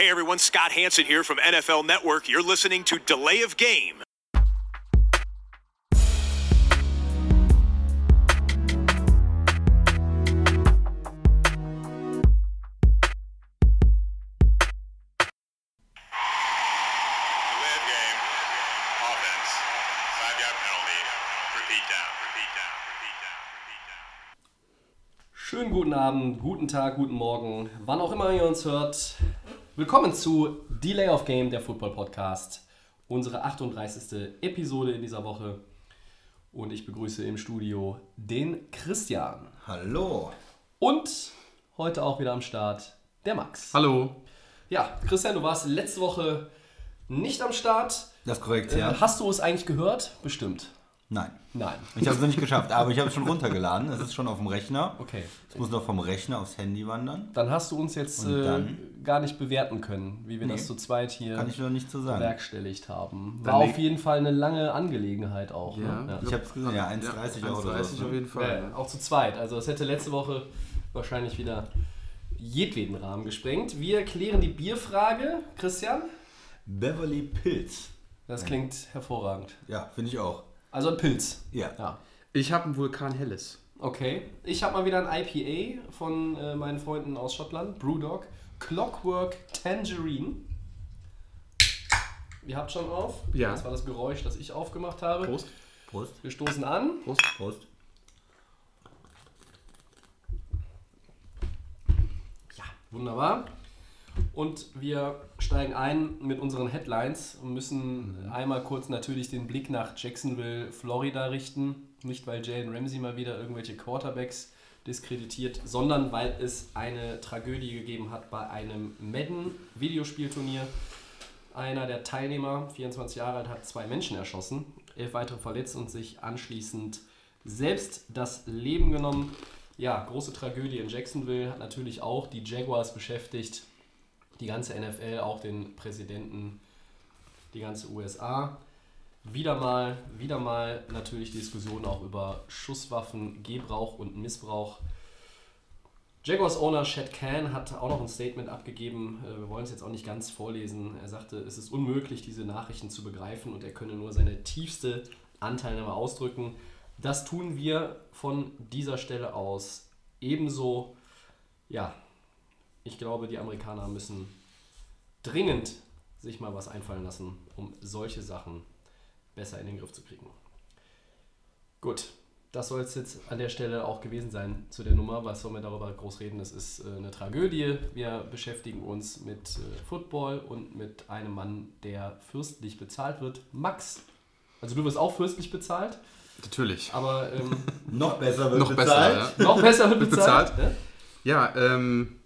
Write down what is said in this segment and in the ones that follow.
Hey everyone, Scott Hanson here from NFL Network. You're listening to Delay of Game. Delay of game. Offense. Five yard penalty. Repeat down. Repeat down. Repeat down. Repeat down. Schönen guten Abend, guten Tag, guten Morgen, wann auch immer ihr uns hört. Willkommen zu Delay of Game, der Football Podcast. Unsere 38. Episode in dieser Woche. Und ich begrüße im Studio den Christian. Hallo. Und heute auch wieder am Start der Max. Hallo. Ja, Christian, du warst letzte Woche nicht am Start. Das ist korrekt, Äh, ja? Hast du es eigentlich gehört? Bestimmt. Nein. Nein. Ich habe es noch nicht geschafft, aber ich habe es schon runtergeladen. Es ist schon auf dem Rechner. Okay. Es muss noch vom Rechner aufs Handy wandern. Dann hast du uns jetzt äh, dann? gar nicht bewerten können, wie wir Nee. das zu zweit hier Kann ich noch nicht so sagen. bewerkstelligt haben. Dann War leg- auf jeden Fall eine lange Angelegenheit auch. Ja. Ne? Ich habe es gesehen, ja, 1,30 ja, Euro oder 1,30 so. auf jeden Ja. Fall. Ja, auch zu zweit. Also es hätte letzte Woche wahrscheinlich wieder jedweden Rahmen gesprengt. Wir klären die Bierfrage. Christian, Beverly Pilz. das klingt hervorragend. Ja, finde ich auch. Also ein Pilz. Ja. Ja. Ich habe einen Vulkan Helles. Okay. Ich habe mal wieder ein IPA von äh, meinen Freunden aus Schottland, Brewdog. Clockwork Tangerine. Ihr habt schon auf. Ja. Das war das Geräusch, das ich aufgemacht habe. Prost. Prost. Wir stoßen an. Prost. Prost. Ja, wunderbar. Und wir steigen ein mit unseren Headlines und müssen einmal kurz natürlich den Blick nach Jacksonville, Florida richten. Nicht, weil Jalen Ramsey mal wieder irgendwelche Quarterbacks diskreditiert, sondern weil es eine Tragödie gegeben hat bei einem Madden-Videospielturnier. Einer der Teilnehmer, 24 Jahre alt, hat zwei Menschen erschossen, elf weitere verletzt und sich anschließend selbst das Leben genommen. Ja, große Tragödie in Jacksonville hat natürlich auch die Jaguars beschäftigt, die ganze NFL, auch den Präsidenten, die ganze USA. Wieder mal, wieder mal natürlich Diskussion auch über Schusswaffen, Gebrauch und Missbrauch. Jaguars Owner Chad Can hat auch noch ein Statement abgegeben. Äh, Wir wollen es jetzt auch nicht ganz vorlesen. Er sagte, es ist unmöglich, diese Nachrichten zu begreifen und er könne nur seine tiefste Anteilnahme ausdrücken. Das tun wir von dieser Stelle aus ebenso. Ja, ich glaube, die Amerikaner müssen dringend sich mal was einfallen lassen, um solche Sachen besser in den Griff zu kriegen. Gut, das soll es jetzt an der Stelle auch gewesen sein zu der Nummer. Was soll man darüber groß reden? Es ist äh, eine Tragödie. Wir beschäftigen uns mit äh, Football und mit einem Mann, der fürstlich bezahlt wird. Max, also du wirst auch fürstlich bezahlt, Natürlich. aber ähm, Noch besser wird Noch bezahlt. besser, ja. noch besser wird Wird bezahlt. bezahlt. ne? Ja, ähm,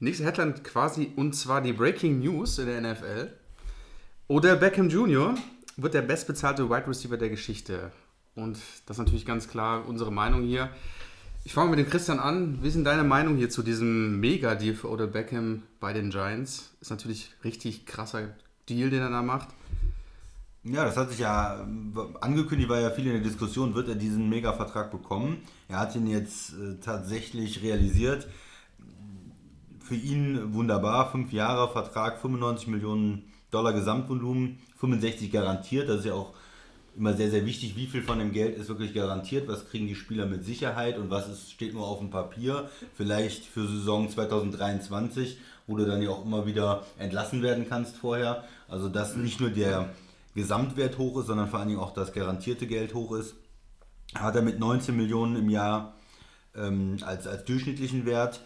nächste Headline quasi und zwar die Breaking News in der NFL. Oder Beckham Jr. wird der bestbezahlte Wide Receiver der Geschichte. Und das ist natürlich ganz klar unsere Meinung hier. Ich fange mit dem Christian an. Wie ist denn deine Meinung hier zu diesem Mega-Deal für Odell Beckham bei den Giants? Ist natürlich richtig krasser Deal, den er da macht. Ja, das hat sich ja ähm, angekündigt, war ja viel in der Diskussion, wird er diesen Mega-Vertrag bekommen. Er hat ihn jetzt äh, tatsächlich realisiert. Für ihn wunderbar, fünf Jahre Vertrag, 95 Millionen Dollar Gesamtvolumen, 65 garantiert. Das ist ja auch immer sehr, sehr wichtig, wie viel von dem Geld ist wirklich garantiert, was kriegen die Spieler mit Sicherheit und was ist, steht nur auf dem Papier. Vielleicht für Saison 2023, wo du dann ja auch immer wieder entlassen werden kannst vorher. Also dass nicht nur der Gesamtwert hoch ist, sondern vor allen Dingen auch das garantierte Geld hoch ist. Hat er mit 19 Millionen im Jahr ähm, als, als durchschnittlichen Wert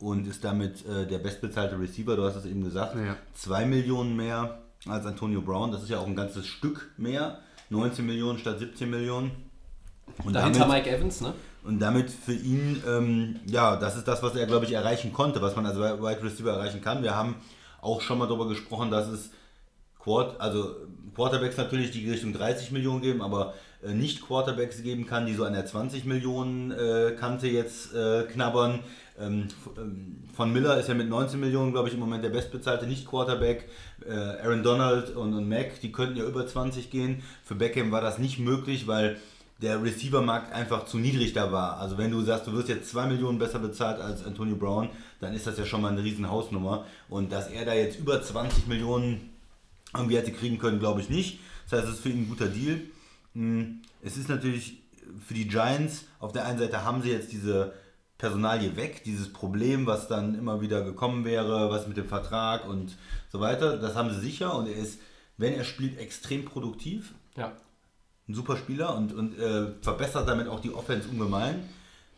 und ist damit äh, der bestbezahlte Receiver, du hast es eben gesagt, Ja. 2 Millionen mehr als Antonio Brown, das ist ja auch ein ganzes Stück mehr, 19 Millionen statt 17 Millionen. Und Dahinter damit- Mike Evans, ne? und damit für ihn, ähm, ja, das ist das, was er, glaube ich, erreichen konnte, was man als Wide Receiver erreichen kann. Wir haben auch schon mal darüber gesprochen, dass es Quart also Quarterbacks natürlich, die Richtung 30 Millionen geben, aber äh, nicht Quarterbacks geben kann, die so an der 20 Millionen äh, Kante jetzt äh, knabbern. Ähm, ähm, von Miller ist ja mit 19 Millionen, glaube ich, im Moment der bestbezahlte Nicht-Quarterback. Äh, Aaron Donald und, und Mac, die könnten ja über 20 gehen. Für Beckham war das nicht möglich, weil der Receiver-Markt einfach zu niedrig da war. Also wenn du sagst, du wirst jetzt 2 Millionen besser bezahlt als Antonio Brown, dann ist das ja schon mal eine riesen Hausnummer. Und dass er da jetzt über 20 Millionen irgendwie hätte kriegen können, glaube ich nicht. Das heißt, es ist für ihn ein guter Deal. Hm, Es ist natürlich für die Giants, auf der einen Seite haben sie jetzt diese Personalie weg, dieses Problem, was dann immer wieder gekommen wäre, was mit dem Vertrag und so weiter, das haben sie sicher und er ist, wenn er spielt, extrem produktiv Ja. ein super Spieler und, und äh, verbessert damit auch die Offense ungemein.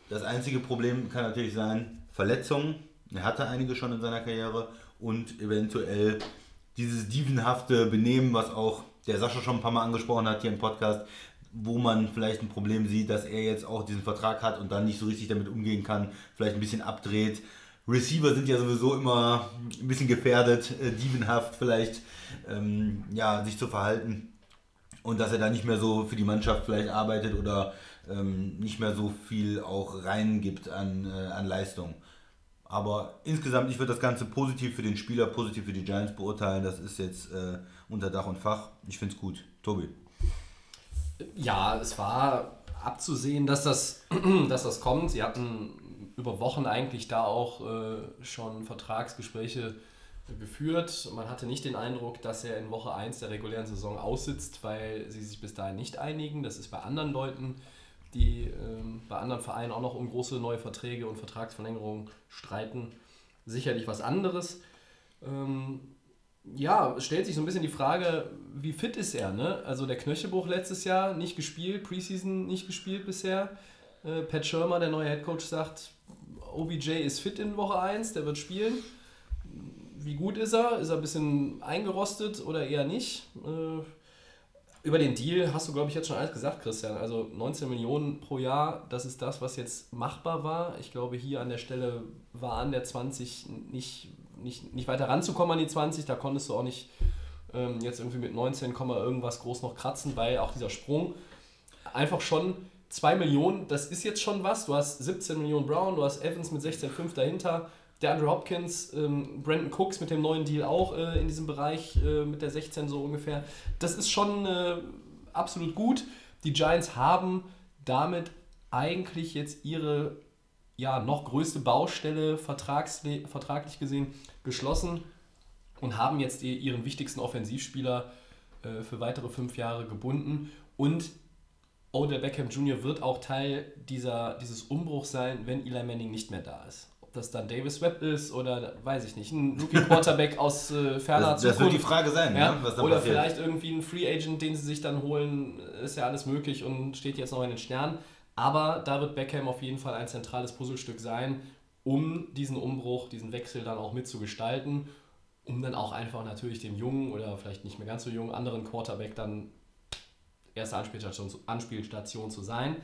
Das einzige Problem kann natürlich sein, Verletzungen. Er hatte einige schon in seiner Karriere und eventuell dieses dievenhafte Benehmen, was auch der Sascha schon ein paar Mal angesprochen hat hier im Podcast, wo man vielleicht ein Problem sieht, dass er jetzt auch diesen Vertrag hat und dann nicht so richtig damit umgehen kann, vielleicht ein bisschen abdreht. Receiver sind ja sowieso immer ein bisschen gefährdet, äh, dievenhaft vielleicht ähm, ja, sich zu verhalten und dass er da nicht mehr so für die Mannschaft vielleicht arbeitet oder ähm, nicht mehr so viel auch reingibt an, äh, an Leistung. Aber insgesamt, ich würde das Ganze positiv für den Spieler, positiv für die Giants beurteilen. Das ist jetzt äh, unter Dach und Fach. Ich finde es gut. Tobi. Ja, es war abzusehen, dass das, dass das kommt. Sie hatten über Wochen eigentlich da auch äh, schon Vertragsgespräche geführt. Man hatte nicht den Eindruck, dass er in Woche 1 der regulären Saison aussitzt, weil sie sich bis dahin nicht einigen. Das ist bei anderen Leuten, die ähm, bei anderen Vereinen auch noch um große neue Verträge und Vertragsverlängerungen streiten, sicherlich was anderes. Ähm, ja, es stellt sich so ein bisschen die Frage, wie fit ist er? Ne? Also der Knöchelbruch letztes Jahr nicht gespielt, Preseason nicht gespielt bisher. Äh, Pat Schirmer, der neue Headcoach, sagt, OBJ ist fit in Woche 1, der wird spielen. Wie gut ist er? Ist er ein bisschen eingerostet oder eher nicht? Äh, über den Deal hast du, glaube ich, jetzt schon alles gesagt, Christian. Also 19 Millionen pro Jahr, das ist das, was jetzt machbar war. Ich glaube, hier an der Stelle war an der 20 nicht, nicht, nicht weiter ranzukommen an die 20. Da konntest du auch nicht ähm, jetzt irgendwie mit 19, irgendwas groß noch kratzen, weil auch dieser Sprung einfach schon 2 Millionen, das ist jetzt schon was. Du hast 17 Millionen Brown, du hast Evans mit 16,5 dahinter. Der Andrew Hopkins, ähm, Brandon Cooks mit dem neuen Deal auch äh, in diesem Bereich äh, mit der 16 so ungefähr. Das ist schon äh, absolut gut. Die Giants haben damit eigentlich jetzt ihre ja, noch größte Baustelle vertraglich gesehen geschlossen und haben jetzt ihren wichtigsten Offensivspieler äh, für weitere fünf Jahre gebunden. Und Odell Beckham Jr. wird auch Teil dieser, dieses Umbruchs sein, wenn Eli Manning nicht mehr da ist. Ob das dann Davis Webb ist oder weiß ich nicht, ein Rookie-Quarterback aus äh, ferner Das, das wird die Frage sein, ja, ne, was dann oder passiert. vielleicht irgendwie ein Free Agent, den sie sich dann holen, ist ja alles möglich und steht jetzt noch in den Sternen. Aber da wird Beckham auf jeden Fall ein zentrales Puzzlestück sein, um diesen Umbruch, diesen Wechsel dann auch mitzugestalten, um dann auch einfach natürlich dem jungen oder vielleicht nicht mehr ganz so jungen anderen Quarterback dann erste Anspielstation, Anspielstation zu sein.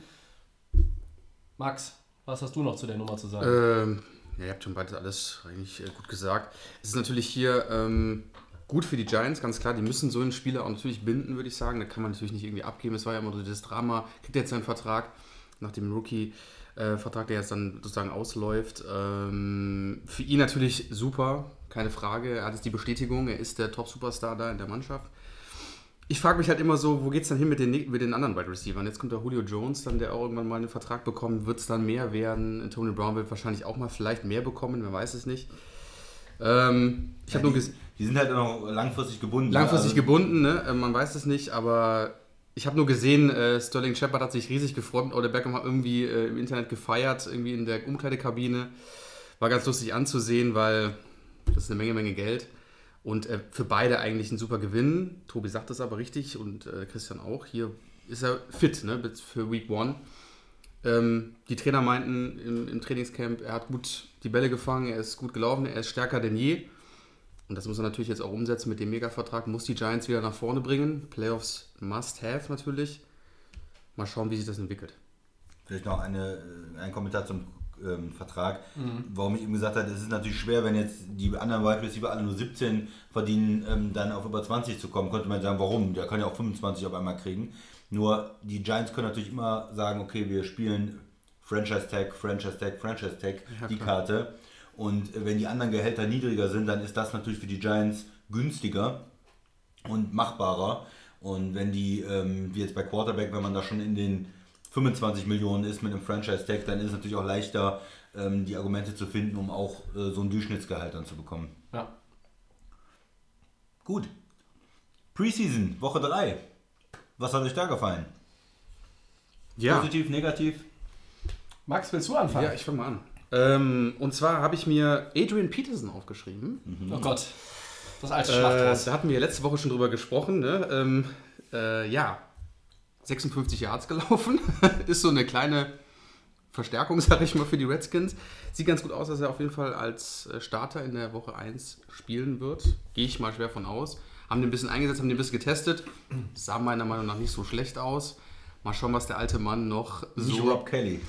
Max, was hast du noch zu der Nummer zu sagen? Ähm, ja, ihr habt schon beides alles eigentlich äh, gut gesagt. Es ist natürlich hier ähm, gut für die Giants, ganz klar. Die müssen so einen Spieler auch natürlich binden, würde ich sagen. Da kann man natürlich nicht irgendwie abgeben. Es war ja immer so das Drama. Kriegt er jetzt seinen Vertrag nach dem Rookie-Vertrag, der jetzt dann sozusagen ausläuft. Ähm, für ihn natürlich super, keine Frage. Er hat jetzt die Bestätigung, er ist der Top-Superstar da in der Mannschaft. Ich frage mich halt immer so, wo geht es dann hin mit den, mit den anderen Wide Receivers? Jetzt kommt der Julio Jones, dann der auch irgendwann mal einen Vertrag bekommt. Wird es dann mehr werden? Tony Brown wird wahrscheinlich auch mal vielleicht mehr bekommen, wer weiß es nicht. Ähm, ich habe nur die, gesehen. die sind halt auch noch langfristig gebunden. Langfristig Also, gebunden, ne? Äh, man weiß es nicht, aber ich habe nur gesehen, äh, Sterling Shepard hat sich riesig gefreut. Oder Beckham hat irgendwie äh, im Internet gefeiert, irgendwie in der Umkleidekabine. War ganz lustig anzusehen, weil das ist eine Menge, Menge Geld. Und äh, für beide eigentlich ein super Gewinn. Tobi sagt das aber richtig und äh, Christian auch. Hier ist er fit ne, für Week One. Ähm, die Trainer meinten im, im Trainingscamp, er hat gut die Bälle gefangen, er ist gut gelaufen, er ist stärker denn je. Und das muss er natürlich jetzt auch umsetzen mit dem Mega-Vertrag, muss die Giants wieder nach vorne bringen. Playoffs must have natürlich. Mal schauen, wie sich das entwickelt. Vielleicht noch eine, äh, ein Kommentar zum ähm, Vertrag. Warum ich eben gesagt habe, es ist natürlich schwer, wenn jetzt die anderen Wide Receiver alle nur 17 verdienen, ähm, dann auf über 20 zu kommen. Könnte man sagen, warum? Der kann ja auch 25 auf einmal kriegen. Nur die Giants können natürlich immer sagen, okay, wir spielen Franchise Tag, Franchise Tag, Franchise Tag, Ja, die klar. Karte. Und äh, wenn die anderen Gehälter niedriger sind, dann ist das natürlich für die Giants günstiger und machbarer. Und wenn die, ähm, wie jetzt bei Quarterback, wenn man da schon in den 25 Millionen ist mit einem Franchise-Tag, dann ist es natürlich auch leichter, ähm, die Argumente zu finden, um auch äh, so ein Durchschnittsgehalt dann zu bekommen. Ja. Gut. Preseason, Woche 3. Was hat euch da gefallen? Ja, Positiv, negativ? Max, willst du anfangen? ja ich fange mal an. Ähm, und zwar habe ich mir Adrian Peterson aufgeschrieben. Oh Gott. Das alte Äh, Schlachthaus. da hatten wir letzte Woche schon drüber gesprochen. Ne? Ähm, äh, ja, 56 Yards gelaufen. ist so eine kleine Verstärkung, sage ich mal, für die Redskins. Sieht ganz gut aus, dass er auf jeden Fall als äh, Starter in der Woche 1 spielen wird. Gehe ich mal schwer von aus. Haben den ein bisschen eingesetzt, haben den ein bisschen getestet. Sah meiner Meinung nach nicht so schlecht aus. Mal schauen, was der alte Mann noch Nicht so. Rob Kelly.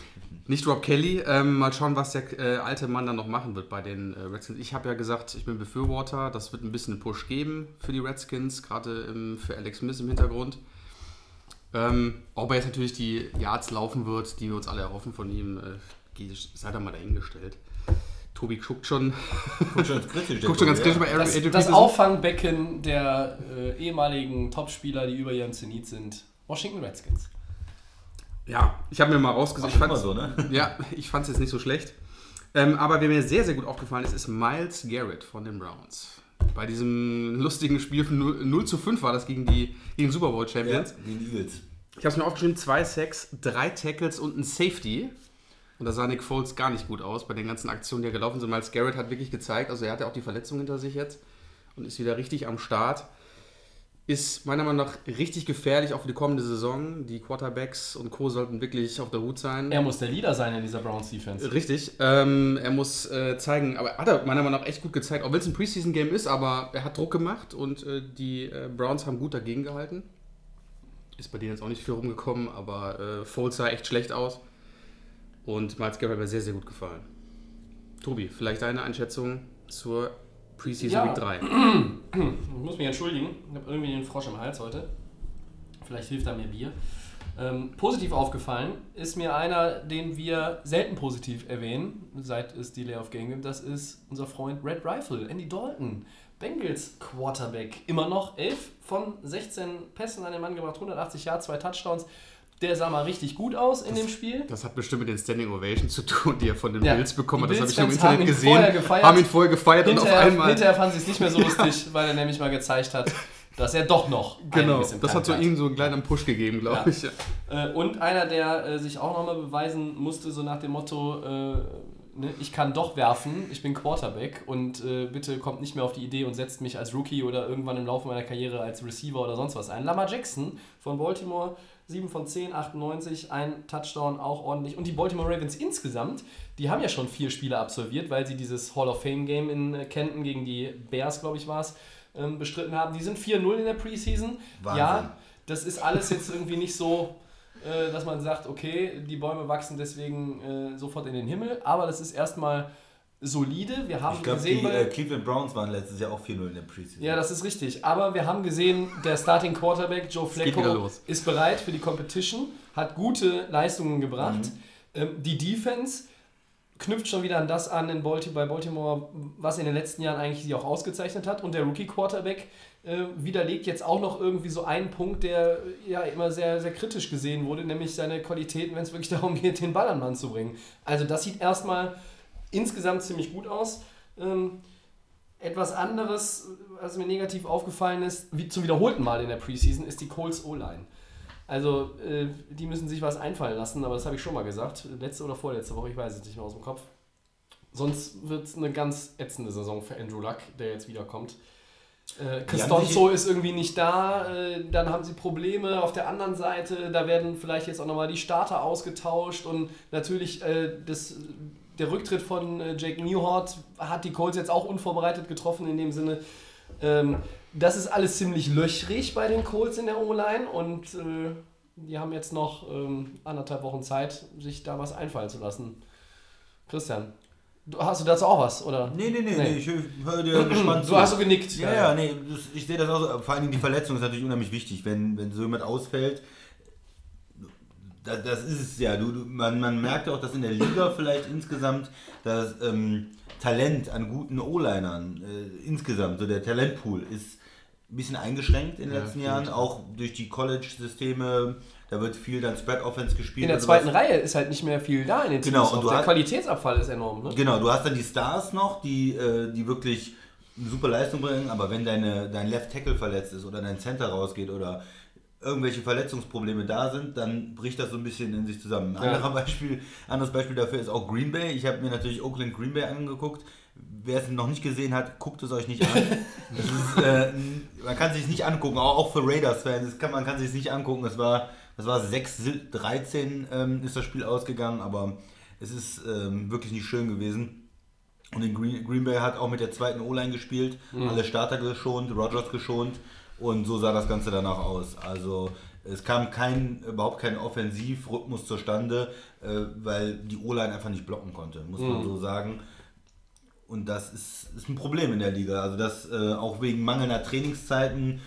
Nicht Rob Kelly. Ähm, mal schauen, was der äh, alte Mann dann noch machen wird bei den äh, Redskins. Ich habe ja gesagt, ich bin Befürworter. Das wird ein bisschen einen Push geben für die Redskins, gerade für Alex Smith im Hintergrund. Ähm, ob er jetzt natürlich die Yards laufen wird, die wir uns alle erhoffen von ihm, äh, sei da mal dahingestellt. Tobi guckt schon, Guckt schon ganz kritisch. guckt schon ganz kritisch bei Aaron Das, Adrian das Peterson. Auffangbecken der äh, ehemaligen Topspieler, die über ihrem Zenit sind. Washington Redskins. Ja, ich habe mir mal rausgesucht. Ich so, ne? Ja, ich fand es jetzt nicht so schlecht. Ähm, aber wer mir sehr, sehr gut aufgefallen ist, ist Miles Garrett von den Browns. Bei diesem lustigen Spiel von 0, 0 zu 5 war das gegen die, gegen Super Bowl Ja, Champions. gegen die Eagles. Ich habe es mir aufgeschrieben, zwei Sacks, drei Tackles und ein Safety. Und da sah Nick Foles gar nicht gut aus bei den ganzen Aktionen, die er gelaufen sind. Miles Garrett hat wirklich gezeigt, also er hat ja auch die Verletzung hinter sich jetzt und ist wieder richtig am Start. Ist meiner Meinung nach richtig gefährlich auch für die kommende Saison. Die Quarterbacks und Co. sollten wirklich auf der Hut sein. Er muss der Leader sein in dieser Browns Defense. Richtig. Ähm, er muss äh, zeigen, aber hat er meiner Meinung nach echt gut gezeigt, auch wenn es ein Preseason-Game ist, aber er hat Druck gemacht und äh, die äh, Browns haben gut dagegen gehalten. Ist bei denen jetzt auch nicht viel rumgekommen, aber äh, Foles sah echt schlecht aus. Und Miles Garrett hat mir sehr, sehr gut gefallen. Tobi, vielleicht deine Einschätzung zur Preseason Ja. Week 3. Ich muss mich entschuldigen, ich habe irgendwie den Frosch im Hals heute. Vielleicht hilft da mir Bier. Ähm, positiv aufgefallen ist mir einer, den wir selten positiv erwähnen, seit es die Layoff Game gibt. Das ist unser Freund Red Rifle, Andy Dalton. Bengals Quarterback. Immer noch 11 von 16 Pässen an den Mann gebracht, 180 Yards, zwei Touchdowns. Der sah mal richtig gut aus in dem Spiel. Das hat bestimmt mit den Standing Ovations zu tun, die er von den Ja, Bills bekommen hat. Das habe ich im Internet gesehen. Haben ihn vorher gefeiert und auf Hinterher, einmal. hinterher fanden sie es nicht mehr so lustig, weil er nämlich mal gezeigt hat, dass er doch noch Genau, das hat so ihm so einen kleinen Push gegeben, glaube Ja. ich. Äh, und einer, der äh, sich auch nochmal beweisen musste, so nach dem Motto, äh, ne, ich kann doch werfen, ich bin Quarterback und bitte kommt nicht mehr auf die Idee und setzt mich als Rookie oder irgendwann im Laufe meiner Karriere als Receiver oder sonst was ein. Lamar Jackson von Baltimore, 7 von 10, 98, ein Touchdown auch ordentlich. Und die Baltimore Ravens insgesamt, die haben ja schon vier Spiele absolviert, weil sie dieses Hall of Fame Game in Kenton gegen die Bears, glaube ich, war es, ähm, bestritten haben. Die sind 4-0 in der Preseason. Wahnsinn. Ja, das ist alles jetzt irgendwie nicht so, äh, dass man sagt, okay, die Bäume wachsen deswegen äh, sofort in den Himmel, aber das ist erstmal solide. Wir haben Ich glaube, gesehen, die äh, Cleveland Browns waren letztes Jahr auch 4-0 in der Preseason. ja, das ist richtig. Aber wir haben gesehen, der Starting Quarterback Joe Flacco ist bereit für die Competition, hat gute Leistungen gebracht. Ähm, die Defense knüpft schon wieder an das an in Balti bei Baltimore, was in den letzten Jahren eigentlich sie auch ausgezeichnet hat. Und der Rookie Quarterback äh, widerlegt jetzt auch noch irgendwie so einen Punkt, der ja immer sehr, sehr kritisch gesehen wurde, nämlich seine Qualitäten, wenn es wirklich darum geht, den Ball an den Mann zu bringen. Also das sieht erstmal insgesamt ziemlich gut aus. Ähm, etwas anderes, was mir negativ aufgefallen ist, wie zum wiederholten Mal in der Preseason, ist die Colts O-Line. Also, äh, die müssen sich was einfallen lassen, aber das habe ich schon mal gesagt. Letzte oder vorletzte Woche, ich weiß es nicht mehr aus dem Kopf. Sonst wird es eine ganz ätzende Saison für Andrew Luck, der jetzt wiederkommt. Äh, Costanzo ist irgendwie nicht da, äh, dann haben sie Probleme auf der anderen Seite, da werden vielleicht jetzt auch nochmal die Starter ausgetauscht und natürlich äh, das, der Rücktritt von äh, Jake Newhart hat die Colts jetzt auch unvorbereitet getroffen in dem Sinne. Ähm, das ist alles ziemlich löchrig bei den Colts in der O-Line und äh, die haben jetzt noch ähm, anderthalb Wochen Zeit, sich da was einfallen zu lassen. Christian, hast du dazu auch was? Oder? Nee, nee, nee, Nee. nee. ich höre dir gespannt Du hast so genickt. Ja, ja, nee, das, ich sehe das auch so. Vor allen Dingen die Verletzung ist natürlich unheimlich wichtig. Wenn, wenn so jemand ausfällt, das, das ist es ja. Du, du, man, man merkt auch, dass in der Liga vielleicht insgesamt das ähm, Talent an guten O-Linern, äh, insgesamt, so der Talentpool ist ein bisschen eingeschränkt in den Ja, letzten viel. Jahren, auch durch die College-Systeme. Da wird viel dann Spread-Offense gespielt. In der und zweiten sowas. Reihe ist halt nicht mehr viel da in den Teams. Genau, und Auch du der hast- Qualitätsabfall ist enorm. Ne? Genau, du hast dann die Stars noch, die, äh, die wirklich eine super Leistung bringen, aber wenn deine, dein Left Tackle verletzt ist oder dein Center rausgeht oder irgendwelche Verletzungsprobleme da sind, dann bricht das so ein bisschen in sich zusammen. Ein Ja. Beispiel, anderes Beispiel dafür ist auch Green Bay. Ich habe mir natürlich Oakland Green Bay angeguckt. Wer es noch nicht gesehen hat, guckt es euch nicht an. Ist, äh, man kann es sich nicht angucken, auch, auch für Raiders-Fans. kann- Man kann es sich nicht angucken. Es war, das war 6-13 ähm, ist das Spiel ausgegangen, aber es ist ähm, wirklich nicht schön gewesen. Und in Green, Green Bay hat auch mit der zweiten O-Line gespielt, alle Starter geschont, Rogers geschont und so sah das Ganze danach aus. Also es kam kein, überhaupt kein Offensivrhythmus zustande, äh, weil die O-Line einfach nicht blocken konnte, muss man so sagen. Und das ist, ist ein Problem in der Liga. Also dass äh, auch wegen mangelnder Trainingszeiten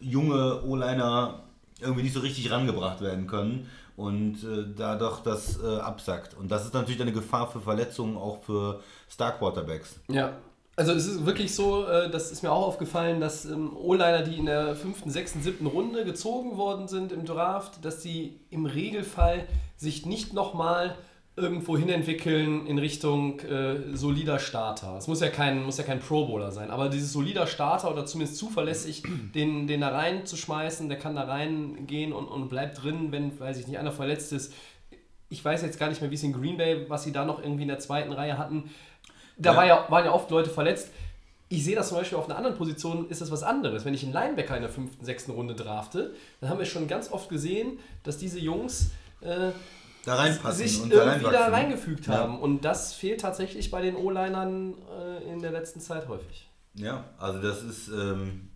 junge O-Liner irgendwie nicht so richtig rangebracht werden können und äh, dadurch das äh, absackt. Und das ist natürlich eine Gefahr für Verletzungen auch für Star Quarterbacks. Ja. Also es ist wirklich so, äh, das ist mir auch aufgefallen, dass ähm, O-Liner, die in der fünften, sechsten, siebten Runde gezogen worden sind im Draft, dass die im Regelfall sich nicht nochmal irgendwo hinentwickeln in Richtung äh, solider Starter. Es muss ja kein, ja kein Pro Bowler sein, aber dieses solider Starter oder zumindest zuverlässig, den, den da reinzuschmeißen, der kann da reingehen und, und bleibt drin, wenn, weiß ich nicht, einer verletzt ist. Ich weiß jetzt gar nicht mehr, wie es in Green Bay, was sie da noch irgendwie in der zweiten Reihe hatten. Da Ja. war ja, waren ja oft Leute verletzt. Ich sehe das zum Beispiel auf einer anderen Position, ist das was anderes. Wenn ich einen Linebacker in der fünften, sechsten Runde drafte, dann haben wir schon ganz oft gesehen, dass diese Jungs äh, Da reinpassen sich und irgendwie da reingefügt Ja. haben. Und das fehlt tatsächlich bei den O-Linern äh, in der letzten Zeit häufig. Ja, also das ist ähm,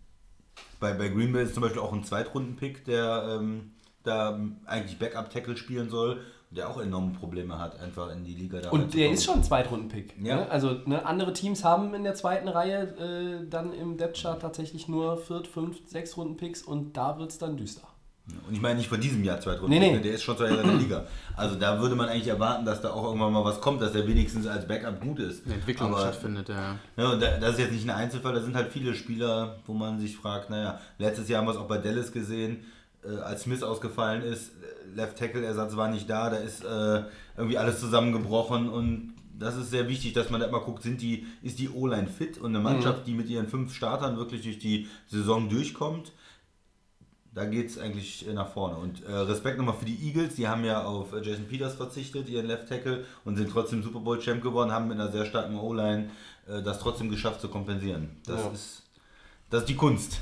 bei, bei Green Bay ist zum Beispiel auch ein Zweitrunden-Pick, der ähm, da eigentlich Backup-Tackle spielen soll, der auch enorme Probleme hat, einfach in die Liga da Und der ist schon ein Zweitrunden-Pick. Ja. Ne? Also ne, andere Teams haben in der zweiten Reihe äh, dann im Depth-Chart tatsächlich nur Viert-, Fünft-, Sechs-Runden-Picks und da wird es dann düster. Und ich meine nicht von diesem Jahr Zweitrunden, Nee, nee. der ist schon zwei Jahre in der Liga. Also da würde man eigentlich erwarten, dass da auch irgendwann mal was kommt, dass er wenigstens als Backup gut ist. Eine Entwicklung Aber- stattfindet, ja. Ja, und da- das ist jetzt nicht ein Einzelfall, da sind halt viele Spieler, wo man sich fragt, naja, letztes Jahr haben wir es auch bei Dallas gesehen, äh, als Smith ausgefallen ist, äh, Left Tackle Ersatz war nicht da, da ist äh, irgendwie alles zusammengebrochen und das ist sehr wichtig, dass man da immer guckt, sind die, ist die O-Line fit und eine Mannschaft, die mit ihren fünf Startern wirklich durch die Saison durchkommt, da geht es eigentlich äh, nach vorne. Und äh, Respekt nochmal für die Eagles, die haben ja auf äh, Jason Peters verzichtet, ihren Left Tackle, und sind trotzdem Super Bowl Champ geworden, haben mit einer sehr starken O-Line äh, das trotzdem geschafft zu kompensieren. Das, Ja. ist, das ist die Kunst.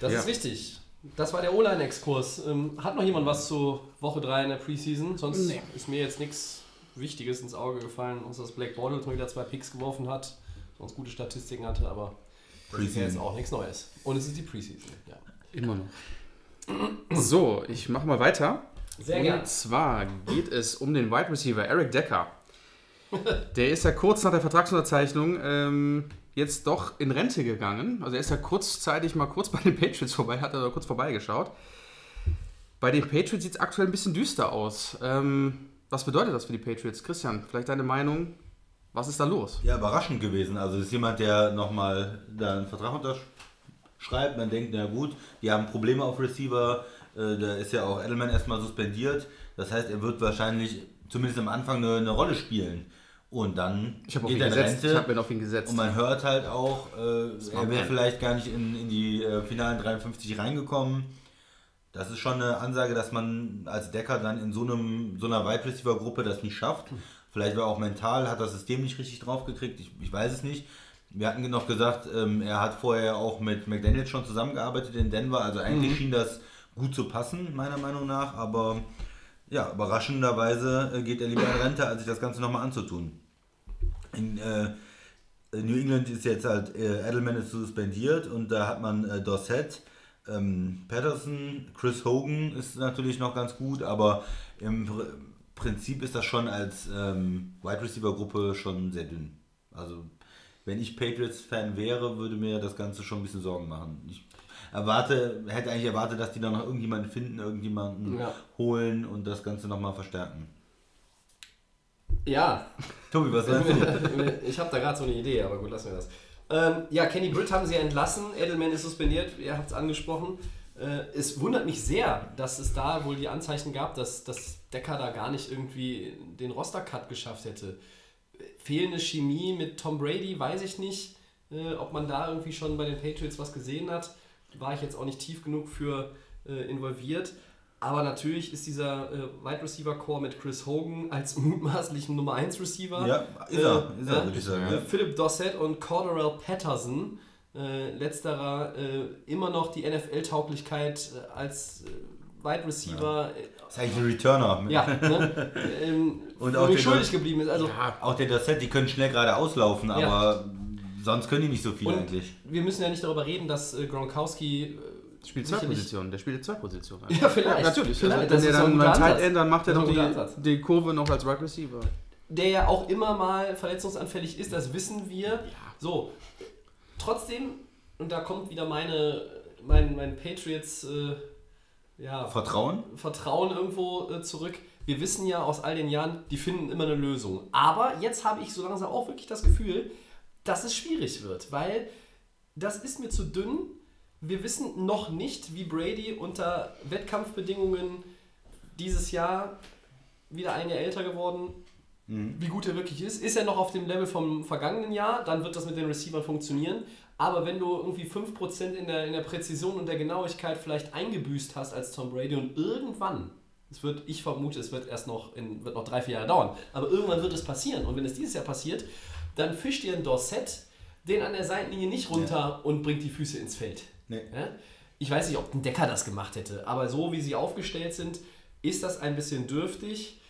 Das Ja. ist richtig. Das war der O-Line-Exkurs. Ähm, hat noch jemand was zu Woche 3 in der Preseason? Sonst Nee. ist mir jetzt nichts Wichtiges ins Auge gefallen, außer dass Black Bortles mal wieder zwei Picks geworfen hat, sonst gute Statistiken hatte, aber das ist ja jetzt auch nichts Neues. Und es ist die Preseason. Ja. Immer noch. So, ich mache mal weiter. Sehr Und gern. zwar geht es um den Wide Receiver Eric Decker. Der ist ja kurz nach der Vertragsunterzeichnung ähm, jetzt doch in Rente gegangen. Also er ist ja kurzzeitig mal kurz bei den Patriots vorbei, hat er kurz vorbeigeschaut. Bei den Patriots sieht es aktuell ein bisschen düster aus. Ähm, was bedeutet das für die Patriots? Christian, vielleicht deine Meinung? Was ist da los? Ja, überraschend gewesen. Also ist jemand, der nochmal da einen Vertrag unterschreibt. Man denkt, na gut, die haben Probleme auf Receiver. Äh, da ist ja auch Edelman erstmal suspendiert. Das heißt, er wird wahrscheinlich zumindest am Anfang eine, eine Rolle spielen. Und dann Ich geht er in gesetzt. Ich Rente. habe ihn auf ihn gesetzt. Und man hört halt auch, äh, er wäre vielleicht gar nicht in, in die äh, finalen 53 reingekommen. Das ist schon eine Ansage, dass man als Decker dann in so, einem, so einer Wide Receiver Gruppe das nicht schafft. Vielleicht war auch mental, hat das System nicht richtig draufgekriegt, ich, ich weiß es nicht. Wir hatten noch gesagt, ähm, er hat vorher auch mit McDaniels schon zusammengearbeitet in Denver, also eigentlich schien das gut zu passen, meiner Meinung nach, aber ja, überraschenderweise äh, geht er lieber in Rente, als sich das Ganze nochmal anzutun. In äh, New England ist jetzt halt äh, Edelman ist suspendiert und da hat man äh, Dorsett, ähm, Patterson, Chris Hogan ist natürlich noch ganz gut, aber im Pr Prinzip ist das schon als ähm, Wide Receiver Gruppe schon sehr dünn. Also wenn ich Patriots-Fan wäre, würde mir das Ganze schon ein bisschen Sorgen machen. Ich erwarte, hätte eigentlich erwartet, dass die da noch irgendjemanden finden, irgendjemanden Ja. holen und das Ganze nochmal verstärken. Ja, Tobi, was meinst du? ich habe da gerade so eine Idee, aber gut, lassen wir das. Ähm, ja, Kenny Britt haben sie entlassen, Edelman ist suspendiert, ihr habt es angesprochen. Äh, es wundert mich sehr, dass es da wohl die Anzeichen gab, dass, dass Decker da gar nicht irgendwie den Roster-Cut geschafft hätte. Fehlende Chemie mit Tom Brady, weiß ich nicht, äh, ob man da irgendwie schon bei den Patriots was gesehen hat. War ich jetzt auch nicht tief genug für äh, involviert. Aber natürlich ist dieser äh, Wide Receiver Core mit Chris Hogan als mutmaßlichen Nummer 1 Receiver. Ja, ist er, ist er, äh, würde ich sagen. äh, Ja. Philip Dossett und Cordarrelle Patterson. Äh, letzterer äh, immer noch die NFL-Tauglichkeit äh, als äh, Wide Receiver. Ist eigentlich ein Returner. Ja, ja ne? ähm, Und wo auch mir den- schuldig geblieben ist. Also, Auch der Dasset, die können schnell gerade auslaufen, Ja. aber sonst können die nicht so viel und eigentlich. wir müssen ja nicht darüber reden, dass äh, Gronkowski. Spielt zwei Positionen. Der spielt zwei Positionen. Ja, vielleicht. natürlich. Vielleicht. Wenn er dann Tight Ansatz. End, dann macht er guter die, die Kurve noch als Wide Receiver. der ja auch immer mal verletzungsanfällig ist, das wissen wir. So, trotzdem, und da kommt wieder meine, mein, mein Patriots äh, ja, Vertrauen? Vertrauen irgendwo äh, zurück. Wir wissen ja aus all den Jahren, die finden immer eine Lösung. Aber jetzt habe ich so langsam auch wirklich das Gefühl, dass es schwierig wird, weil das ist mir zu dünn. Wir wissen noch nicht, wie Brady unter Wettkampfbedingungen dieses Jahr wieder ein Jahr älter geworden, wie gut er wirklich ist. Ist er noch auf dem Level vom vergangenen Jahr, dann wird das mit den Receivern funktionieren. Aber wenn du irgendwie 5% in der, in der Präzision und der Genauigkeit vielleicht eingebüßt hast als Tom Brady und irgendwann, es wird, ich vermute, es wird erst noch, in, wird noch drei, vier Jahre dauern, aber irgendwann wird es passieren. Und wenn es dieses Jahr passiert, dann fischt ihr ein Dorset den an der Seitenlinie nicht runter und bringt die Füße ins Feld. Nee. Ja? Ich weiß nicht, ob ein Decker das gemacht hätte, aber so wie sie aufgestellt sind, ist das ein bisschen dürftig.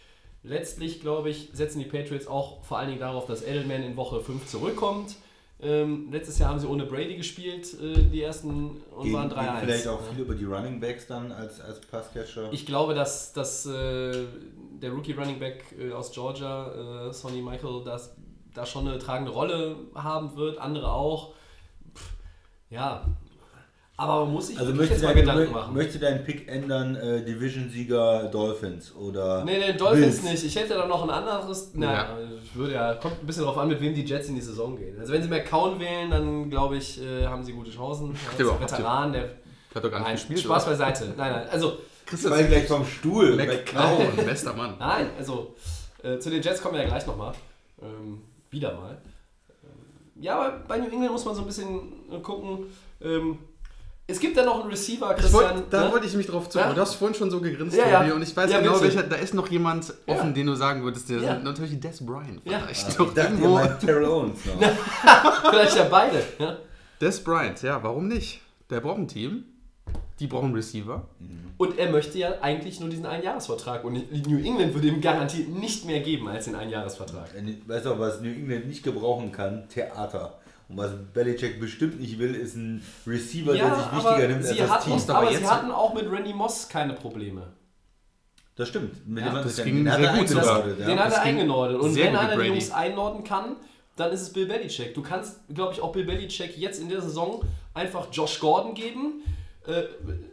Letztlich, glaube ich, setzen die Patriots auch vor allen Dingen darauf, dass Edelman in Woche 5 zurückkommt. Ähm, letztes Jahr haben sie ohne Brady gespielt, äh, die ersten, und Gehen, waren gehen 3-1. vielleicht auch Ja. viel über die Running Backs dann als, als Passcatcher. Ich glaube, dass, dass äh, der Rookie Running Back äh, aus Georgia, äh, Sonny Michael, das, da schon eine tragende Rolle haben wird, andere auch. Pff, ja, aber man muss sich also möchte jetzt mal dein, Gedanken mö- machen. möchte dein Pick ändern, äh, Division-Sieger Dolphins oder Nee, nee, Dolphins Bills? nicht. Ich hätte da noch ein anderes. Na, Ja. ich würde ja. Kommt ein bisschen drauf an, mit wem die Jets in die Saison gehen. Also, wenn sie McCown wählen, dann glaube ich, äh, haben sie gute Chancen. Ja, der als überhaupt- Veteran, der. Hat doch gar nicht Nein, gespielt. Spaß oder? beiseite. Nein, nein. Also, Ich fall gleich vom Stuhl. McCown, bester Mann. nein, also. Äh, zu den Jets kommen wir ja gleich nochmal. Ähm, wieder mal. Ähm, ja, aber bei New England muss man so ein bisschen gucken. Ähm, es gibt ja noch einen Receiver, Christian. wollt, da ne? wollte ich mich drauf zu. Ja? Du hast vorhin schon so gegrinst, Ja, ja. Und ich weiß Ja, genau, welcher, da ist noch jemand offen, Ja. den du sagen würdest. Der Ja. natürlich Des Bryant Ja. vielleicht. Ich Doch dachte, ihr irgendwo. Terrell Owens. Vielleicht ja beide. Ja? Des Bryant, ja, warum nicht? Der braucht ein Team. Die brauchen einen Receiver. Und er möchte ja eigentlich nur diesen Einjahresvertrag. Und New England würde ihm garantiert nicht mehr geben als den Einjahresvertrag. Weißt du, was New England nicht gebrauchen kann? Theater. Und was Belichick bestimmt nicht will, ist ein Receiver, der sich wichtiger nimmt als sie das hatten, Team. aber aber sie hatten auch mit Randy Moss keine Probleme. Das stimmt. Mit Ja, dem das ging den hat sehr er gut sogar. eingenordet, Den ja. hat er eingenordet. Und wenn einer die. Jungs einnorden kann, dann ist es Bill Belichick. Du kannst, glaube ich, auch Bill Belichick jetzt in der Saison einfach Josh Gordon geben, äh,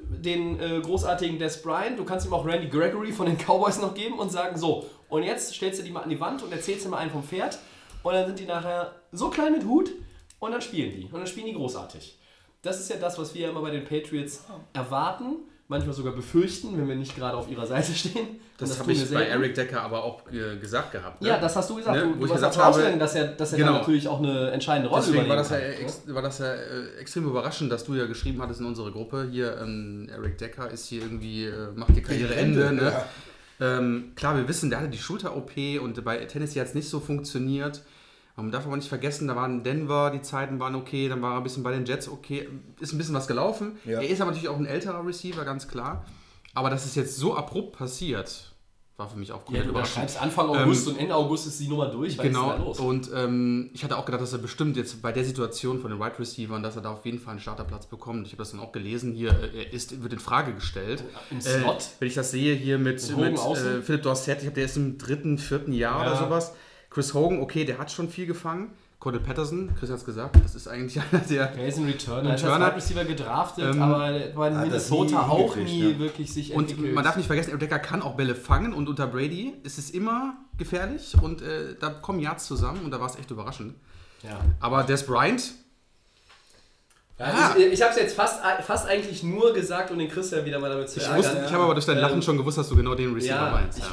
den äh, großartigen Des Bryant. Du kannst ihm auch Randy Gregory von den Cowboys noch geben und sagen, so, und jetzt stellst du die mal an die Wand und erzählst dir mal einen vom Pferd. Und dann sind die nachher so klein mit Hut und dann spielen die. Und dann spielen die großartig. Das ist ja das, was wir ja immer bei den Patriots erwarten, manchmal sogar befürchten, wenn wir nicht gerade auf ihrer Seite stehen. Und Das, habe ich bei. Eric Decker aber auch äh, gesagt gehabt. Ne? Ja, das hast du gesagt. Ne, Du, wo du ich warst gesagt habe- dass er, dass er Genau. natürlich auch eine entscheidende Rolle Deswegen war übernehmen das, ja kann. ex, war das ja äh, extrem überraschend, dass du ja geschrieben hattest in unsere Gruppe, hier ähm, Eric Decker ist hier irgendwie, äh, macht die Karriereende. Ne? Ähm, klar, wir wissen, der hatte die Schulter-OP und bei Tennessee hat es nicht so funktioniert. Man darf aber nicht vergessen, da waren Denver, die Zeiten waren okay, dann war er ein bisschen bei den Jets okay, ist ein bisschen was gelaufen. Ja. Er ist aber natürlich auch ein älterer Receiver, ganz klar. Aber dass es jetzt so abrupt passiert, war für mich auch Ja, komplett du überraschend. schreibst Anfang August und Ende August ist die Nummer durch. Was ist Genau, da los? und ähm, ich hatte auch gedacht, dass er bestimmt jetzt bei der Situation von den Wide Receivers, dass er da auf jeden Fall einen Starterplatz bekommt. Ich habe das dann auch gelesen, hier äh, er ist, wird in Frage gestellt. Im Äh, Slot? wenn ich das sehe hier mit, Mit äh, Philipp Dorsett, ich glaube, der ist im dritten, vierten Jahr Ja. oder sowas. Chris Hogan, okay, der hat schon viel gefangen. Cordell Patterson, Chris hat es gesagt, das ist eigentlich einer der... Er ist ein Returner. Er Returner. Wide Receiver gedraftet, Ähm, aber bei das Minnesota nie auch nie ne? wirklich sich Und entwickelt. man darf nicht vergessen, Eric Decker kann auch Bälle fangen und unter Brady ist es immer gefährlich und äh, da kommen Yards zusammen und da war es echt überraschend. ja. Aber Des Bryant, Ja, ich ich habe es jetzt fast, fast eigentlich nur gesagt, um den Christian wieder mal damit zu Ich, ärgern. wusste, ich habe aber durch dein Lachen Ähm, schon gewusst, dass du genau den Receiver ja, meinst. ich- Ja.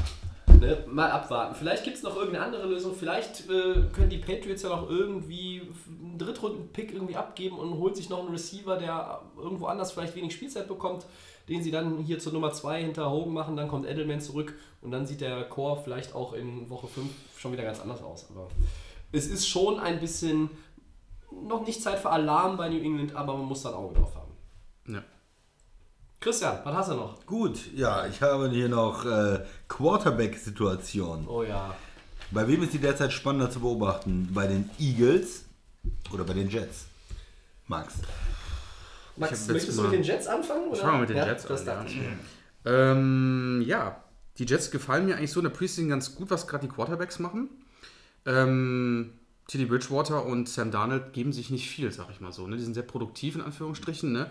Ne, mal abwarten. Vielleicht gibt es noch irgendeine andere Lösung. Vielleicht äh, können die Patriots ja noch irgendwie einen Drittrunden-Pick irgendwie abgeben und holen sich noch einen Receiver, der irgendwo anders vielleicht wenig Spielzeit bekommt, den sie dann hier zur Nummer 2 hinter Hogan machen. Dann kommt Edelman zurück und dann sieht der Core vielleicht auch in Woche 5 schon wieder ganz anders aus. Aber es ist schon ein bisschen noch nicht Zeit für Alarm bei New England, aber man muss da ein Auge drauf haben. Ja. Christian, was hast du noch? Gut, ja, ich habe hier noch äh, Quarterback-Situation. Oh ja. Bei wem ist die derzeit spannender zu beobachten? Bei den Eagles oder bei den Jets? Max. Max, möchtest du mit den Jets anfangen? Ich oder? fange mal mit den ja, Jets das an. ich Ja. Ähm, ja, die Jets gefallen mir eigentlich so in der Preseason ganz gut, was gerade die Quarterbacks machen. Ähm, Teddy Bridgewater und Sam Darnold geben sich nicht viel, sag ich mal so. Ne? Die sind sehr produktiv in Anführungsstrichen. Ne?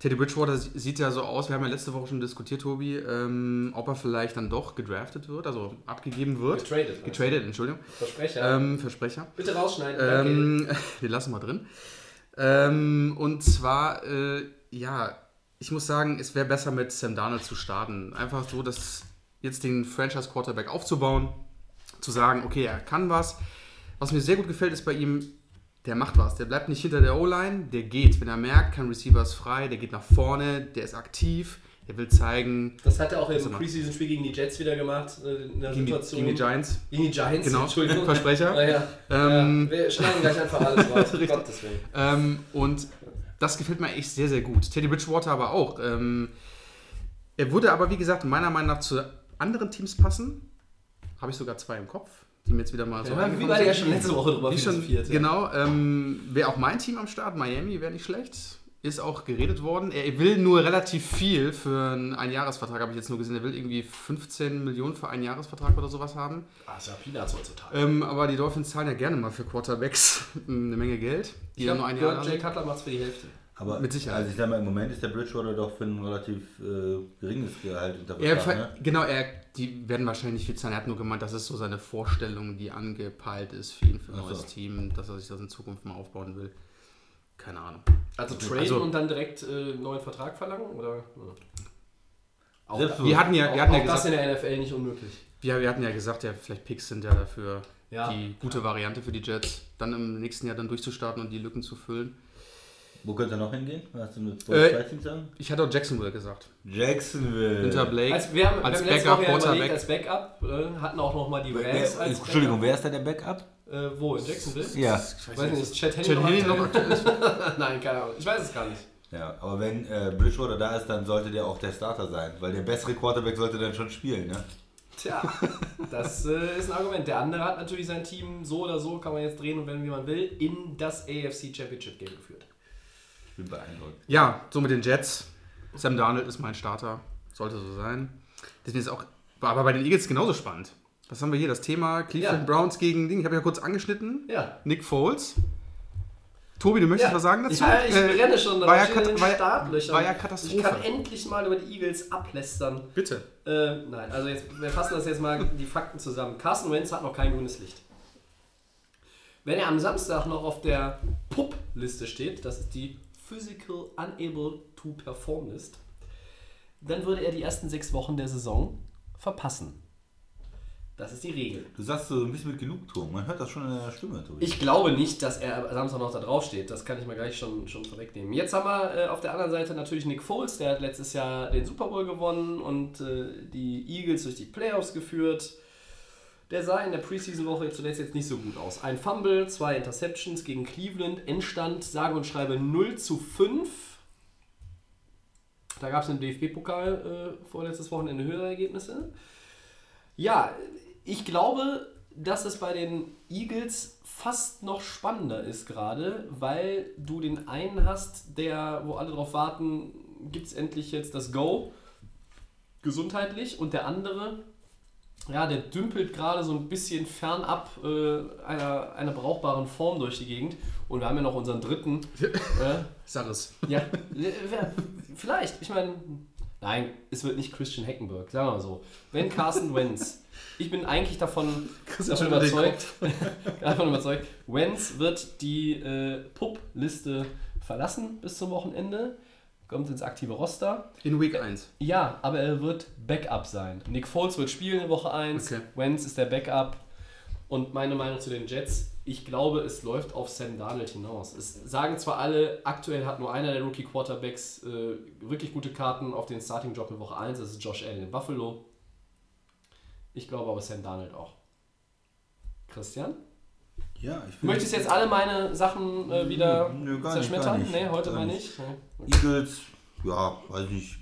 Teddy Bridgewater sie- sieht ja so aus, wir haben ja letzte Woche schon diskutiert, Tobi, ähm, ob er vielleicht dann doch gedraftet wird, also abgegeben wird. Getradet? Getradet, Entschuldigung. Versprecher. Ähm, Versprecher. Bitte rausschneiden. Ähm, den lassen wir drin. Ähm, und zwar, äh, ja, ich muss sagen, es wäre besser mit Sam Darnold zu starten. Einfach so, dass jetzt den Franchise Quarterback aufzubauen, zu sagen, okay, er kann was. Was mir sehr gut gefällt, ist bei ihm, der macht was. Der bleibt nicht hinter der O-Line, der geht. Wenn er merkt, kein Receiver ist frei, der geht nach vorne, der ist aktiv, der will zeigen, Das hat er auch im Preseason-Spiel gegen die Jets wieder gemacht. äh, In der gegen die, Situation. gegen die Giants. Gegen die Giants, Genau, Entschuldigung. Versprecher. Naja, Ähm, ja, wir schneiden gleich einfach alles raus. Richtig. Gottes Willen. Ähm, und das gefällt mir echt sehr, sehr gut. Teddy Bridgewater aber auch. Ähm, er würde aber, wie gesagt, meiner Meinung nach zu anderen Teams passen. Habe ich sogar zwei im Kopf, die mir jetzt wieder mal so Ja, wie eingefallen beide ja schon letzte Woche drüber Wie schon, ja. Genau. Ähm, Wäre auch mein Team am Start. Miami wäre nicht schlecht. Ist auch geredet worden. Er will nur relativ viel für einen Einjahresvertrag, habe ich jetzt nur gesehen. Er will irgendwie 15 Millionen für einen Jahresvertrag oder sowas haben. Ah, ist ja Peanuts heutzutage. Ähm, aber die Dolphins zahlen ja gerne mal für Quarterbacks eine Menge Geld. Die ich dann habe nur ein Jahr Jay. Cutler macht es für die Hälfte. Aber Mit Sicherheit. Also ich sag mal, im Moment ist der Bridgewater doch für ein relativ äh, geringes Gehalt unter Er, Vertrag, ne? Genau, er, die werden wahrscheinlich nicht viel zahlen. Er hat nur gemeint, das ist so seine Vorstellung, die angepeilt ist für ihn, für ein Ach so. neues Team, dass er sich das in Zukunft mal aufbauen will. Keine Ahnung. Also traden Also- und dann direkt äh, einen neuen Vertrag verlangen? Oder? Ja. Auch, da- so. Wir hatten ja, auch, wir hatten ja auch das gesagt, in der NFL nicht unmöglich. wir, wir hatten ja gesagt, ja, vielleicht Picks sind ja dafür Ja. die gute Variante für die Jets, dann im nächsten Jahr dann durchzustarten und die Lücken zu füllen. Wo könnte er noch hingehen? Hast du eine Äh, sagen? Ich hatte auch Jacksonville gesagt. Jacksonville. Hinter Blake Also wir haben, als wir haben letzte Backup überlegt, Quarterback. als Backup, äh, hatten auch nochmal die Wer, Rams als Entschuldigung, wer ist da der Backup? Backup. Äh, wo, in Jacksonville? Ja. Weiß nicht, ist Chad noch noch aktuell? Nein, keine Ahnung. Ich weiß es gar nicht. Ja, aber wenn äh, Bridgewater da ist, dann sollte der auch der Starter sein, weil der bessere Quarterback sollte dann schon spielen, ne? Tja, das äh, ist ein Argument. Der andere hat natürlich sein Team so oder so, kann man jetzt drehen und wenn wie man will, in das AFC Championship Game geführt. Ich bin beeindruckt. Ja, so mit den Jets. Sam Darnold ist mein Starter. Sollte so sein. Deswegen ist auch, aber bei den Eagles genauso spannend. Was haben wir hier? Das Thema Cleveland Ja. Browns gegen Ding. Ich habe ja kurz angeschnitten. Ja. Nick Foles. Tobi, du möchtest Ja. was sagen dazu? Ja, ich Äh, renne schon war ja in den war ja- Startlöchern. war ja Ich Katastrophe. kann endlich mal über die Eagles ablästern. Bitte. Äh, nein, also jetzt, wir fassen das jetzt mal die Fakten zusammen. Carson Wentz hat noch kein grünes Licht. Wenn er am Samstag noch auf der PUP-Liste steht, das ist die Physical Unable to Perform List, dann würde er die ersten sechs Wochen der Saison verpassen. Das ist die Regel. Du sagst so ein bisschen mit Genugtuung, man hört das schon in der Stimme, Tobi. Ich glaube nicht, dass er Samstag noch da drauf steht. Das kann ich mal gleich schon, schon vorwegnehmen. Jetzt haben wir äh, auf der anderen Seite natürlich Nick Foles, der hat letztes Jahr den Super Bowl gewonnen und äh, die Eagles durch die Playoffs geführt. Der sah in der Preseason-Woche zuletzt jetzt nicht so gut aus. Ein Fumble, zwei Interceptions gegen Cleveland, Endstand, sage und schreibe 0 zu 5. Da gab es im DFB-Pokal äh, vorletztes Wochenende höhere Ergebnisse. Ja, ich glaube, dass es bei den Eagles fast noch spannender ist gerade, weil du den einen hast, der, wo alle drauf warten, gibt es endlich jetzt das Go, gesundheitlich, und der andere, ja, der dümpelt gerade so ein bisschen fernab äh, einer, einer brauchbaren Form durch die Gegend. Und wir haben ja noch unseren dritten. äh, Sag es. ja, wer- vielleicht. Ich meine, nein, es wird nicht Christian Heckenberg, sagen wir mal so. Wenn Carson Wentz, ich bin eigentlich davon, davon überzeugt, davon überzeugt, Wentz wird die äh, Pup-Liste verlassen bis zum Wochenende, kommt ins aktive Roster. In Week 1. Ja, aber er wird Backup sein. Nick Foles wird spielen in Woche 1. Okay. Wentz ist der Backup. Und meine Meinung zu den Jets, ich glaube, es läuft auf Sam Darnold hinaus. Es sagen zwar alle, aktuell hat nur einer der Rookie Quarterbacks äh, wirklich gute Karten auf den Starting-Job in Woche 1, das ist Josh Allen in Buffalo. Ich glaube aber Sam Darnold auch. Christian? Ja, ich Du möchtest jetzt alle meine Sachen äh, wieder Nö, gar nicht, zerschmettern? gar nicht. Nee, heute Gar mal nicht. nicht. Eagles, ja, weiß nicht.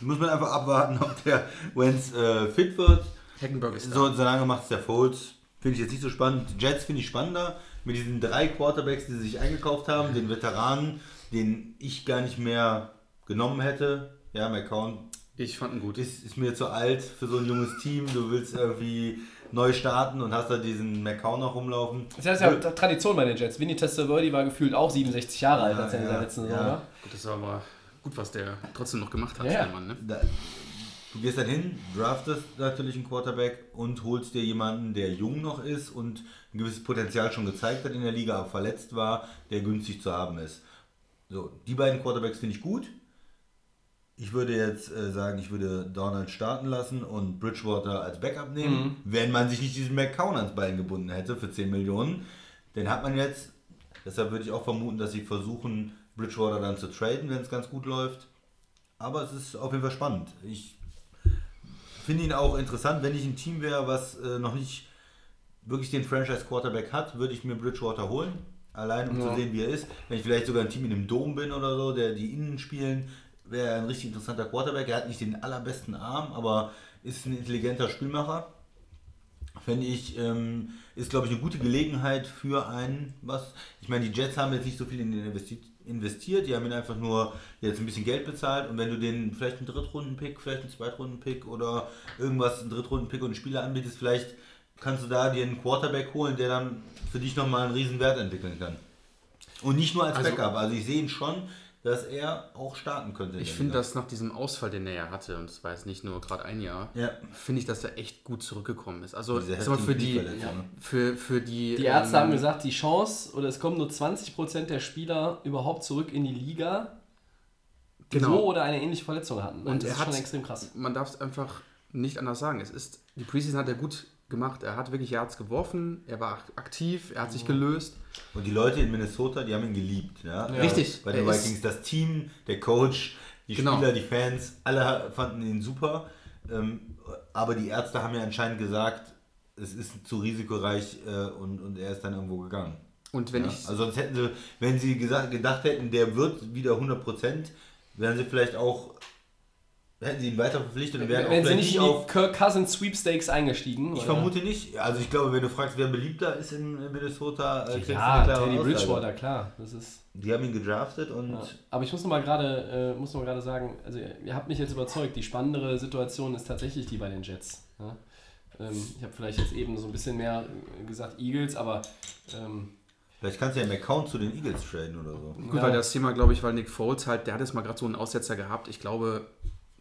Muss man einfach abwarten, ob der Wentz äh, fit wird. Hackenberg ist da. So, solange macht es der Foles. Finde ich jetzt nicht so spannend. Jets finde ich spannender. Mit diesen drei Quarterbacks, die sie sich eingekauft haben, den Veteranen, den ich gar nicht mehr genommen hätte. Ja, McCown Ich fand ihn gut. ist, ist mir zu alt für so ein junges Team. Du willst irgendwie neu starten und hast da diesen McCown noch rumlaufen. Das ist ja Tradition bei den Jets. Vinny Testaverde war gefühlt auch 67 Jahre alt, Ja, als er in der ja, letzten Saison ja. war. Gut, das war aber gut, was der trotzdem noch gemacht hat, Ja, ja. der Mann. Ne? Da, du gehst dann hin, draftest natürlich einen Quarterback und holst dir jemanden, der jung noch ist und ein gewisses Potenzial schon gezeigt hat in der Liga, aber verletzt war, der günstig zu haben ist. So, die beiden Quarterbacks finde ich gut. Ich würde jetzt äh, sagen, ich würde Donald starten lassen und Bridgewater als Backup nehmen, wenn man sich nicht diesen McCown ans Bein gebunden hätte für 10 Millionen. Den hat man jetzt. Deshalb würde ich auch vermuten, dass sie versuchen, Bridgewater dann zu traden, wenn es ganz gut läuft. Aber es ist auf jeden Fall spannend. Ich finde ihn auch interessant, wenn ich ein Team wäre, was äh, noch nicht wirklich den Franchise-Quarterback hat, würde ich mir Bridgewater holen. Allein um Ja. zu sehen, wie er ist. Wenn ich vielleicht sogar ein Team in einem Dom bin oder so, der die innen spielen, wäre ein richtig interessanter Quarterback. Er hat nicht den allerbesten Arm, aber ist ein intelligenter Spielmacher. Fände ich, ähm, ist glaube ich eine gute Gelegenheit für einen, was, ich meine, die Jets haben jetzt nicht so viel in den investi investiert, die haben ihn einfach nur jetzt ein bisschen Geld bezahlt und wenn du den vielleicht einen Drittrunden-Pick, vielleicht einen Zweitrunden-Pick oder irgendwas, einen Drittrunden-Pick und einen Spieler anbietest, vielleicht kannst du da dir einen Quarterback holen, der dann für dich nochmal einen riesen Wert entwickeln kann. Und nicht nur als Also- Backup, also ich sehe ihn schon, dass er auch starten könnte. Ich finde, dass nach diesem Ausfall, den er ja hatte, und es war jetzt nicht nur gerade ein Jahr, Ja. finde ich, dass er echt gut zurückgekommen ist. Also sag mal, für die, für, für die, Die Ärzte ähm, haben gesagt, die Chance, oder es kommen nur 20% der Spieler überhaupt zurück in die Liga, die Genau. so oder eine ähnliche Verletzung hatten. Und das er ist hat- schon extrem krass. man darf es einfach nicht anders sagen. Es ist, die Preseason hat er gut gemacht. Er hat wirklich Yards geworfen, er war aktiv, er hat sich gelöst. Und die Leute in Minnesota, die haben ihn geliebt. Ja? Ja. Richtig. Bei den Er Vikings, das Team, der Coach, die Genau. Spieler, die Fans, alle fanden ihn super. Ähm, aber die Ärzte haben ja anscheinend gesagt, es ist zu risikoreich äh, und, und er ist dann irgendwo gegangen. Und wenn Ja? ich Also sonst hätten sie, wenn sie gesagt, gedacht hätten, der wird wieder 100%, wären sie vielleicht auch, hätten sie ihn weiter verpflichtet und wären auch Wenn sie nicht in nicht die auf Kirk Cousins Sweepstakes eingestiegen. ich oder? vermute nicht. Also ich glaube, wenn du fragst, wer beliebter ist in Minnesota, äh, kriegst du Ja, eine klare Teddy. Bridgewater, klar. Das ist, Die haben ihn gedraftet und ja. Aber ich muss noch mal gerade äh, muss noch mal gerade sagen, also ihr habt mich jetzt überzeugt, die spannendere Situation ist tatsächlich die bei den Jets. Ja? Ähm, ich habe vielleicht jetzt eben so ein bisschen mehr gesagt Eagles, aber ähm, vielleicht kannst du ja McCown zu den Eagles traden oder so. Gut, Ja. weil das Thema, glaube ich, weil Nick Foles halt, der hat jetzt mal gerade so einen Aussetzer gehabt. Ich glaube,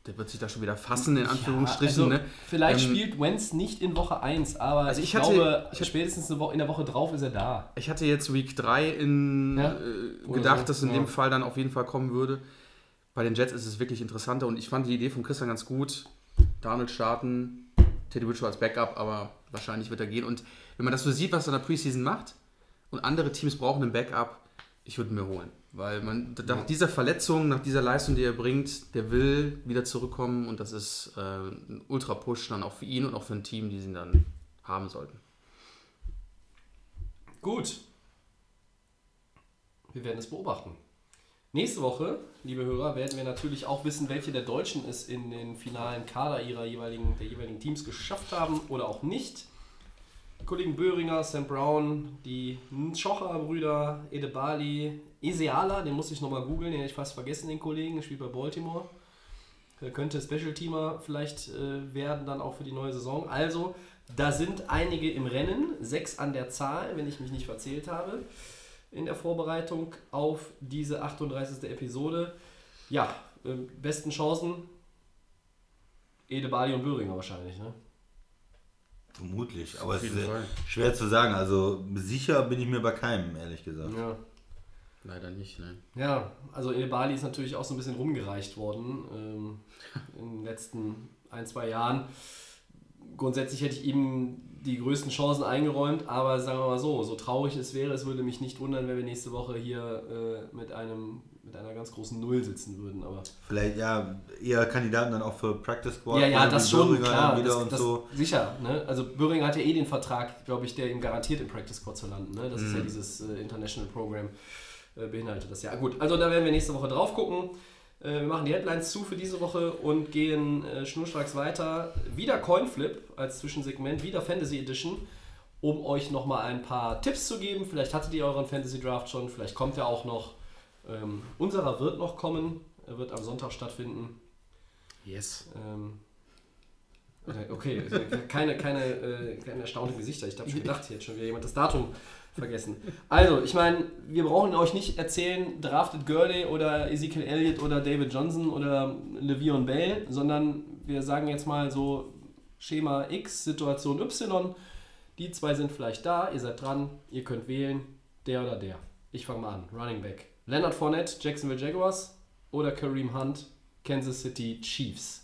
der wird sich da schon wieder fassen, in Anführungsstrichen. also, ne? Vielleicht Ähm, spielt Wentz nicht in Woche 1, aber Also ich, ich hatte- glaube, ich hatte- spätestens Woche, in der Woche drauf ist er da. Ich hatte jetzt Week 3 in, Ja. äh, gedacht, so, dass in ja. dem Fall dann auf jeden Fall kommen würde. Bei den Jets ist es wirklich interessanter und ich fand die Idee von Christian ganz gut. Donald starten, Teddy Bridgewater als Backup, aber wahrscheinlich wird er gehen. Und wenn man das so sieht, was er in der Preseason macht und andere Teams brauchen einen Backup, ich würde ihn mir holen. Weil man nach dieser Verletzung, nach dieser Leistung, die er bringt, der will wieder zurückkommen und das ist äh, ein Ultra-Push dann auch für ihn und auch für ein Team, die sie ihn dann haben sollten. Gut. Wir werden es beobachten. Nächste Woche, liebe Hörer, werden wir natürlich auch wissen, welche der Deutschen es in den finalen Kader ihrer jeweiligen, der jeweiligen Teams geschafft haben oder auch nicht. Die Kollegen Böhringer, Sam Brown, die Schocher-Brüder, Edebali, Eseala, den muss ich nochmal googeln, den hätte ich fast vergessen, den Kollegen, der spielt bei Baltimore. Der könnte Special-Teamer vielleicht äh, werden, dann auch für die neue Saison. Also, da sind einige im Rennen, sechs an der Zahl, wenn ich mich nicht verzählt habe, in der Vorbereitung auf diese 38. Episode. Ja, ähm, besten Chancen Edebali und Böhringer wahrscheinlich, ne? Vermutlich, aber es ist äh, Fall. schwer zu sagen. Also sicher bin ich mir bei keinem, ehrlich gesagt. Ja. Leider nicht, ne? Ja, also Bali ist natürlich auch so ein bisschen rumgereicht worden ähm, in den letzten ein, zwei Jahren. Grundsätzlich hätte ich ihm die größten Chancen eingeräumt, aber sagen wir mal so, so traurig es wäre, es würde mich nicht wundern, wenn wir nächste Woche hier äh, mit, einem, mit einer ganz großen Null sitzen würden. Aber Vielleicht ja eher Kandidaten dann auch für Practice Squad. ja, ja, das schon, Böhringer klar, wieder das, und das, so. sicher. Ne? Also Böhringer hat ja eh den Vertrag, glaube ich, der ihm garantiert im Practice Squad zu landen. Ne? Das ist ja Mhm. dieses äh, International Program, äh, beinhaltet das ja. Gut, also da werden wir nächste Woche drauf gucken. Äh, wir machen die Headlines zu für diese Woche und gehen äh, schnurstracks weiter. Wieder Coinflip als Zwischensegment, wieder Fantasy Edition, um euch nochmal ein paar Tipps zu geben. Vielleicht hattet ihr euren Fantasy Draft schon, vielleicht kommt er auch noch. Ähm, unserer wird noch kommen, er wird am Sonntag stattfinden. Yes. Ähm, äh, okay, keine, keine, äh, keine erstaunten Gesichter. Ich habe schon gedacht, hier hat schon wieder jemand das Datum vergessen. Also, ich meine, wir brauchen euch nicht erzählen, draftet Gurley oder Ezekiel Elliott oder David Johnson oder Le'Veon Bell, sondern wir sagen jetzt mal so Schema X, Situation Y. Die zwei sind vielleicht da, ihr seid dran, ihr könnt wählen, der oder der. Ich fange mal an. Running Back. Leonard Fournette, Jacksonville Jaguars oder Kareem Hunt, Kansas City Chiefs.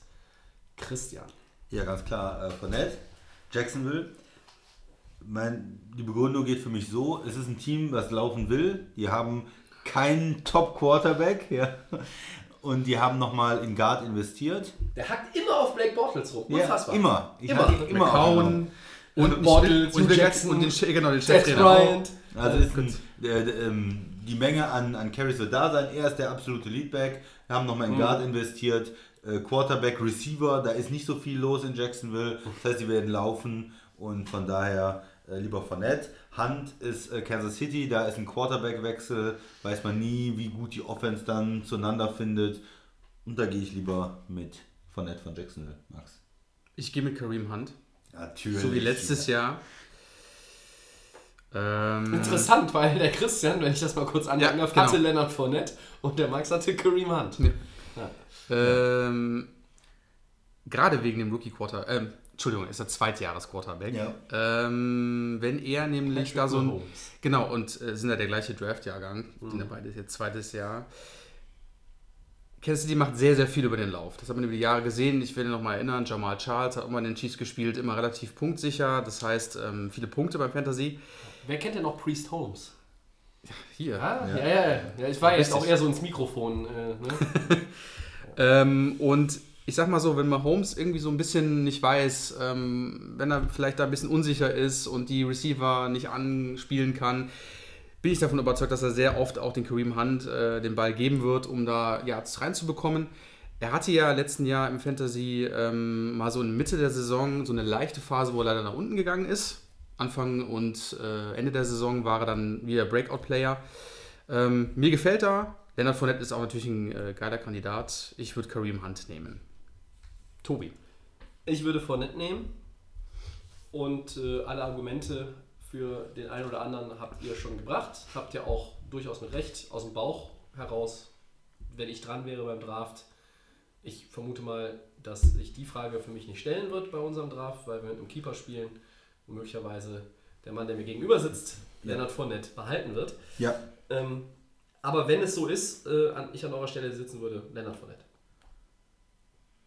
Christian. Ja, ganz klar. Äh, Fournette, Jacksonville. Mein, die Begründung geht für mich so: Es ist ein Team, was laufen will. Die haben keinen Top-Quarterback. Ja. Und die haben nochmal in Guard investiert. Der hackt immer auf Blake Bortles rum. Unfassbar. Ja, immer. Ich Immer. immer McCown und, Bortles, und, Hugh den- Jackson, und den, genau, den Cheftrainer. Also ist ein, der, der, ähm, die Menge an, an Carries wird da sein. Er ist der absolute Leadback. Wir haben nochmal in Guard investiert. Äh, Quarterback, Receiver, da ist nicht so viel los in Jacksonville. Das heißt, sie werden laufen und von daher äh, lieber Fournette. Hunt ist äh, Kansas City, da ist ein Quarterback-Wechsel. Weiß man nie, wie gut die Offense dann zueinander findet. Und da gehe ich lieber mit Fournette von Jacksonville, Max. Ich gehe mit Kareem Hunt. Natürlich. So wie letztes Jahr. Ähm, Interessant, weil der Christian, wenn ich das mal kurz anmerken Ja, darf, hatte genau. Leonard Fournette und der Max hatte Kareem Hunt. Ja. Ähm, gerade wegen dem Rookie Quarter, ähm, Entschuldigung, ist der Zweitjahres Quarterback. Ja. Ähm, wenn er nämlich Patrick da so ein, Mahomes. genau und äh, sind ja der gleiche Draft-Jahrgang, sind ja beide jetzt zweites Jahr. Kansas City macht sehr, sehr viel über den Lauf. Das hat man über die Jahre gesehen. Ich will noch mal erinnern, Jamal Charles hat mal in den Chiefs gespielt, immer relativ punktsicher. Das heißt, ähm, viele Punkte beim Fantasy. Wer kennt denn noch Priest Holmes? Hier. Ah, ja, ja, ja. ja ich war jetzt Richtig. auch eher so ins Mikrofon. Äh, ne? Ähm, und ich sag mal so, wenn Mahomes irgendwie so ein bisschen nicht weiß, ähm, wenn er vielleicht da ein bisschen unsicher ist und die Receiver nicht anspielen kann, bin ich davon überzeugt, dass er sehr oft auch den Kareem Hunt äh, den Ball geben wird, um da Yards reinzubekommen. Er hatte ja letzten Jahr im Fantasy ähm, mal so in Mitte der Saison so eine leichte Phase, wo er leider nach unten gegangen ist. Anfang und äh, Ende der Saison war er dann wieder Breakout-Player. Ähm, mir gefällt er. Leonard Fournette ist auch natürlich ein äh, geiler Kandidat. Ich würde Kareem Hunt nehmen. Tobi. Ich würde Fournette nehmen und äh, alle Argumente für den einen oder anderen habt ihr schon gebracht. Habt ihr auch durchaus mit Recht aus dem Bauch heraus, wenn ich dran wäre beim Draft. Ich vermute mal, dass sich die Frage für mich nicht stellen wird bei unserem Draft, weil wir mit einem Keeper spielen und möglicherweise der Mann, der mir gegenüber sitzt, Leonard Fournette, behalten wird. Ja. Ähm, aber wenn es so ist, äh, an, ich an eurer Stelle sitzen würde, Leonard Fournette.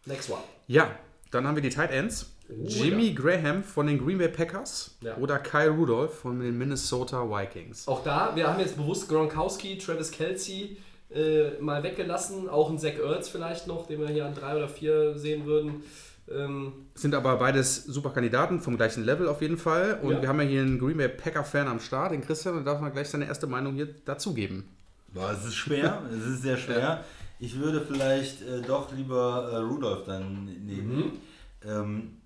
Next one. Ja, dann haben wir die Tight Ends. Jimmy Graham von den Green Bay Packers Ja. oder Kyle Rudolph von den Minnesota Vikings. Auch da, wir haben jetzt bewusst Gronkowski, Travis Kelsey äh, mal weggelassen, auch ein Zach Ertz vielleicht noch, den wir hier an drei oder vier sehen würden. Ähm, Sind aber beides super Kandidaten vom gleichen Level auf jeden Fall. Und Ja. wir haben ja hier einen Green Bay Packer-Fan am Start, den Christian, und darf mal gleich seine erste Meinung hier dazugeben. Boah, es ist schwer, es ist sehr schwer. Ich würde vielleicht äh, doch lieber äh, Rudolph dann nehmen. Ähm,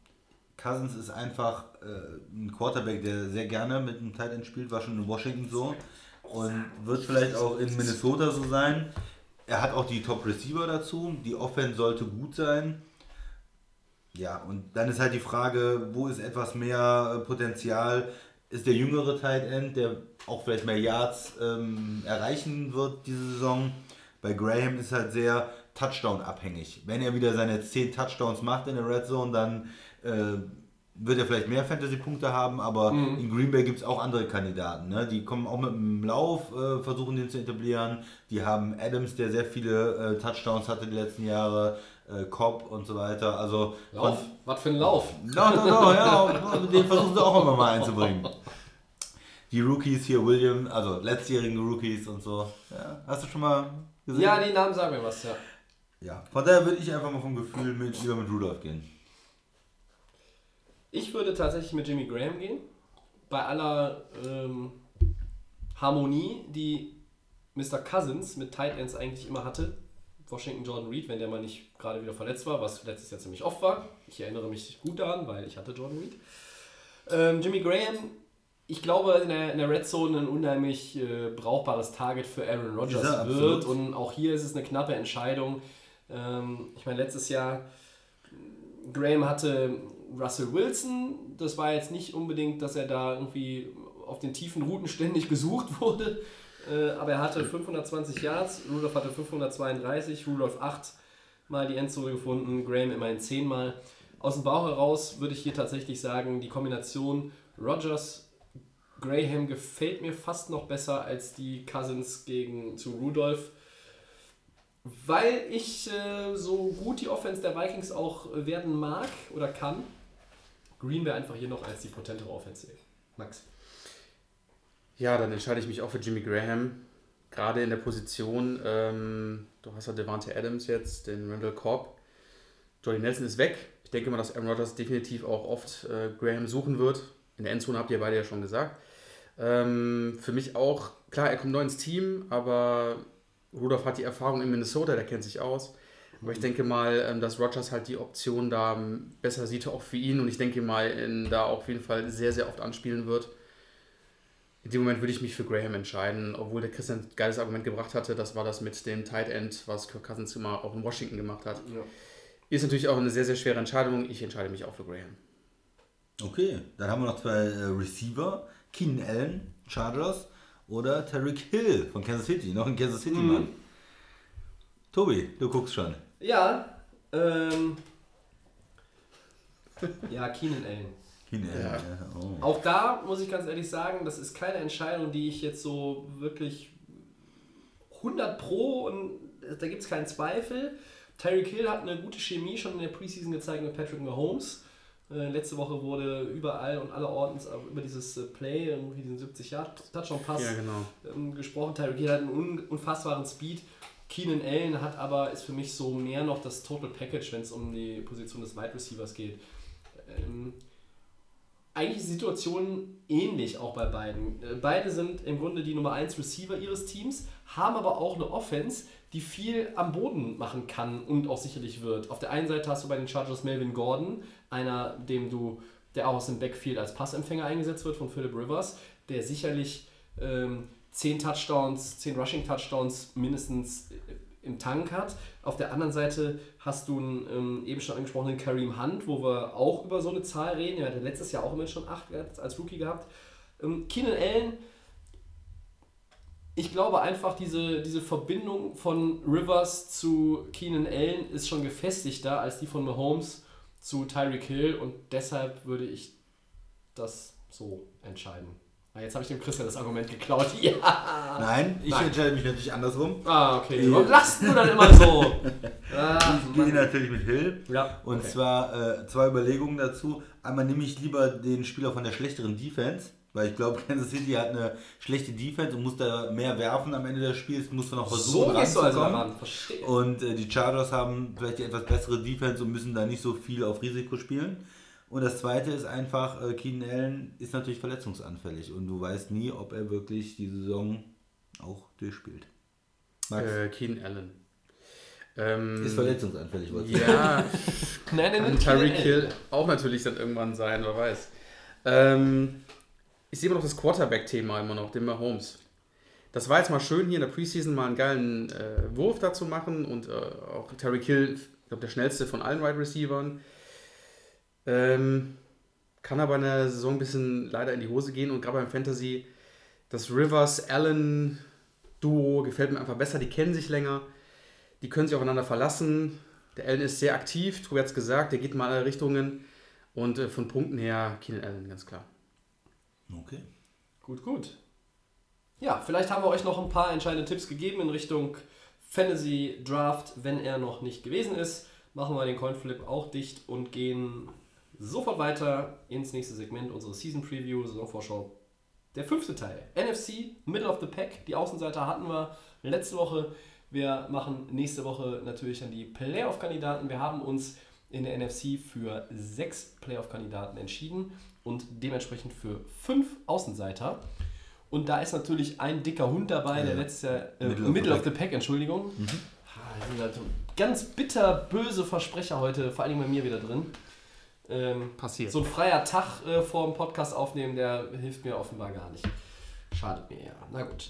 Cousins ist einfach äh, ein Quarterback, der sehr gerne mit einem Tight End spielt, war schon in Washington so und wird vielleicht auch in Minnesota so sein. Er hat auch die Top Receiver dazu, die Offense sollte gut sein. Ja, und dann ist halt die Frage, wo ist etwas mehr äh, Potenzial? Ist der jüngere Tight End, der auch vielleicht mehr Yards ähm, erreichen wird diese Saison? Bei Graham ist halt sehr Touchdown abhängig. Wenn er wieder seine 10 Touchdowns macht in der Red Zone, dann äh, wird er vielleicht mehr Fantasy-Punkte haben, aber Mhm. in Green Bay gibt es auch andere Kandidaten. Ne? Die kommen auch mit dem Lauf, äh, versuchen den zu etablieren. Die haben Adams, der sehr viele äh, Touchdowns hatte die letzten Jahre, äh, Cobb und so weiter. Also Lauf? Was für ein Lauf? No, no, no, ja, den versuchen sie auch immer mal einzubringen. Die Rookies hier, William, also letztjährigen Rookies und so. Ja, hast du schon mal gesehen? Ja, die Namen sagen mir was, ja. ja. Von daher würde ich einfach mal vom Gefühl mit, lieber mit Rudolph gehen. Ich würde tatsächlich mit Jimmy Graham gehen. Bei aller ähm, Harmonie, die Mr. Cousins mit Tight Ends eigentlich immer hatte. Washington Jordan Reed, wenn der mal nicht gerade wieder verletzt war, was letztes Jahr ziemlich oft war. Ich erinnere mich gut daran, weil ich hatte Jordan Reed. Ähm, Jimmy Graham, ich glaube, in der, in der Red Zone ein unheimlich äh, brauchbares Target für Aaron Rodgers Ja, wird. absolut. Und auch hier ist es eine knappe Entscheidung. Ähm, ich meine, letztes Jahr Graham hatte Russell Wilson. Das war jetzt nicht unbedingt, dass er da irgendwie auf den tiefen Routen ständig gesucht wurde. Äh, aber er hatte 520 Yards, Rudolph hatte 532, Rudolph 8 Mal die Endzone gefunden, Graham immerhin 10 Mal. Aus dem Bauch heraus würde ich hier tatsächlich sagen, die Kombination Rogers Graham gefällt mir fast noch besser als die Cousins gegen zu Rudolph. Weil ich äh, so gut die Offense der Vikings auch werden mag oder kann, Green Bay einfach hier noch als die potentere Offense sehe. Max. Ja, dann entscheide ich mich auch für Jimmy Graham. Gerade in der Position, ähm, du hast ja Devante Adams jetzt, den Randall Cobb. Jordy Nelson ist weg. Ich denke mal, dass Aaron Rodgers definitiv auch oft äh, Graham suchen wird. In der Endzone habt ihr beide ja schon gesagt. Ähm, für mich auch, klar, er kommt neu ins Team, aber Rudolph hat die Erfahrung in Minnesota, der kennt sich aus. Aber ich denke mal, ähm, dass Rodgers halt die Option da ähm, besser sieht, auch für ihn. Und ich denke mal, in, da auf jeden Fall sehr, sehr oft anspielen wird. In dem Moment würde ich mich für Graham entscheiden, obwohl der Christian ein geiles Argument gebracht hatte. Das war das mit dem Tight End, was Kirk Cousins immer auch in Washington gemacht hat. Ja. Ist natürlich auch eine sehr, sehr schwere Entscheidung. Ich entscheide mich auch für Graham. Okay, dann haben wir noch zwei äh, Receiver. Keenan Allen, Chargers oder Tarek Hill von Kansas City. Noch ein Kansas City Mann. Tobi, du guckst schon. Ja, ähm. Ja, Keenan Allen. Keenan Allen. Ja. Ja. Oh. Auch da muss ich ganz ehrlich sagen, das ist keine Entscheidung, die ich jetzt so wirklich 100 Pro und da gibt es keinen Zweifel. Tyreek Hill hat eine gute Chemie schon in der Preseason gezeigt mit Patrick Mahomes. Äh, letzte Woche wurde überall und aller Ortens auch über dieses äh, Play, irgendwie diesen 70 Yard Touchdown Pass Ja, genau. ähm, gesprochen. Tyreek Hill hat einen un unfassbaren Speed. Keenan Allen hat aber, ist für mich so mehr noch das Total Package, wenn es um die Position des Wide Receivers geht. Ähm, eigentlich ist die Situation ähnlich auch bei beiden. Äh, Beide sind im Grunde die Nummer 1 Receiver ihres Teams, haben aber auch eine Offense, die viel am Boden machen kann und auch sicherlich wird. Auf der einen Seite hast du bei den Chargers Melvin Gordon, einer, dem du, der auch aus dem Backfield als Passempfänger eingesetzt wird von Philip Rivers, der sicherlich ähm, 10 Touchdowns, 10 Rushing Touchdowns mindestens äh, im Tank hat. Auf der anderen Seite hast du einen ähm, eben schon angesprochenen Kareem Hunt, wo wir auch über so eine Zahl reden. Er hatte letztes Jahr auch immer schon 8 als Rookie gehabt. Ähm, Keenan Allen, ich glaube einfach, diese, diese Verbindung von Rivers zu Keenan Allen ist schon gefestigter als die von Mahomes zu Tyreek Hill und deshalb würde ich das so entscheiden. Ah, jetzt habe ich dem Christian das Argument geklaut. Ja! Nein, ich Nein. entscheide mich natürlich andersrum. Ah, okay. Warum lachst du dann immer so? Ah, Ich gehe natürlich mit Hill. Ja, Und okay. zwar äh, zwei Überlegungen dazu. Einmal nehme ich lieber den Spieler von der schlechteren Defense, weil ich glaube, Kansas City hat eine schlechte Defense und muss da mehr werfen am Ende des Spiels, muss dann auch versuchen, so gehst du also ranzukommen. daran. Verstehe. Und äh, die Chargers haben vielleicht die etwas bessere Defense und müssen da nicht so viel auf Risiko spielen. Und das zweite ist einfach, äh, Keenan Allen ist natürlich verletzungsanfällig und du weißt nie, ob er wirklich die Saison auch durchspielt. Max Äh, Keenan Allen. Ähm, ist verletzungsanfällig, wollte ich Ja, Nein, nein, kann Tyreek Hill auch natürlich dann irgendwann sein, wer weiß. Ähm, sehe immer noch das Quarterback-Thema immer noch, den Mahomes. Das war jetzt mal schön hier in der Preseason mal einen geilen äh, Wurf dazu machen und äh, auch Terry Hill, ich glaube, der schnellste von allen Wide Receivern. Ähm, kann aber in der Saison ein bisschen leider in die Hose gehen und gerade beim Fantasy, das Rivers-Allen-Duo gefällt mir einfach besser, die kennen sich länger, die können sich aufeinander verlassen. Der Allen ist sehr aktiv, Tobi hat es gesagt, der geht mal in alle Richtungen Und äh, von Punkten her Keenan Allen, ganz klar. Okay. Gut, gut. Ja, vielleicht haben wir euch noch ein paar entscheidende Tipps gegeben in Richtung Fantasy Draft, wenn er noch nicht gewesen ist. Machen wir den Coinflip auch dicht und gehen sofort weiter ins nächste Segment, unsere Season Preview, Saisonvorschau. Der fünfte Teil, NFC, Middle of the Pack. Die Außenseiter hatten wir letzte Woche. Wir machen nächste Woche natürlich dann die Playoff-Kandidaten. Wir haben uns in der NFC für sechs Playoff-Kandidaten entschieden und dementsprechend für fünf Außenseiter. Und da ist natürlich ein dicker Hund dabei, der Ja. letztes Jahr, äh, Middle Middle, of the Pack, Entschuldigung. Ah, das sind halt ganz bitter böse Versprecher heute, vor allem bei mir wieder drin. Ähm, Passiert. so ein freier Tag äh, vor dem Podcast aufnehmen, der hilft mir offenbar gar nicht. Schadet mir ja. Na gut.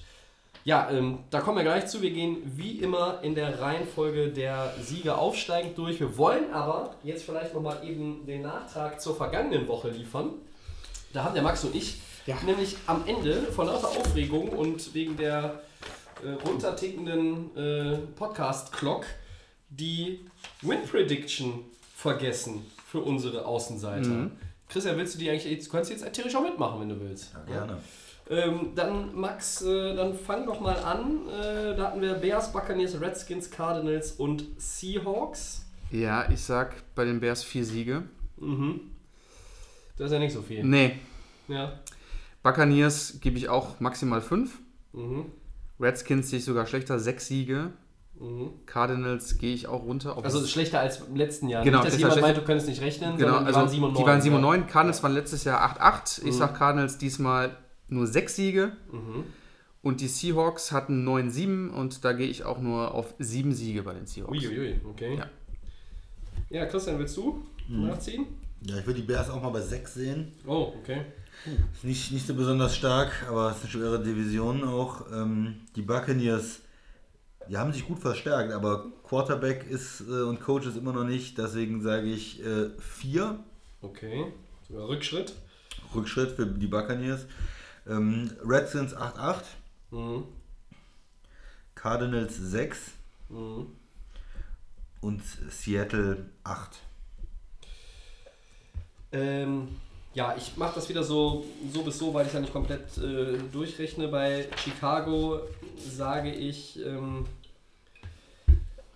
Ja, ähm, da kommen wir gleich zu. Wir gehen wie immer in der Reihenfolge der Sieger aufsteigend durch. Wir wollen aber jetzt vielleicht nochmal eben den Nachtrag zur vergangenen Woche liefern. Da haben der Max und ich Ja. nämlich am Ende vor lauter Aufregung und wegen der äh, runtertickenden äh, Podcast-Clock die Win Prediction vergessen für unsere Außenseiter. Christian, willst du die eigentlich, jetzt, du kannst jetzt theoretisch auch mitmachen, wenn du willst. Ja, gerne. Ähm, dann Max, äh, dann fang doch mal an. Äh, da hatten wir Bears, Buccaneers, Redskins, Cardinals und Seahawks. Ja, ich sag bei den Bears vier Siege. Mhm. Das ist ja nicht so viel. Nee, Ja. Buccaneers gebe ich auch maximal fünf. Mhm. Redskins sehe ich sogar schlechter, sechs Siege. Mhm. Cardinals gehe ich auch runter. Also schlechter als im letzten Jahr. Genau, nicht, dass das jemand meint, du könntest nicht rechnen, genau, sondern die also waren 7 und 9. die waren 7 und ja. 9. Cardinals waren letztes Jahr 8-8. Ich Mhm. sag Cardinals diesmal nur sechs Siege. Mhm. Und die Seahawks hatten 9-7 und da gehe ich auch nur auf sieben Siege bei den Seahawks. Uiuiui, okay. Ja. Ja, Christian, willst du nachziehen? Ja, ich würde die Bears auch mal bei 6 sehen. Oh, okay. Ist nicht, nicht so besonders stark, aber es ist eine schwere Division auch. Ähm, die Buccaneers, die haben sich gut verstärkt, aber Quarterback ist äh, und Coach ist immer noch nicht. Deswegen sage ich 4. Okay. Sogar Rückschritt. Rückschritt für die Buccaneers. Ähm, Redskins 8-8. Mhm. Cardinals 6 Mhm. und Seattle 8. Ähm, ja, ich mache das wieder so, so bis so, weil ich ja nicht komplett äh, durchrechne. Bei Chicago sage ich, ähm,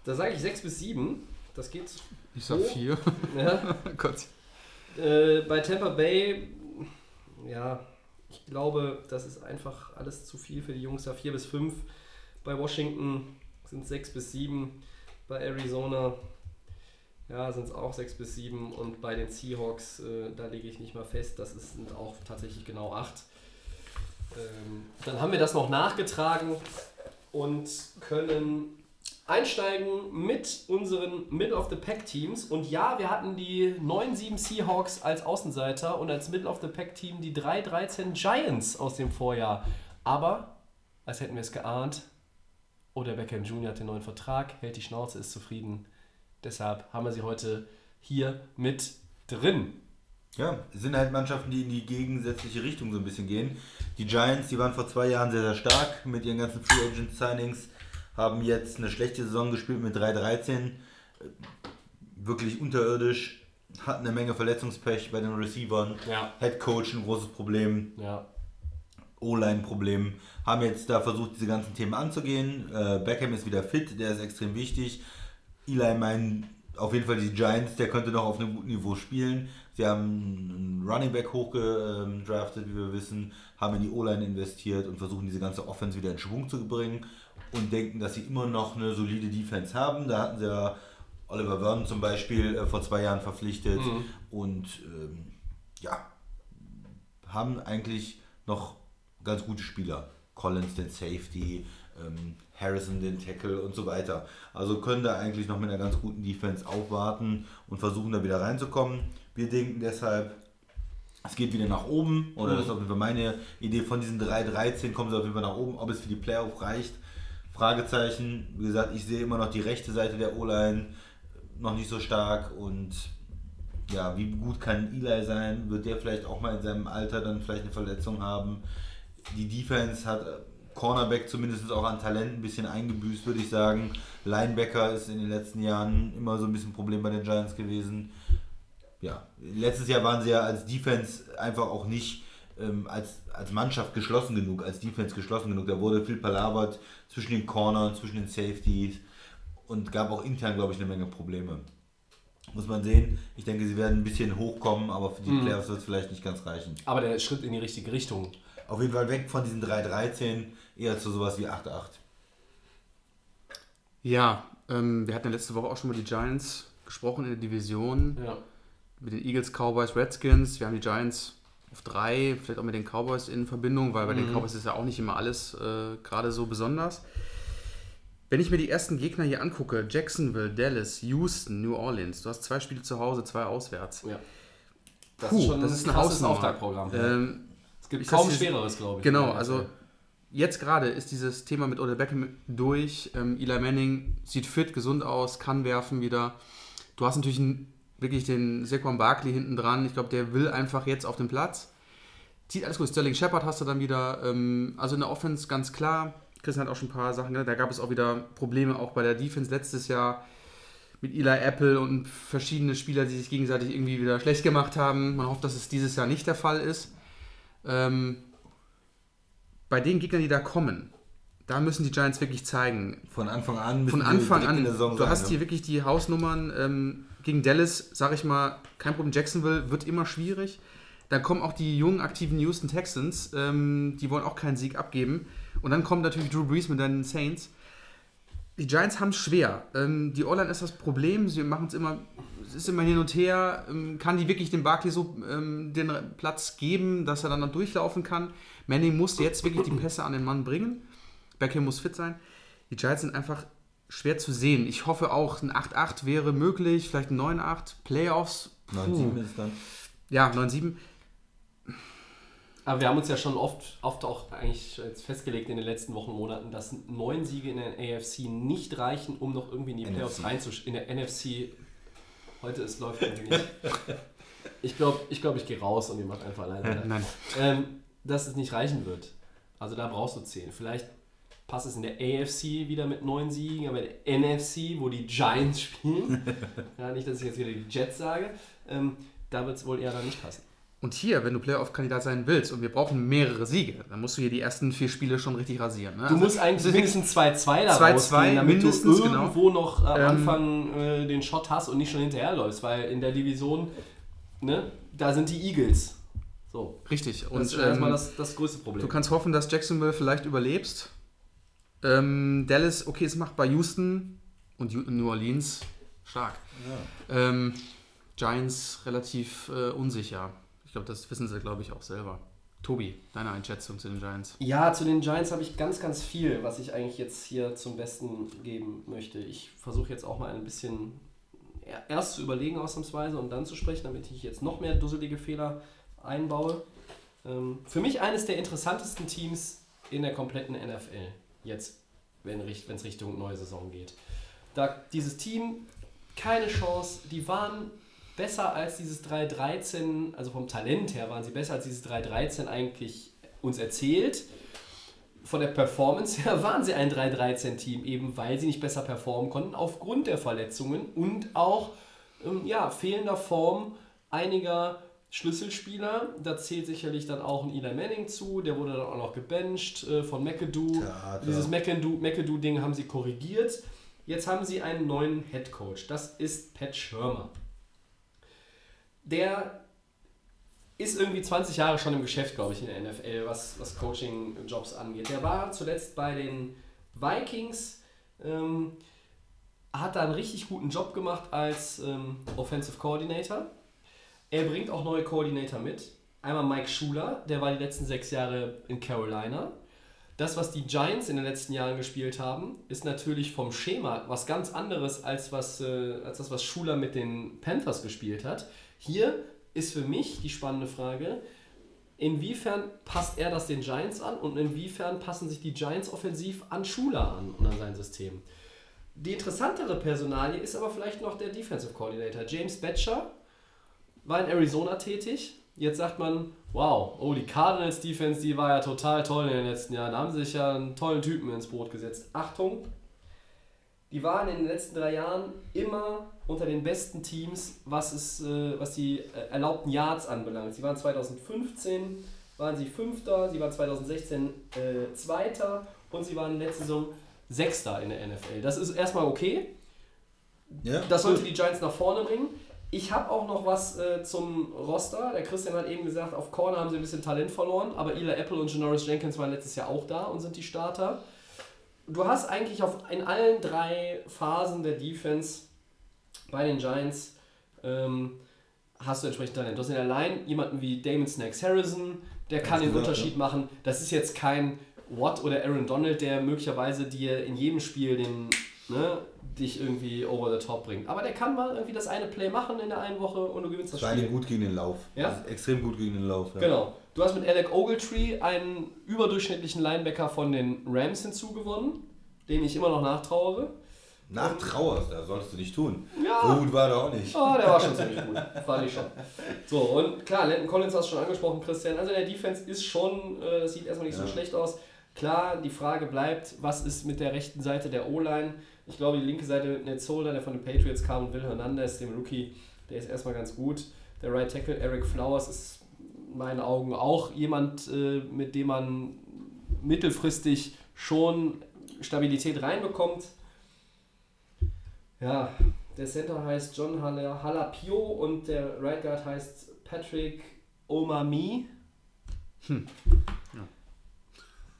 da sage ich 6 bis 7. Das geht. Ich sag Oh. vier. Ja. Gott. Äh, bei Tampa Bay, ja, ich glaube, das ist einfach alles zu viel für die Jungs da. 4 bis 5. Bei Washington sind es 6 bis 7. Bei Arizona, ja, sind es auch 6 bis 7. Und bei den Seahawks, äh, da lege ich nicht mal fest, das ist, sind auch tatsächlich genau 8. Ähm, dann haben wir das noch nachgetragen und können einsteigen mit unseren Middle of the Pack Teams. Und ja, wir hatten die 9-7 Seahawks als Außenseiter und als Middle of the Pack Team die 3-13 Giants aus dem Vorjahr. Aber, als hätten wir es geahnt, oder Beckham Jr. hat den neuen Vertrag, hält die Schnauze, ist zufrieden. Deshalb haben wir sie heute hier mit drin. Ja, sind halt Mannschaften, die in die gegensätzliche Richtung so ein bisschen gehen. Die Giants, die waren vor zwei Jahren sehr, sehr stark mit ihren ganzen Free Agent Signings, haben jetzt eine schlechte Saison gespielt mit 3-13. Äh, Wirklich unterirdisch, hatten eine Menge Verletzungspech bei den Receivern. Ja. Head Coach ein großes Problem, Ja. O-Line-Problem. Haben jetzt da versucht, diese ganzen Themen anzugehen. Äh, Beckham ist wieder fit, der ist extrem wichtig. Eli meinen auf jeden Fall die Giants, der könnte noch auf einem guten Niveau spielen. Sie haben einen Running Back hochgedraftet, wie wir wissen, haben in die O-Line investiert und versuchen diese ganze Offense wieder in Schwung zu bringen und denken, dass sie immer noch eine solide Defense haben. Da hatten sie ja Oliver Vernon zum Beispiel äh, vor zwei Jahren verpflichtet und ähm, ja, haben eigentlich noch ganz gute Spieler. Collins den Safety, ähm, Harrison den Tackle und so weiter. Also können da eigentlich noch mit einer ganz guten Defense aufwarten und versuchen da wieder reinzukommen. Wir denken deshalb, es geht wieder nach oben, oder das ist auf jeden Fall meine Idee, von diesen 3-13 kommen sie auf jeden Fall nach oben. Ob es für die Playoff reicht, Fragezeichen. Wie gesagt, ich sehe immer noch die rechte Seite der O-Line noch nicht so stark und ja, wie gut kann Eli sein? Wird der vielleicht auch mal in seinem Alter dann vielleicht eine Verletzung haben? Die Defense hat äh, Cornerback zumindest auch an Talent ein bisschen eingebüßt, würde ich sagen. Linebacker ist in den letzten Jahren immer so ein bisschen ein Problem bei den Giants gewesen. ja, letztes Jahr waren sie ja als Defense einfach auch nicht ähm, als, als Mannschaft geschlossen genug, als Defense geschlossen genug. Da wurde viel palabert zwischen den Cornern, zwischen den Safeties und gab auch intern, glaube ich, eine Menge Probleme. Muss man sehen. Ich denke, sie werden ein bisschen hochkommen, aber für die Playoffs wird es vielleicht nicht ganz reichen. Aber der Schritt in die richtige Richtung. Auf jeden Fall weg von diesen 3-13, eher zu sowas wie 8-8. Ja, ähm, wir hatten ja letzte Woche auch schon mal die Giants gesprochen in der Division. Ja. Mit den Eagles, Cowboys, Redskins. Wir haben die Giants auf drei, vielleicht auch mit den Cowboys in Verbindung, weil bei den Cowboys ist ja auch nicht immer alles äh, gerade so besonders. Wenn ich mir die ersten Gegner hier angucke, Jacksonville, Dallas, Houston, New Orleans, du hast zwei Spiele zu Hause, zwei auswärts. ja. Das Puh, ist schon das ist ein Hausnummer. Ähm, es gibt kaum schwereres, glaube ich. Genau, also jetzt gerade ist dieses Thema mit Odell Beckham durch. Ähm, Eli Manning sieht fit, gesund aus, kann werfen wieder. Du hast natürlich einen, wirklich den Saquon Barkley hinten dran. Ich glaube, der will einfach jetzt auf den Platz. Sieht alles gut. Sterling Shepard hast du dann wieder. Ähm, also in der Offense ganz klar. Christian hat auch schon ein paar Sachen genannt. Da gab es auch wieder Probleme, auch bei der Defense letztes Jahr mit Eli Apple und verschiedene Spieler, die sich gegenseitig irgendwie wieder schlecht gemacht haben. Man hofft, dass es dieses Jahr nicht der Fall ist. Ähm, bei den Gegnern, die da kommen, da müssen die Giants wirklich zeigen. Von Anfang an. Von Anfang an, du sein, hast ne? hier wirklich die Hausnummern. Ähm, gegen Dallas, sage ich mal, kein Problem. Jacksonville wird immer schwierig. Dann kommen auch die jungen, aktiven Houston Texans. Ähm, die wollen auch keinen Sieg abgeben. Und dann kommt natürlich Drew Brees mit den Saints. Die Giants haben es schwer. Ähm, die O-Line ist das Problem. Sie machen es immer, es ist immer hin und her. Ähm, kann die wirklich dem Barkley so ähm, den Platz geben, dass er dann noch durchlaufen kann? Manning muss jetzt wirklich die Pässe an den Mann bringen. Beckham muss fit sein. Die Giants sind einfach schwer zu sehen. Ich hoffe auch, ein 8-8 wäre möglich, vielleicht ein 9-8. Playoffs, 9-7 ist es dann. ja, 9-7. Aber wir haben uns ja schon oft, oft auch eigentlich jetzt festgelegt in den letzten Wochen, Monaten, dass neun Siege in der AFC nicht reichen, um noch irgendwie in die Playoffs NFC. reinzuschreiben. In der NFC, heute es läuft irgendwie nicht. Ich glaube, ich, glaub, ich gehe raus und ihr macht einfach alleine. weiter. Nein. ähm, dass es nicht reichen wird. Also da brauchst du 10. Vielleicht passt es in der AFC wieder mit neun Siegen, aber in der NFC, wo die Giants spielen, ja, nicht, dass ich jetzt wieder die Jets sage, ähm, da wird es wohl eher dann nicht passen. Und hier, wenn du Playoff-Kandidat sein willst und wir brauchen mehrere Siege, dann musst du hier die ersten vier Spiele schon richtig rasieren. Ne? Du musst eigentlich mindestens 2-2 da 2-2 rausgehen, damit mindestens, du genau. irgendwo noch am Ähm, Anfang äh, den Shot hast und nicht schon hinterherläufst, weil in der Division, ne, da sind die Eagles. So. Richtig. Das Und ist schon erstmal ähm, das, das größte Problem. du kannst hoffen, dass Jacksonville vielleicht überlebst. Ähm, Dallas, okay, es macht bei Houston und New Orleans stark. Ähm, Giants relativ äh, unsicher. Ich glaube, das wissen sie, glaube ich, auch selber. Tobi, deine Einschätzung zu den Giants? Ja, zu den Giants habe ich ganz, ganz viel, was ich eigentlich jetzt hier zum Besten geben möchte. Ich versuche jetzt auch mal ein bisschen er- erst zu überlegen ausnahmsweise und dann zu sprechen, damit ich jetzt noch mehr dusselige Fehler einbaue. Ähm, für mich eines der interessantesten Teams in der kompletten NFL. Jetzt, wenn es Richtung neue Saison geht. Da dieses Team keine Chance, die waren besser als dieses 3-13, also vom Talent her waren sie besser als dieses 3-13 eigentlich uns erzählt. Von der Performance her waren sie ein 3-13-Team, eben weil sie nicht besser performen konnten, aufgrund der Verletzungen und auch ähm, ja, fehlender Form einiger Schlüsselspieler. Da zählt sicherlich dann auch ein Eli Manning zu, der wurde dann auch noch gebencht äh, von McAdoo. Theater. Dieses McAdoo- McAdoo-Ding haben sie korrigiert. Jetzt haben sie einen neuen Head Coach. Das ist Pat Schirmer. Der ist irgendwie 20 Jahre schon im Geschäft, glaube ich, in der NFL, was, was Coaching-Jobs angeht. Der war zuletzt bei den Vikings, ähm, hat da einen richtig guten Job gemacht als ähm, Offensive Coordinator. Er bringt auch neue Coordinator mit. Einmal Mike Schuler, der war die letzten sechs Jahre in Carolina. Das, was die Giants in den letzten Jahren gespielt haben, ist natürlich vom Schema was ganz anderes als, was, äh, als das, was Schuler mit den Panthers gespielt hat. Hier ist für mich die spannende Frage, inwiefern passt er das den Giants an und inwiefern passen sich die Giants offensiv an Schuler an und an sein System. Die interessantere Personalie ist aber vielleicht noch der Defensive Coordinator. James Batcher war in Arizona tätig. Jetzt sagt man, wow, oh, die Cardinals Defense, die war ja total toll in den letzten Jahren. Da haben sie sich ja einen tollen Typen ins Boot gesetzt. Achtung, die waren in den letzten drei Jahren immer unter den besten Teams, was, es, äh, was die äh, erlaubten Yards anbelangt. Sie waren 2015 waren sie Fünfter, sie waren 2016 äh, Zweiter und sie waren letzte Saison Sechster in der NFL. Das ist erstmal okay. Ja, Das sollte gut. die Giants nach vorne bringen. Ich habe auch noch was äh, zum Roster. Der Christian hat eben gesagt, auf Corner haben sie ein bisschen Talent verloren, aber Eli Apple und Janoris Jenkins waren letztes Jahr auch da und sind die Starter. Du hast eigentlich auf, in allen drei Phasen der Defense bei den Giants ähm, hast du entsprechend Talent. Du hast in der Line jemanden wie Damon Snacks Harrison, der kann den gesagt, Unterschied machen. Das ist jetzt kein Watt oder Aaron Donald, der möglicherweise dir in jedem Spiel den, ne, dich irgendwie over the top bringt. Aber der kann mal irgendwie das eine Play machen in der einen Woche und du gewinnst das allem Spiel. gut gegen den Lauf. Ja? Das ist extrem gut gegen den Lauf. Ja. Genau. Du hast mit Alec Ogletree einen überdurchschnittlichen Linebacker von den Rams hinzugewonnen, den ich immer noch nachtrauere. Nach Trauer, das solltest du nicht tun. Ja. So gut war der auch nicht. Oh, der war schon ziemlich gut. Fand ich schon. So, und klar, Landon Collins hast du schon angesprochen, Christian. Also der Defense ist schon, äh, das sieht erstmal nicht so Ja. schlecht aus. Klar, die Frage bleibt, was ist mit der rechten Seite der O-Line? Ich glaube, die linke Seite mit Solder, der von den Patriots kam, und Will Hernandez, dem Rookie, der ist erstmal ganz gut. Der Right Tackle Eric Flowers ist in meinen Augen auch jemand, äh, mit dem man mittelfristig schon Stabilität reinbekommt. Ja, der Center heißt John Halapio und der Right Guard heißt Patrick Omami.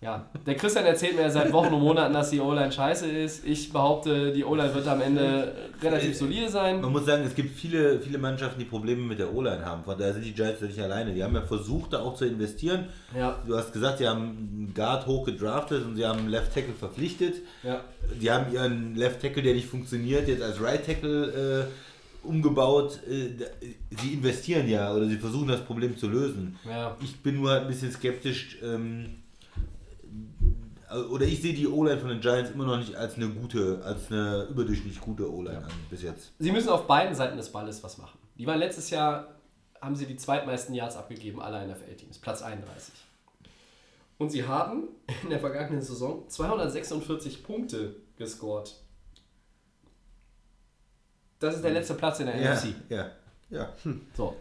Ja, der Christian erzählt mir seit Wochen und Monaten, dass die O-Line scheiße ist. Ich behaupte, die O-Line wird am Ende relativ solide sein. Man muss sagen, es gibt viele, viele Mannschaften, die Probleme mit der O-Line haben. Von daher sind die Giants ja nicht alleine. Die haben ja versucht, da auch zu investieren. Ja, Du hast gesagt, sie haben einen Guard hoch gedraftet und sie haben einen Left Tackle verpflichtet. ja. Die haben ihren Left Tackle, der nicht funktioniert, jetzt als Right Tackle äh, umgebaut. Äh, sie investieren ja oder sie versuchen das Problem zu lösen. ja. Ich bin nur ein bisschen skeptisch. Ähm, oder ich sehe die O-Line von den Giants immer noch nicht als eine gute, als eine überdurchschnittlich gute O-Line an bis jetzt. Sie müssen auf beiden Seiten des Balles was machen. Die waren letztes Jahr, haben sie die zweitmeisten Yards abgegeben aller NFL-Teams, Platz 31. Und sie haben in der vergangenen Saison 246 Punkte gescored. Das ist der letzte Platz in der Ja, NFC. ja, ja. So.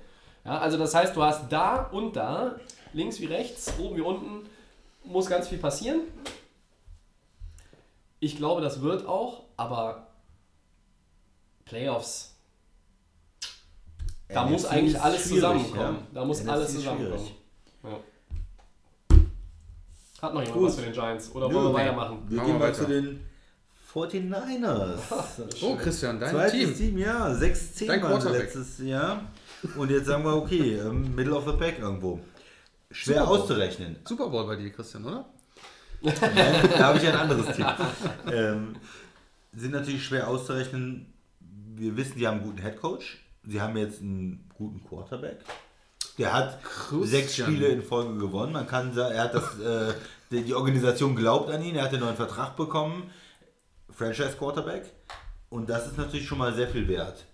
Ja, also das heißt, du hast da und da, links wie rechts, oben wie unten, muss ganz viel passieren. Ich glaube, das wird auch, aber Playoffs, da NFC muss eigentlich alles zusammenkommen. ja. Da muss NFC alles zusammenkommen. Ja. Hat noch jemand Gut. was für den Giants? Oder Nö, wollen wir weitermachen? Wir gehen mal weiter. zu den 49ers. Oh, Christian, dein Zweites Team. Team, ja. 6-10 Dein waren sie Quarterback. letztes Jahr. Und jetzt sagen wir, okay, ähm, Middle of the Pack irgendwo. Schwer auszurechnen. Super Bowl bei dir, Christian, oder? da habe ich ein anderes Team. Ähm, sind natürlich schwer auszurechnen. Wir wissen, die haben einen guten Headcoach. Sie haben jetzt einen guten Quarterback. Der hat Christian. sechs Spiele in Folge gewonnen. Man kann sagen, er hat das, äh, die, Organisation glaubt an ihn. Er hat einen neuen Vertrag bekommen. Franchise Quarterback. Und das ist natürlich schon mal sehr viel wert.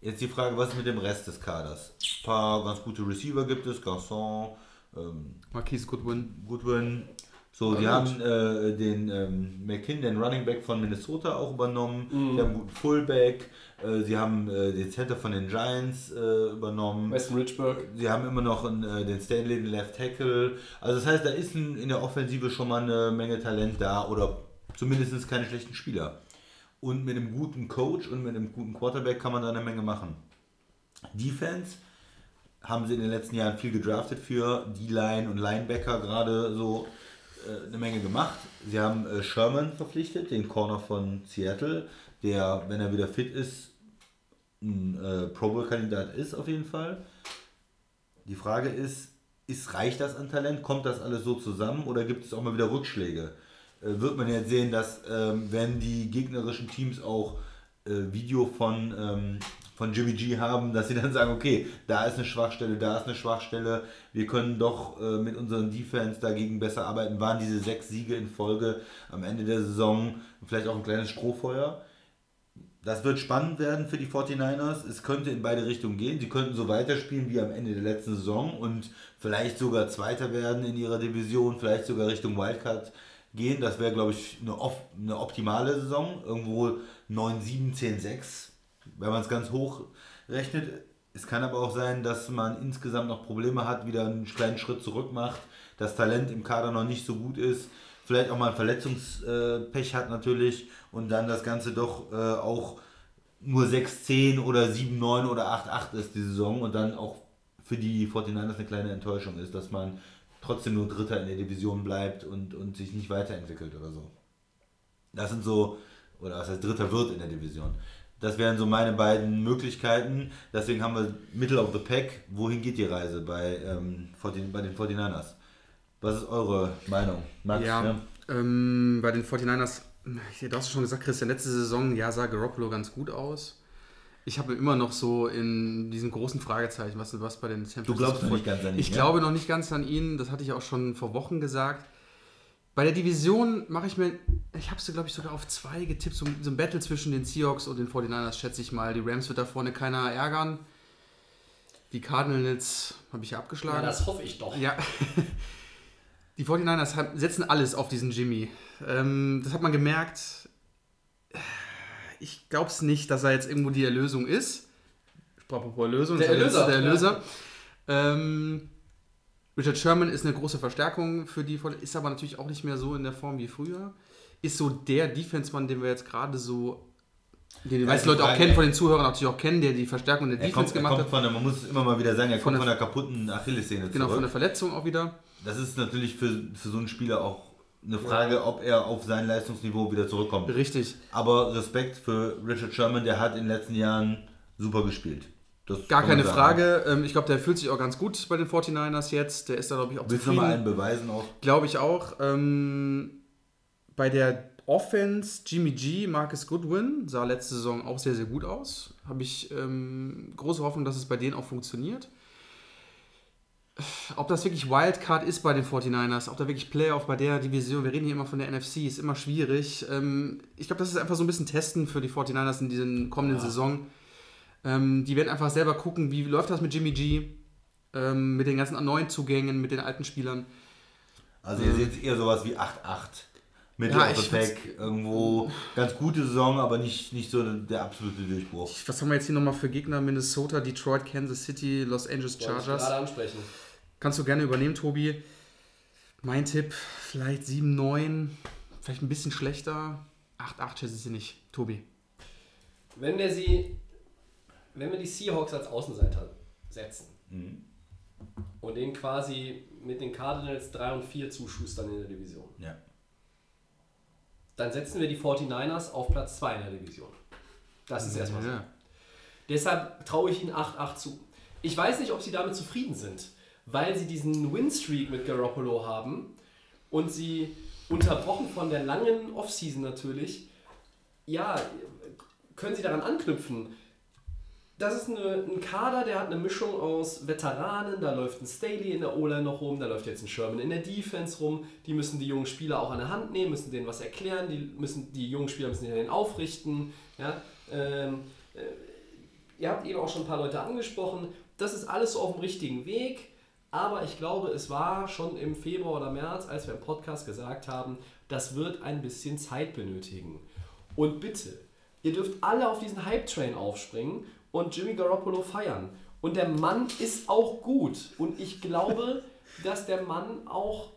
Jetzt die Frage, was ist mit dem Rest des Kaders? Ein paar ganz gute Receiver gibt es. Garçon, ähm, Marquise Goodwin. Goodwin. So, die gut. haben äh, den ähm, McKinn, den Running Back von Minnesota auch übernommen. Mhm. Die haben einen guten Fullback. Äh, sie haben äh, den Center von den Giants äh, übernommen. Weston Richburg. Sie haben immer noch einen, äh, den Stanley, den Left Tackle. Also das heißt, da ist ein, in der Offensive schon mal eine Menge Talent da oder zumindest keine schlechten Spieler. Und mit einem guten Coach und mit einem guten Quarterback kann man da eine Menge machen. Defense haben sie in den letzten Jahren viel gedraftet für D-Line und Linebacker gerade so äh, eine Menge gemacht. Sie haben äh, Sherman verpflichtet, den Corner von Seattle, der, wenn er wieder fit ist, ein äh, Pro Bowl-Kandidat ist auf jeden Fall. Die Frage ist, ist, reicht das an Talent? Kommt das alles so zusammen oder gibt es auch mal wieder Rückschläge? Äh, wird man jetzt sehen, dass ähm, wenn die gegnerischen Teams auch äh, Video von, ähm, von Jimmy G haben, dass sie dann sagen, okay, da ist eine Schwachstelle, da ist eine Schwachstelle, wir können doch äh, mit unseren Defense dagegen besser arbeiten. Waren diese sechs Siege in Folge am Ende der Saison vielleicht auch ein kleines Strohfeuer? Das wird spannend werden für die 49ers. Es könnte in beide Richtungen gehen. Sie könnten so weiterspielen wie am Ende der letzten Saison und vielleicht sogar Zweiter werden in ihrer Division, vielleicht sogar Richtung Wildcard gehen. Das wäre, glaube ich, eine, eine optimale Saison. Irgendwo 9, 7, 10, 6, wenn man es ganz hoch rechnet. Es kann aber auch sein, dass man insgesamt noch Probleme hat, wieder einen kleinen Schritt zurück macht, das Talent im Kader noch nicht so gut ist, vielleicht auch mal ein Verletzungspech hat natürlich und dann das Ganze doch äh, auch nur 6-10 oder 7-9 oder 8-8 ist die Saison und dann auch für die 49ers eine kleine Enttäuschung ist, dass man trotzdem nur Dritter in der Division bleibt und, und sich nicht weiterentwickelt oder so. Das sind so, oder was heißt Dritter wird in der Division. Das wären so meine beiden Möglichkeiten. Deswegen haben wir Middle of the Pack. Wohin geht die Reise bei, ähm, 14, bei den 49ers? Was ist eure Meinung? Max, Ja, ne? ähm, bei den 49ers, du hast schon gesagt, Christian, letzte Saison, ja, sah Garoppolo ganz gut aus. Ich habe immer noch so in diesem großen Fragezeichen, was, was bei den San Du glaubst noch nicht ganz an ihn, Ich ja? glaube noch nicht ganz an ihn, das hatte ich auch schon vor Wochen gesagt. Bei der Division mache ich mir, ich habe sie glaube ich sogar auf zwei getippt, so, so ein Battle zwischen den Seahawks und den 49ers, schätze ich mal. Die Rams wird da vorne keiner ärgern. Die Cardinals habe ich ja abgeschlagen. Ja, das hoffe ich doch. Ja. Die 49ers haben- setzen alles auf diesen Jimmy. Ähm, das hat man gemerkt. Ich glaube es nicht, dass er jetzt irgendwo die Erlösung ist. Apropos Erlösung. Der Erlöser, Der ja. Erlöser. Ähm, Richard Sherman ist eine große Verstärkung für die, Voll- ist aber natürlich auch nicht mehr so in der Form wie früher. Ist so der Defense-Mann, den wir jetzt gerade so, den die Ja, meisten Leute auch kennen, von den Zuhörern natürlich auch kennen, der die Verstärkung der Er Defense kommt, er gemacht kommt hat. von der, man muss immer mal wieder sagen, er Von kommt der- von der kaputten Achillessehne Genau, von zurück. der Verletzung auch wieder. Das ist natürlich für, für so einen Spieler auch eine Frage, ob er auf sein Leistungsniveau wieder zurückkommt. Richtig. Aber Respekt für Richard Sherman, der hat in den letzten Jahren super gespielt. Das Gar keine. Frage. Ähm, Ich glaube, der fühlt sich auch ganz gut bei den 49ers jetzt. Der ist da, glaube ich, auch Willst du mal einen zufrieden. beweisen auch? Glaube ich auch. Ähm, bei der Offense, Jimmy G, Marcus Goodwin, sah letzte Saison auch sehr, sehr gut aus. Habe ich ähm, große Hoffnung, dass es bei denen auch funktioniert. Ob das wirklich Wildcard ist bei den 49ers, ob da wirklich Playoff bei der Division, wir reden hier immer von der NFC, ist immer schwierig. Ähm, ich glaube, das ist einfach so ein bisschen Testen für die 49ers in dieser kommenden Saison. Ähm, die werden einfach selber gucken, wie läuft das mit Jimmy G, ähm, mit den ganzen neuen Zugängen, mit den alten Spielern. Also ihr seht eher sowas wie 8-8. Middle Ja, ich Pack, irgendwo ganz gute Saison, aber nicht, nicht so der absolute Durchbruch. Was haben wir jetzt hier nochmal für Gegner? Minnesota, Detroit, Kansas City, Los Angeles ich Chargers. gerade ansprechen. Kannst du gerne übernehmen, Tobi. Mein Tipp, vielleicht 7-9, vielleicht ein bisschen schlechter. 8-8 schätze ich sie nicht. Tobi. Wenn wir sie, wenn wir die Seahawks als Außenseiter setzen und den quasi mit den Cardinals 3 und 4 zuschustern in der Division, Ja. dann setzen wir die 49ers auf Platz 2 in der Division. Das ist erstmal so. Ja. Deshalb traue ich ihnen 8-8 zu. Ich weiß nicht, ob sie damit zufrieden sind, weil sie diesen Win-Streak mit Garoppolo haben und sie unterbrochen von der langen Offseason natürlich, ja, können sie daran anknüpfen. Das ist eine, ein Kader, der hat eine Mischung aus Veteranen, da läuft ein Staley in der O-Line noch rum, da läuft jetzt ein Sherman in der Defense rum, die müssen die jungen Spieler auch an der Hand nehmen, müssen denen was erklären, die, müssen, die jungen Spieler müssen den aufrichten. Ja? Ähm, äh, ihr habt eben auch schon ein paar Leute angesprochen, das ist alles so auf dem richtigen Weg, aber ich glaube, es war schon im Februar oder März, als wir im Podcast gesagt haben, das wird ein bisschen Zeit benötigen. Und bitte, ihr dürft alle auf diesen Hype-Train aufspringen und Jimmy Garoppolo feiern. Und der Mann ist auch gut. Und ich glaube, dass der Mann auch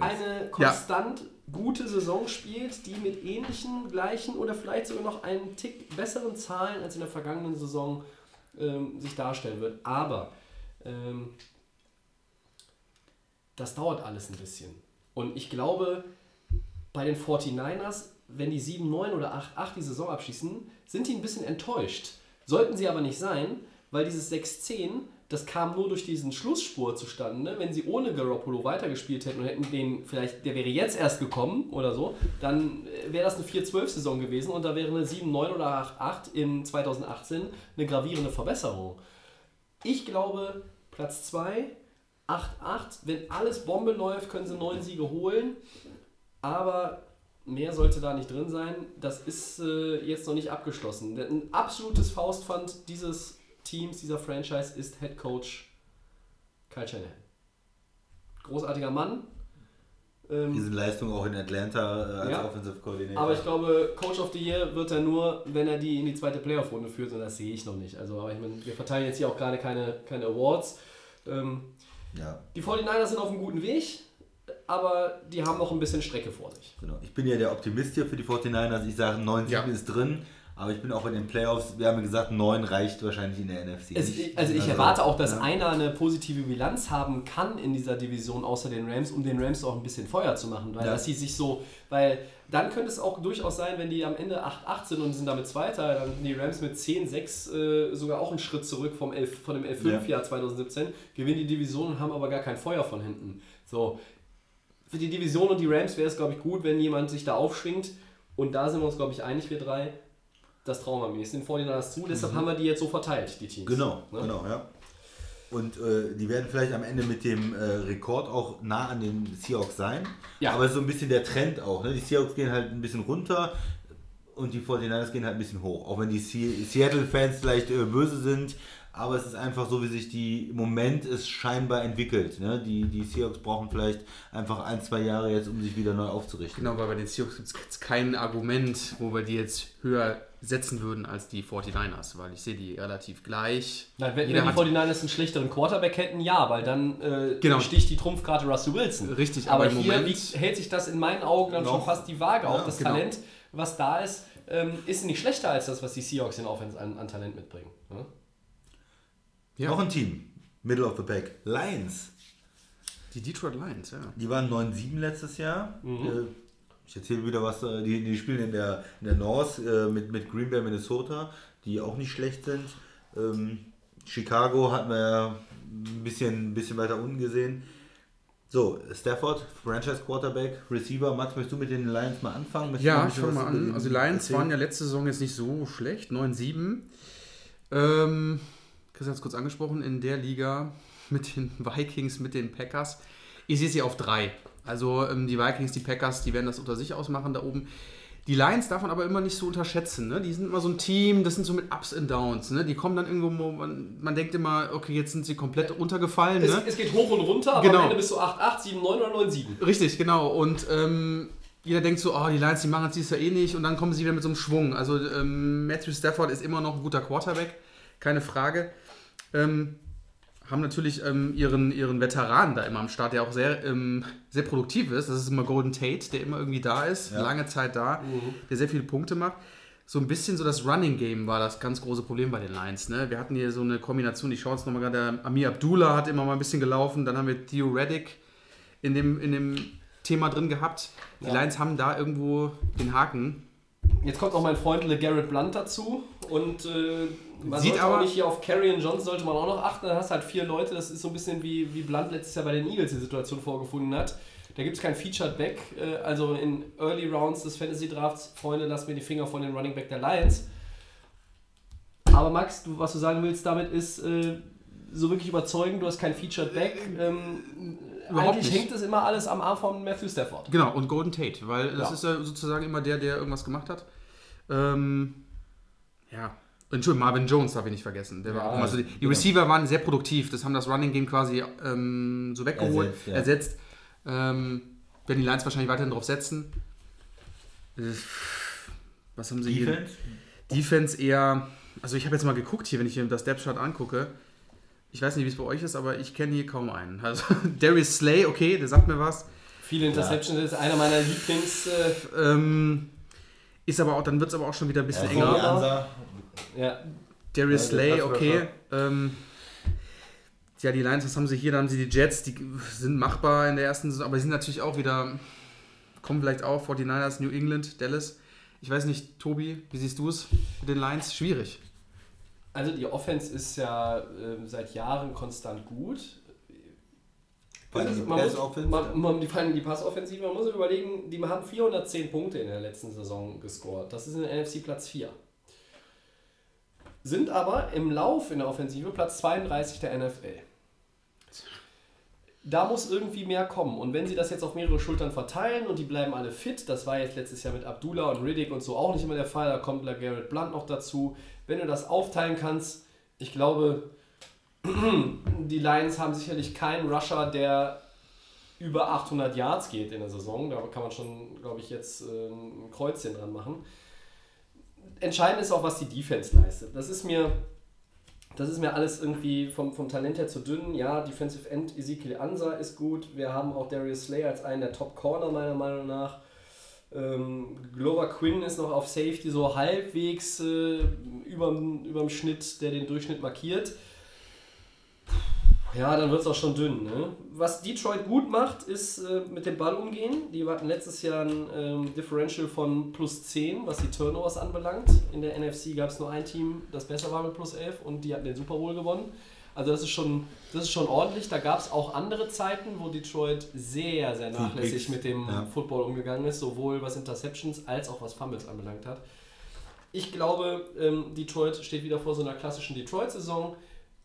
eine konstant gute Saison spielt, die mit ähnlichen, gleichen oder vielleicht sogar noch einen Tick besseren Zahlen als in der vergangenen Saison ähm, sich darstellen wird. Aber ähm, das dauert alles ein bisschen. Und ich glaube, bei den 49ers, wenn die 7-9 oder 8-8 die Saison abschließen, sind die ein bisschen enttäuscht. Sollten sie aber nicht sein, weil dieses 6-10, das kam nur durch diesen Schlussspurt zustande. Wenn sie ohne Garoppolo weitergespielt hätten und hätten den, vielleicht, der wäre jetzt erst gekommen oder so, dann äh, wäre das eine 4-12-Saison gewesen und da wäre eine 7-9 oder 8-8 in 2018 eine gravierende Verbesserung. Ich glaube, Platz 2, 8-8. Wenn alles Bombe läuft, können sie neun Siege holen. Aber mehr sollte da nicht drin sein. Das ist äh, jetzt noch nicht abgeschlossen. Ein absolutes Faustpfand dieses Teams, dieser Franchise ist Head Coach Kyle Shanahan. Großartiger Mann. Ähm, Diese Leistung auch in Atlanta äh, als Ja. Offensive Coordinator. aber ich glaube, Coach of the Year wird er nur, wenn er die in die zweite Playoff-Runde führt und das sehe ich noch nicht. Also, aber ich meine, wir verteilen jetzt hier auch gerade keine, keine Awards. Ähm, ja, die 49ers sind auf einem guten Weg, aber die haben noch ein bisschen Strecke vor sich. genau. Ich bin ja der Optimist hier für die 49ers. Ich sage, 9 Ja. Ist drin. Aber ich bin auch in den Playoffs, wir haben ja gesagt, 9 reicht wahrscheinlich in der NFC. Es, also ich erwarte auch, dass ja. einer eine positive Bilanz haben kann in dieser Division außer den Rams, um den Rams auch ein bisschen Feuer zu machen, weil Ja. dass sie sich so, weil dann könnte es auch durchaus sein, wenn die am Ende 8-8 sind und sind damit Zweiter, dann sind die Rams mit 10-6 äh, sogar auch einen Schritt zurück vom 11, von dem 11-5-Jahr 2017, gewinnen die Division und haben aber gar kein Feuer von hinten. So, für die Division und die Rams wäre es, glaube ich, gut, wenn jemand sich da aufschwingt und da sind wir uns, glaube ich, einig, wir drei. Das trauen wir am den 49ers zu, deshalb haben wir die jetzt so verteilt, die Teams. Mhm. Genau, Ne? genau, ja. Und äh, die werden vielleicht am Ende mit dem äh, Rekord auch nah an den Seahawks sein. Ja. Aber so ein bisschen der Trend auch. Ne? Die Seahawks gehen halt ein bisschen runter und die 49ers gehen halt ein bisschen hoch. Auch wenn die Se- Seattle-Fans vielleicht äh, böse sind. Aber es ist einfach so, wie sich die im Moment es scheinbar entwickelt. Ne? Die, die Seahawks brauchen vielleicht einfach ein, zwei Jahre jetzt, um sich wieder neu aufzurichten. Genau, weil bei den Seahawks gibt es kein Argument, wo wir die jetzt höher setzen würden als die 49ers, weil ich sehe die relativ gleich. Nein, wenn, Jeder wenn die hat- 49ers einen schlechteren Quarterback hätten, ja, weil dann äh, Genau. sticht die Trumpfkarte Russell Wilson. Richtig, aber, aber im hier Moment- hält sich das in meinen Augen dann schon Noch. fast die Waage auf. Ja, Das genau. Talent, was da ist, ähm, ist nicht schlechter als das, was die Seahawks in Offense an, an Talent mitbringen. Ne? Ja. Noch ein Team, Middle of the Pack, Lions. Die Detroit Lions, ja. Die waren 9-7 letztes Jahr. Mhm. Äh, Ich erzähle wieder was. äh, Die, die spielen in der, in der North äh, mit, mit Green Bay, Minnesota, die auch nicht schlecht sind. Ähm, Chicago hatten wir ja ein bisschen, ein bisschen weiter unten gesehen. So, Stafford, Franchise Quarterback, Receiver. Max, möchtest du mit den Lions mal anfangen? Möchtest Ja, ich fange mal an. Also die Lions erzählen? waren ja letzte Saison jetzt nicht so schlecht, 9-7. Ähm, Chris hat es kurz angesprochen, in der Liga mit den Vikings, mit den Packers. Ich sehe sie auf drei. Also ähm, die Vikings, die Packers, die werden das unter sich ausmachen da oben. Die Lions darf man aber immer nicht so unterschätzen. Ne? Die sind immer so ein Team, das sind so mit Ups und Downs. Ne? Die kommen dann irgendwo, man, man denkt immer, okay, jetzt sind sie komplett runtergefallen. Es, Ne? es geht hoch und runter, aber Genau. am Ende bist du 8-8, 7-9 oder 9-7. Richtig, genau. Und ähm, jeder denkt so, oh, die Lions, die machen es dieses Jahr eh nicht. Und dann kommen sie wieder mit so einem Schwung. Also ähm, Matthew Stafford ist immer noch ein guter Quarterback, keine Frage. Ähm, haben natürlich ähm, ihren, ihren Veteran da immer am Start, der auch sehr, ähm, sehr produktiv ist. Das ist immer Golden Tate, der immer irgendwie da ist, Ja. lange Zeit da, der sehr viele Punkte macht. So ein bisschen so das Running Game war das ganz große Problem bei den Lions. Ne? Wir hatten hier so eine Kombination, ich schaue jetzt nochmal gerade, Amir Abdullah hat immer mal ein bisschen gelaufen, dann haben wir Theo Reddick in dem, in dem Thema drin gehabt. Die Ja. Lions haben da irgendwo den Haken. Jetzt kommt noch mein Freund LeGarrette Blunt dazu und äh, man Sieht sollte aber- auch nicht hier auf Carrion Johnson sollte man auch noch achten. Da hast halt vier Leute, das ist so ein bisschen wie, wie Blunt letztes Jahr bei den Eagles die Situation vorgefunden hat. Da gibt es kein Featured Back, äh, also in Early Rounds des Fantasy Drafts, Freunde, lasst mir die Finger von den Running Back der Lions. Aber Max, du, was du sagen willst damit ist, äh, so wirklich überzeugend, du hast kein Featured Back. Ähm, Überhaupt eigentlich nicht. hängt es immer alles am Arm von Matthew Stafford. Genau, und Golden Tate, weil das Ja. ist ja sozusagen immer der, der irgendwas gemacht hat. Ähm, ja. Entschuldigung, Marvin Jones darf ich nicht vergessen. Der war Ja, auch immer so, die, die genau. Receiver waren sehr produktiv, das haben das Running Game quasi ähm, so weggeholt, Ersetzt, ja. ersetzt. Ähm, werden die Lions wahrscheinlich weiterhin drauf setzen. Äh, Was haben sie hier? Defense? Defense eher, also ich habe jetzt mal geguckt hier, wenn ich hier das Depth Chart angucke. Ich weiß nicht, wie es bei euch ist, aber ich kenne hier kaum einen. Also Darius Slay, okay, der sagt mir was. Viele Interceptions, das ist einer meiner Lieblings. Äh, Ähm, ist aber auch, dann wird es aber auch schon wieder ein bisschen Ja, enger. Ja, Darius Ja, Slay, okay. Ähm, ja, die Lions, was haben sie hier? Da haben sie die Jets, die sind machbar in der ersten Saison, aber die sind natürlich auch wieder, kommen vielleicht auch, 49ers, New England, Dallas. Ich weiß nicht, Tobi, wie siehst du es mit den Lions? Schwierig. Also die Offense ist ja ähm, seit Jahren konstant gut. Ist- man muss, Pass-Offense, man, ja. man, die, die Passoffensive, man muss überlegen, die haben 410 Punkte in der letzten Saison gescored. Das ist in der NFC Platz 4. Sind aber im Lauf in der Offensive Platz 32 der NFL. Da muss irgendwie mehr kommen. Und wenn sie das jetzt auf mehrere Schultern verteilen und die bleiben alle fit, das war jetzt letztes Jahr mit Abdullah und Riddick und so auch nicht immer der Fall, da kommt Garrett Blunt noch dazu. Wenn du das aufteilen kannst, ich glaube, die Lions haben sicherlich keinen Rusher, der über 800 Yards geht in der Saison. Da kann man schon, glaube ich, jetzt äh, ein Kreuzchen dran machen. Entscheidend ist auch, was die Defense leistet. Das ist mir, das ist mir alles irgendwie vom, vom Talent her zu dünn. Ja, Defensive End Ezekiel Ansa ist gut. Wir haben auch Darius Slay als einen der Top Corner meiner Meinung nach. Ähm, Glover Quinn ist noch auf Safety so halbwegs äh, überm, überm Schnitt, der den Durchschnitt markiert. Ja, dann wird es auch schon dünn. Ne? Was Detroit gut macht, ist äh, mit dem Ball umgehen. Die hatten letztes Jahr ein ähm, Differential von plus 10, was die Turnovers anbelangt. In der NFC gab es nur ein Team, das besser war mit plus 11 und die hatten den Super Bowl gewonnen. Also das ist schon, das ist schon ordentlich. Da gab es auch andere Zeiten, wo Detroit sehr, sehr nachlässig mit dem Ja. Football umgegangen ist, sowohl was Interceptions als auch was Fumbles anbelangt hat. Ich glaube, ähm, Detroit steht wieder vor so einer klassischen Detroit-Saison.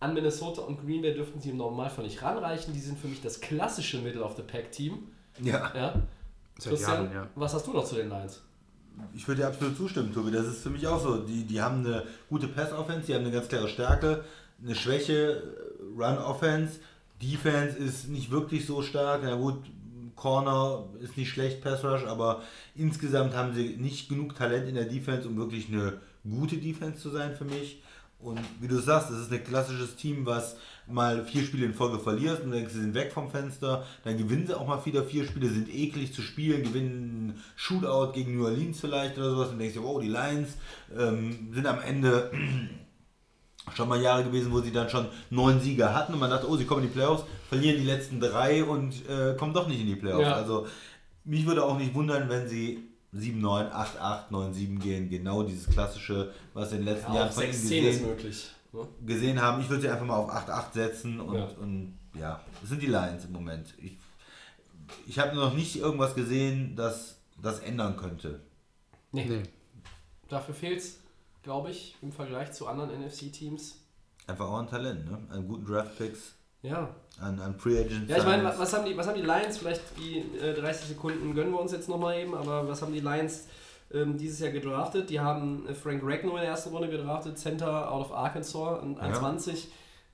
An Minnesota und Green Bay dürften sie im Normalfall nicht ranreichen. Die sind für mich das klassische Middle-of-the-Pack-Team. Ja, Ja. Seit Christian, Jahren, ja. was hast du noch zu den Lions? ich würde dir absolut zustimmen, Tobi. Das ist für mich auch so. Die, die haben eine gute Pass-Offense, die haben eine ganz klare Stärke, eine Schwäche, Run-Offense. Defense ist nicht wirklich so stark. Na gut, Corner ist nicht schlecht, Pass-Rush, aber insgesamt haben sie nicht genug Talent in der Defense, um wirklich eine gute Defense zu sein für mich. Und wie du sagst, es ist ein klassisches Team, was mal vier Spiele in Folge verliert und denkst, sie sind weg vom Fenster. Dann gewinnen sie auch mal wieder vier Spiele, sind eklig zu spielen, gewinnen einen Shootout gegen New Orleans vielleicht oder sowas und denkst dir, oh, die Lions ähm, sind am Ende schon mal Jahre gewesen, wo sie dann schon neun Sieger hatten und man dachte, oh, sie kommen in die Playoffs, verlieren die letzten drei und äh, kommen doch nicht in die Playoffs. Ja. Also mich würde auch nicht wundern, wenn sie 7-9, 8-8, 9-7 gehen. Genau dieses klassische, was in den letzten Ja, Jahren von 6-10 ist gesehen, möglich. Ne? gesehen haben. Ich würde sie einfach mal auf 8-8 setzen und Ja. ja. und ja, das sind die Lions im Moment. Ich, ich habe noch nicht irgendwas gesehen, das das ändern könnte. Nee. Nee. Dafür fehlt es, glaube ich, im Vergleich zu anderen NFC-Teams. Einfach auch ein Talent, ne? An guten Draftpicks, Ja. An, an Free Agents. Ja, ich meine, was haben, die, was haben die Lions? Vielleicht die äh, 30 Sekunden gönnen wir uns jetzt nochmal eben, aber was haben die Lions ähm, dieses Jahr gedraftet? Die haben äh, Frank Ragnow in der ersten Runde gedraftet, Center out of Arkansas, an Ja. 1,20.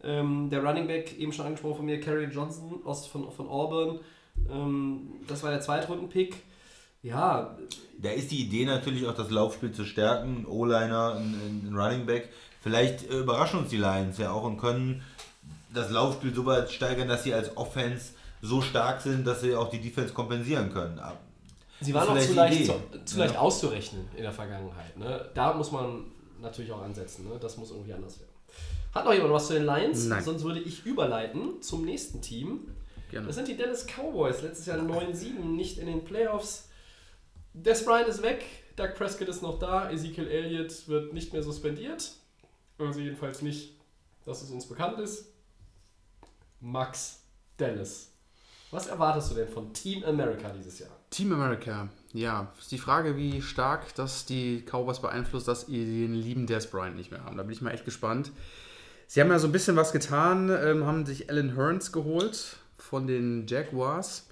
Ähm, der Running Back, eben schon angesprochen von mir, Kerry Johnson aus, von, von Auburn. Ähm, das war der Zweitrunden-Pick. Ja, Da ist die Idee natürlich auch, das Laufspiel zu stärken, ein O-Liner, ein, ein Running Back. Vielleicht äh, überraschen uns die Lions ja auch und können das Laufspiel so weit steigern, dass sie als Offense so stark sind, dass sie auch die Defense kompensieren können. Aber Sie waren auch Vielleicht zu leicht, zu, zu leicht Ja. auszurechnen in der Vergangenheit. Ne? Da muss man natürlich auch ansetzen. Ne? Das muss irgendwie anders werden. Hat noch jemand was zu den Lions? Nein. Sonst würde ich überleiten zum nächsten Team. Gerne. Das sind die Dallas Cowboys. Letztes Jahr 9-7, nicht in den Playoffs. Des Bryant ist weg, Doug Prescott ist noch da, Ezekiel Elliott wird nicht mehr suspendiert. Also jedenfalls nicht, dass es uns bekannt ist. Max Dallas. Was erwartest du denn von Team America dieses Jahr? Team America. Ja, ist die Frage, wie stark das die Cowboys beeinflusst, dass ihr den lieben Des Bryant nicht mehr haben. Da bin ich mal echt gespannt. Sie haben ja so ein bisschen was getan, ähm, haben sich Alan Hearns geholt von den Jaguars.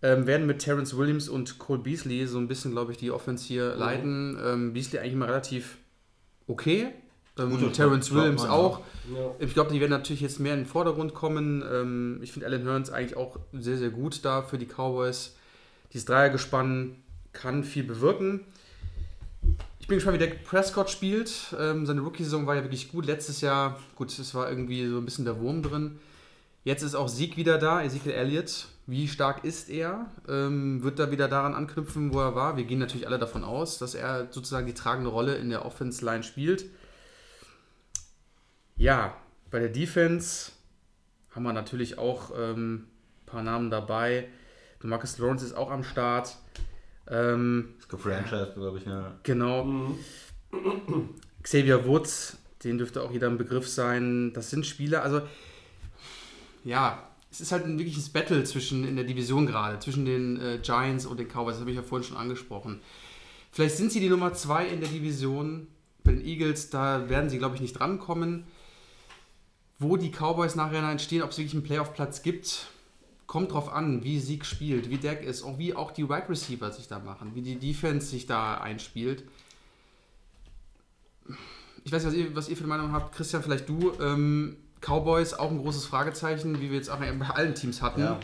Ähm, werden mit Terrence Williams und Cole Beasley so ein bisschen, glaube ich, die Offense hier leiten. Ähm, Beasley eigentlich immer relativ okay. Ähm, Terrence Williams auch. Ja. Ich glaube, die werden natürlich jetzt mehr in den Vordergrund kommen. Ähm, ich finde Alan Hearns eigentlich auch sehr, sehr gut da für die Cowboys. Dieses Dreiergespann kann viel bewirken. Ich bin gespannt, wie Dak Prescott spielt. Ähm, seine Rookie-Saison war ja wirklich gut. Letztes Jahr, gut, es war irgendwie so ein bisschen der Wurm drin. Jetzt ist auch Sieg wieder da, Ezekiel Elliott. Wie stark ist er? Ähm, wird er wieder daran anknüpfen, wo er war? Wir gehen natürlich alle davon aus, dass er sozusagen die tragende Rolle in der Offense-Line spielt. Ja, bei der Defense haben wir natürlich auch ähm, ein paar Namen dabei. Marcus Lawrence ist auch am Start. Ähm, ist gefranchised, glaube ich. Ja. genau. Xavier Woods, den dürfte auch jeder ein Begriff sein. Das sind Spieler, also ja, es ist halt ein wirkliches Battle zwischen in der Division gerade, zwischen den äh, Giants und den Cowboys, das habe ich ja vorhin schon angesprochen. Vielleicht sind sie die Nummer zwei in der Division. Bei den Eagles, da werden sie, glaube ich, nicht drankommen. Wo die Cowboys nachher entstehen, ob es wirklich einen Playoff-Platz gibt, kommt drauf an, wie Sieg spielt, wie Deck ist und wie auch die Wide Receiver sich da machen, wie die Defense sich da einspielt. Ich weiß nicht, was ihr, was ihr für eine Meinung habt. Christian, vielleicht du. Ähm, Cowboys auch ein großes Fragezeichen, wie wir jetzt auch bei allen Teams hatten. Ja.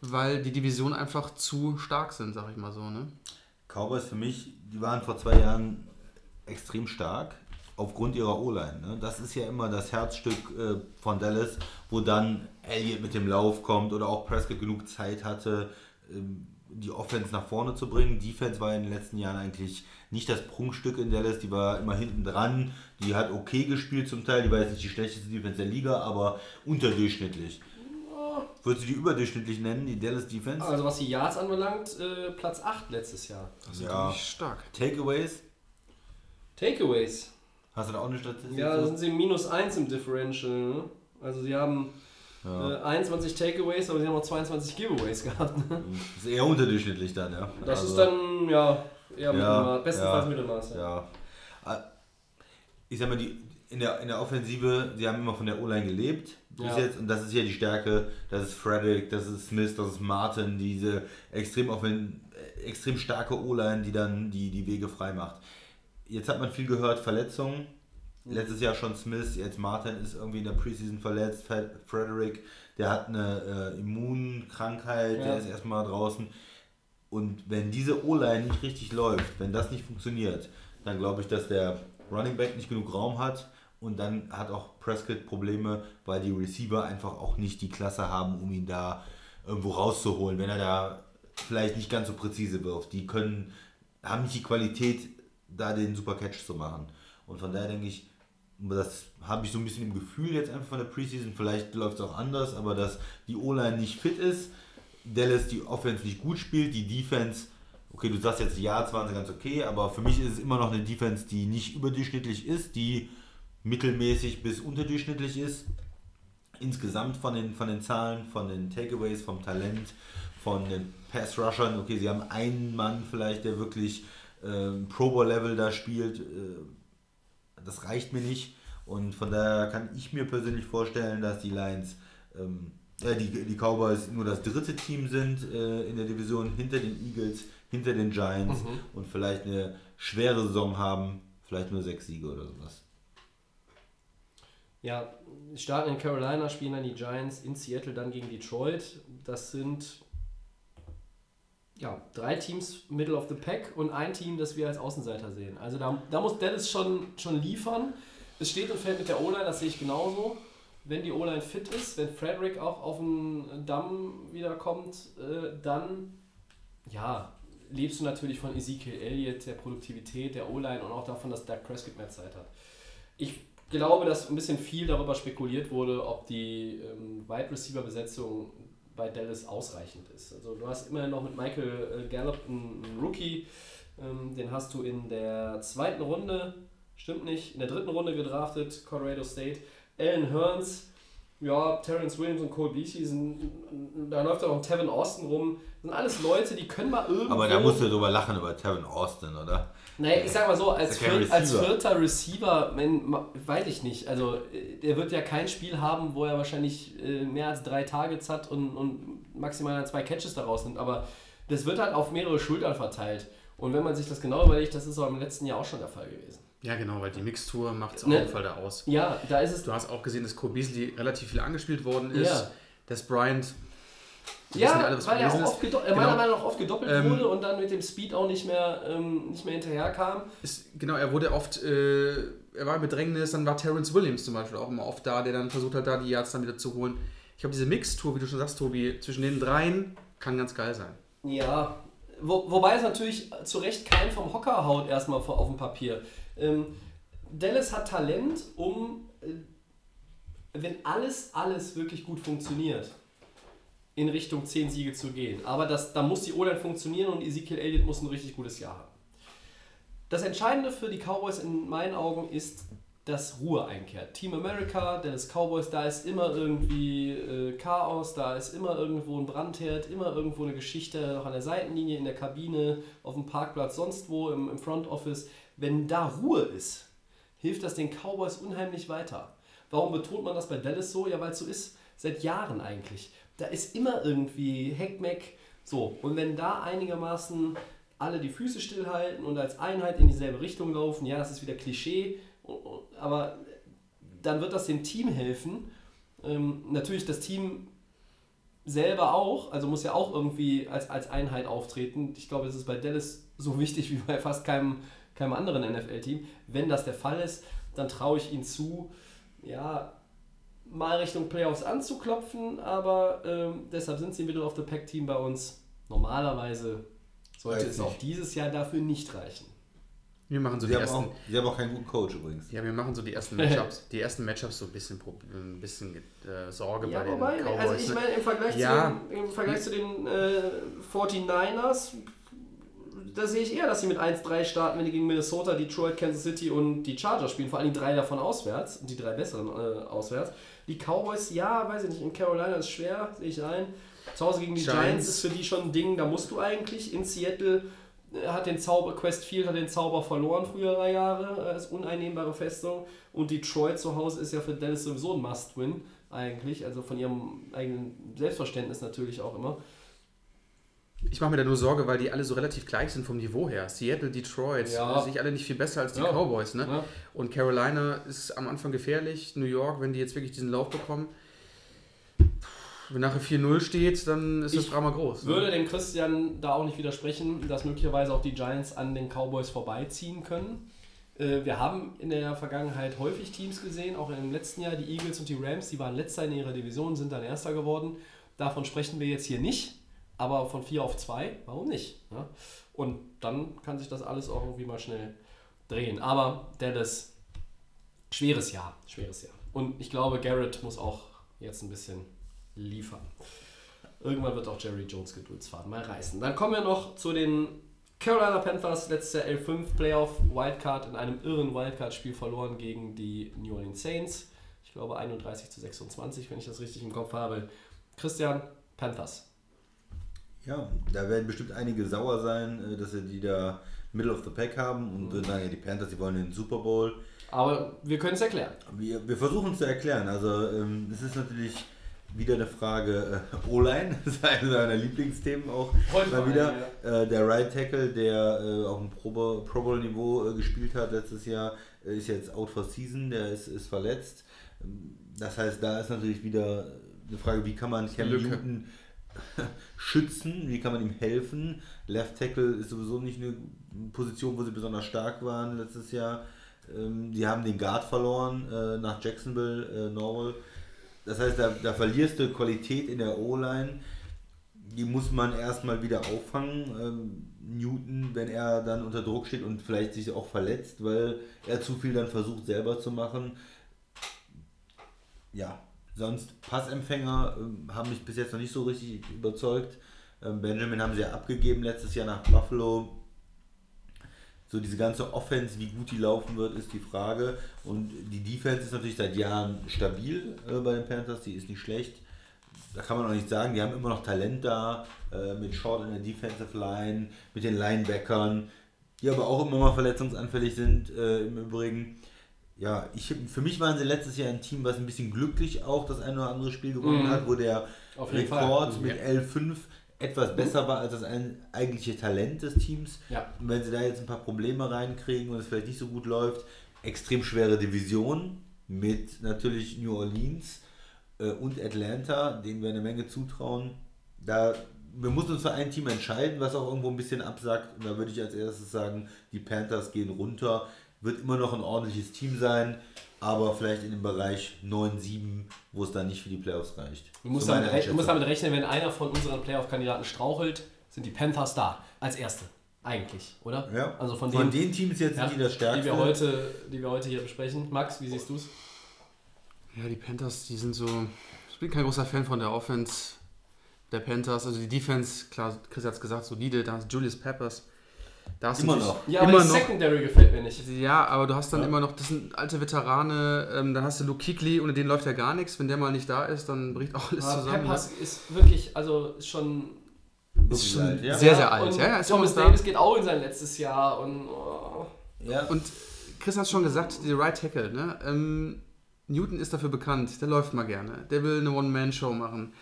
weil die Division einfach zu stark sind, sag ich mal so. Ne? Cowboys für mich, die waren vor zwei Jahren extrem stark aufgrund ihrer O-Line. Ne? Das ist ja immer das Herzstück äh, von Dallas, wo dann Elliott mit dem Lauf kommt oder auch Prescott genug Zeit hatte, ähm, die Offense nach vorne zu bringen. Defense war in den letzten Jahren eigentlich nicht das Prunkstück in Dallas, die war immer hinten dran, die hat okay gespielt zum Teil, die war jetzt nicht die schlechteste Defense der Liga, aber unterdurchschnittlich. Würdest du die überdurchschnittlich nennen, die Dallas Defense? Also was die Yards anbelangt, äh, Platz 8 letztes Jahr. Das ist Ja. stark. Takeaways? Takeaways. Hast du da auch eine Statistik? Ja, da sind sie minus 1 im Differential. Ne? Also sie haben äh, 21 Takeaways, aber sie haben auch 22 Giveaways gehabt. Ne? Das ist eher unterdurchschnittlich dann, ja. Das Also, ist dann, ja, eher Mittelmaß, bestenfalls ja, Mittelmaß. Ja. Ja. Ah, Ich sag mal, die, in, der, in der Offensive, sie haben immer von der O-Line gelebt. Bis Ja. jetzt, und das ist ja die Stärke. Das ist Frederick, das ist Smith, das ist Martin, diese extrem, offen, äh, extrem starke O-Line, die dann die, die Wege frei macht. Jetzt hat man viel gehört, Verletzungen. Letztes Jahr schon Smith, jetzt Martin ist irgendwie in der Preseason verletzt. Frederick, der hat eine äh, Immunkrankheit, Ja. der ist erstmal draußen. Und wenn diese O-Line nicht richtig läuft, wenn das nicht funktioniert, dann glaube ich, dass der Running Back nicht genug Raum hat und dann hat auch Prescott Probleme, weil die Receiver einfach auch nicht die Klasse haben, um ihn da irgendwo rauszuholen, wenn er da vielleicht nicht ganz so präzise wirft. Die können, haben nicht die Qualität, da den super Catch zu machen. Und von daher denke ich, das habe ich so ein bisschen im Gefühl jetzt einfach von der Preseason, vielleicht läuft es auch anders, aber dass die O-Line nicht fit ist, Dallas die Offense nicht gut spielt, die Defense, okay, du sagst jetzt, ja, zwar waren sie ganz okay, aber für mich ist es immer noch eine Defense, die nicht überdurchschnittlich ist, die mittelmäßig bis unterdurchschnittlich ist. Insgesamt von den, von den Zahlen, von den Takeaways, vom Talent, von den Pass-Rushern, okay, sie haben einen Mann vielleicht, der wirklich ähm, Pro Bowl-Level da spielt, äh, das reicht mir nicht. Und von daher kann ich mir persönlich vorstellen, dass die Lions, ähm, äh, die, die Cowboys nur das dritte Team sind äh, in der Division hinter den Eagles, hinter den Giants und vielleicht eine schwere Saison haben, vielleicht nur sechs Siege oder sowas. Ja, starten in Carolina, spielen dann die Giants in Seattle, dann gegen Detroit. Das sind ja, drei Teams Middle of the Pack und ein Team, das wir als Außenseiter sehen. Also da, da muss Dallas schon, schon liefern. Es steht und fällt mit der O-Line, das sehe ich genauso. Wenn die O-Line fit ist, wenn Frederick auch auf den Damm wiederkommt, äh, dann ja, lebst du natürlich von Ezekiel Elliott, der Produktivität der O-Line und auch davon, dass Dak Prescott mehr Zeit hat. Ich glaube, dass ein bisschen viel darüber spekuliert wurde, ob die ähm, Wide Receiver Besetzung bei Dallas ausreichend ist. Also du hast immerhin noch mit Michael äh, Gallup einen, Rookie, ähm, den hast du in der zweiten Runde, stimmt nicht, in der dritten Runde gedraftet, Colorado State. Alan Hearns, ja, Terrence Williams und Cole Beachy sind, da läuft auch noch Tevin Austin rum. Das sind alles Leute, die können mal irgendwo... Aber da musst du drüber lachen über Tevin Austin, oder? Naja, ich sag mal so, als, vier, als Receiver. vierter Receiver, wenn, weiß ich nicht. Also, äh, der wird ja kein Spiel haben, wo er wahrscheinlich äh, mehr als drei Targets hat und, und maximal zwei Catches daraus nimmt. Aber das wird halt auf mehrere Schultern verteilt. Und wenn man sich das genau überlegt, das ist auch im letzten Jahr auch schon der Fall gewesen. Ja, genau, weil die Mixtur macht es auf Ne? jeden Fall da aus. Ja, da ist es. Du hast auch gesehen, dass Beasley relativ viel angespielt worden ist. Ja. Dass Bryant. Ja, alle, weil er auch oft äh, Genau. meiner Meinung nach oft gedoppelt Ähm, wurde und dann mit dem Speed auch nicht mehr, ähm, nicht mehr hinterherkam. Ist, genau, er wurde oft, äh, er war im Bedrängnis, dann war Terrence Williams zum Beispiel auch immer oft da, der dann versucht hat, da die Yards dann wieder zu holen. Ich glaube, diese Mixtur, wie du schon sagst, Tobi, zwischen den dreien kann ganz geil sein. Ja, wo, wobei es natürlich zu Recht keinen vom Hocker haut, erstmal vor- auf dem Papier. Ähm, Dallas hat Talent, um, äh, wenn alles, alles wirklich gut funktioniert, in Richtung 10 Siege zu gehen. Aber das, da muss die O-Line funktionieren und Ezekiel Elliott muss ein richtig gutes Jahr haben. Das Entscheidende für die Cowboys in meinen Augen ist, dass Ruhe einkehrt. Team America, Dallas Cowboys, da ist immer irgendwie äh, Chaos, da ist immer irgendwo ein Brandherd, immer irgendwo eine Geschichte noch an der Seitenlinie, in der Kabine, auf dem Parkplatz, sonst wo, im, im Front Office. Wenn da Ruhe ist, hilft das den Cowboys unheimlich weiter. Warum betont man das bei Dallas so? Ja, weil es so ist, seit Jahren eigentlich. Da ist immer irgendwie Heckmeck. So, und wenn da einigermaßen alle die Füße stillhalten und als Einheit in dieselbe Richtung laufen, ja, das ist wieder Klischee, aber dann wird das dem Team helfen. Ähm, natürlich, das Team selber auch, also muss ja auch irgendwie als, als Einheit auftreten. Ich glaube, das ist bei Dallas so wichtig wie bei fast keinem, keinem anderen NFL-Team. Wenn das der Fall ist, dann traue ich ihnen zu, ja, mal Richtung Playoffs anzuklopfen, aber ähm, deshalb sind sie Middle of the Pack Team bei uns. Normalerweise sollte Weiß es nicht. auch dieses Jahr dafür nicht reichen. Wir machen so Sie die haben, ersten. auch, sie haben auch keinen guten Coach übrigens. Ja, wir machen so die ersten Matchups, die ersten Matchups so ein bisschen, ein bisschen äh, Sorge Ja, bei den wobei, Cowboys. also ich ne? meine, im Vergleich Ja. zu den, im Vergleich zu den äh, 49ers, da sehe ich eher, dass sie mit 1-3 starten, wenn die gegen Minnesota, Detroit, Kansas City und die Chargers spielen. Vor allem drei davon auswärts, und die drei besseren äh, auswärts. Die Cowboys, ja, weiß ich nicht, in Carolina ist schwer, sehe ich ein. Zu Hause gegen die Giants. Giants. ist für die schon ein Ding, da musst du eigentlich. In Seattle äh, hat den Zauber, Quest Field hat den Zauber verloren früherer Jahre, äh, ist uneinnehmbare Festung. Und Detroit zu Hause ist ja für Dallas sowieso ein Must-Win eigentlich, also von ihrem eigenen Selbstverständnis natürlich auch immer. Ich mache mir da nur Sorge, weil die alle so relativ gleich sind vom Niveau her. Seattle, Detroit, Ja. äh, sehe ich alle nicht viel besser als die Ja. Cowboys. Ne? Ja. Und Carolina ist am Anfang gefährlich. New York, wenn die jetzt wirklich diesen Lauf bekommen, wenn nachher 4-0 steht, dann ist das Ich Drama groß. ne? Würde dem Christian da auch nicht widersprechen, dass möglicherweise auch die Giants an den Cowboys vorbeiziehen können. Äh, Wir haben in der Vergangenheit häufig Teams gesehen, auch im letzten Jahr, die Eagles und die Rams, die waren letzter in ihrer Division, sind dann Erster geworden. Davon sprechen wir jetzt hier nicht, aber von 4 auf 2, warum nicht? Ja? Und dann kann sich das alles auch irgendwie mal schnell drehen. Aber Dallas, schweres Jahr, schweres Jahr. Und ich glaube, Garrett muss auch jetzt ein bisschen liefern. Irgendwann wird auch Jerry Jones Geduldsfaden mal reißen. Dann kommen wir noch zu den Carolina Panthers, letztes Jahr L5 Playoff Wildcard in einem irren Wildcard-Spiel verloren gegen die New Orleans Saints. Ich glaube 31 zu 26, wenn ich das richtig im Kopf habe. Christian, Panthers. Ja, da werden bestimmt einige sauer sein, äh, dass sie die da Middle of the Pack haben und würden sagen, ja, die Panthers, die wollen den Super Bowl. Aber wir können es erklären. Wir, wir versuchen es zu erklären. Also ähm, es ist natürlich wieder eine Frage äh, O-Line, das ist einer meiner Lieblingsthemen auch Heute mal wieder. Äh, der Right Tackle, der äh, auf dem Pro Bowl- Pro Bowl Niveau äh, gespielt hat letztes Jahr, äh, ist jetzt out for season, der ist, ist verletzt. Ähm, Das heißt, da ist natürlich wieder eine Frage, wie kann man Cam Lücke. Newton schützen, wie kann man ihm helfen. Left Tackle ist sowieso nicht eine Position, wo sie besonders stark waren letztes Jahr. Ähm, die haben den Guard verloren äh, nach Jacksonville, äh, Norwell. Das heißt, da, da verlierst du Qualität in der O-Line. Die muss man erstmal wieder auffangen. Ähm, Newton, wenn er dann unter Druck steht und vielleicht sich auch verletzt, weil er zu viel dann versucht selber zu machen. Ja, sonst Passempfänger ähm, haben mich bis jetzt noch nicht so richtig überzeugt. Ähm, Benjamin haben sie ja abgegeben letztes Jahr nach Buffalo. So diese ganze Offense, wie gut die laufen wird, ist die Frage. Und die Defense ist natürlich seit Jahren stabil äh, bei den Panthers, die ist nicht schlecht. Da kann man auch nicht sagen, die haben immer noch Talent da, äh, mit Short in der Defensive Line, mit den Linebackern, die aber auch immer mal verletzungsanfällig sind äh, im Übrigen. Ja, ich, für mich waren sie letztes Jahr ein Team, was ein bisschen glücklich auch das ein oder andere Spiel gewonnen Mhm. hat, wo der Rekord Fall. mit L5 etwas besser war als das ein, eigentliche Talent des Teams. Ja. Und wenn sie da jetzt ein paar Probleme reinkriegen und es vielleicht nicht so gut läuft, extrem schwere Division mit natürlich New Orleans äh, und Atlanta, denen wir eine Menge zutrauen. Da wir müssen uns für ein Team entscheiden, was auch irgendwo ein bisschen absagt. Und da würde ich als erstes sagen, die Panthers gehen runter. Wird immer noch ein ordentliches Team sein, aber vielleicht in dem Bereich 9-7, wo es dann nicht für die Playoffs reicht. Du musst, So damit, rech- du musst damit rechnen, wenn einer von unseren Playoff-Kandidaten strauchelt, sind die Panthers da. Als Erste. Eigentlich, oder? ja. Also von, von den, den Teams jetzt ja, sind die das stärkste. die, wir heute, die wir heute hier besprechen. Max, wie siehst du es? Ja, die Panthers, die sind so. Ich bin kein großer Fan von der Offense der Panthers. Also die Defense, klar, Chris hat es gesagt, solide. Da hast Julius Peppers. Da hast du Immer natürlich- noch. Ja, aber immer die noch. Secondary gefällt mir nicht. Ja, aber du hast dann Ja. immer noch, das sind alte Veterane, ähm, dann hast du Luke Kuechly, ohne den läuft ja gar nichts. Wenn der mal nicht da ist, dann bricht auch alles Aber zusammen. Peppers ist wirklich, also ist schon Wirklich schon alt, ja. sehr, sehr alt. Und Ja, ja, ist Thomas da. Davis geht auch in sein letztes Jahr und oh. ja. Und Chris hat schon gesagt, die Right Tackle, ne? Ähm, Newton ist dafür bekannt, der läuft mal gerne. Der will eine One-Man-Show machen.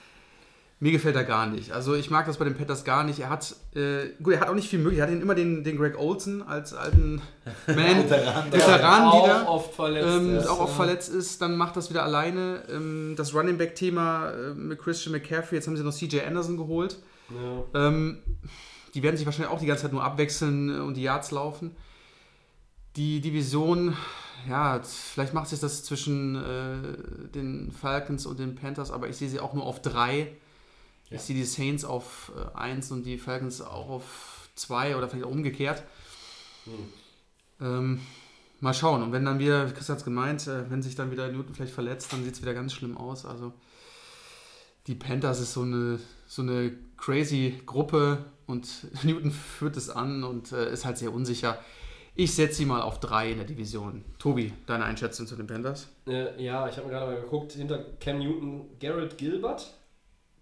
Mir gefällt er gar nicht. Also ich mag das bei den Panthers gar nicht. Er hat, äh, gut, er hat auch nicht viel möglich. Er hat ihn immer den, den Greg Olson als alten Man, Veteran. Veteran auch wieder. oft verletzt ähm, ist, auch oft ja. verletzt ist, dann macht das wieder alleine. Ähm, das Running Back Thema äh, mit Christian McCaffrey, jetzt haben sie noch CJ Anderson geholt. Ja. Ähm, die werden sich wahrscheinlich auch die ganze Zeit nur abwechseln äh, und die Yards laufen. Die Division, ja, vielleicht macht sich das zwischen äh, den Falcons und den Panthers, aber ich sehe sie auch nur auf drei. Ich sehe die Saints auf äh, eins und die Falcons auch auf zwei oder vielleicht auch umgekehrt. Ähm, mal schauen. Und wenn dann wieder, Chris hat es gemeint, äh, wenn sich dann wieder Newton vielleicht verletzt, dann sieht es wieder ganz schlimm aus. Also die Panthers ist so eine, so eine crazy Gruppe und Newton führt es an und äh, ist halt sehr unsicher. Ich setze sie mal auf drei in der Division. Tobi, deine Einschätzung zu den Panthers? Äh, ja, ich habe mir gerade mal geguckt, hinter Cam Newton, Garrett Gilbert,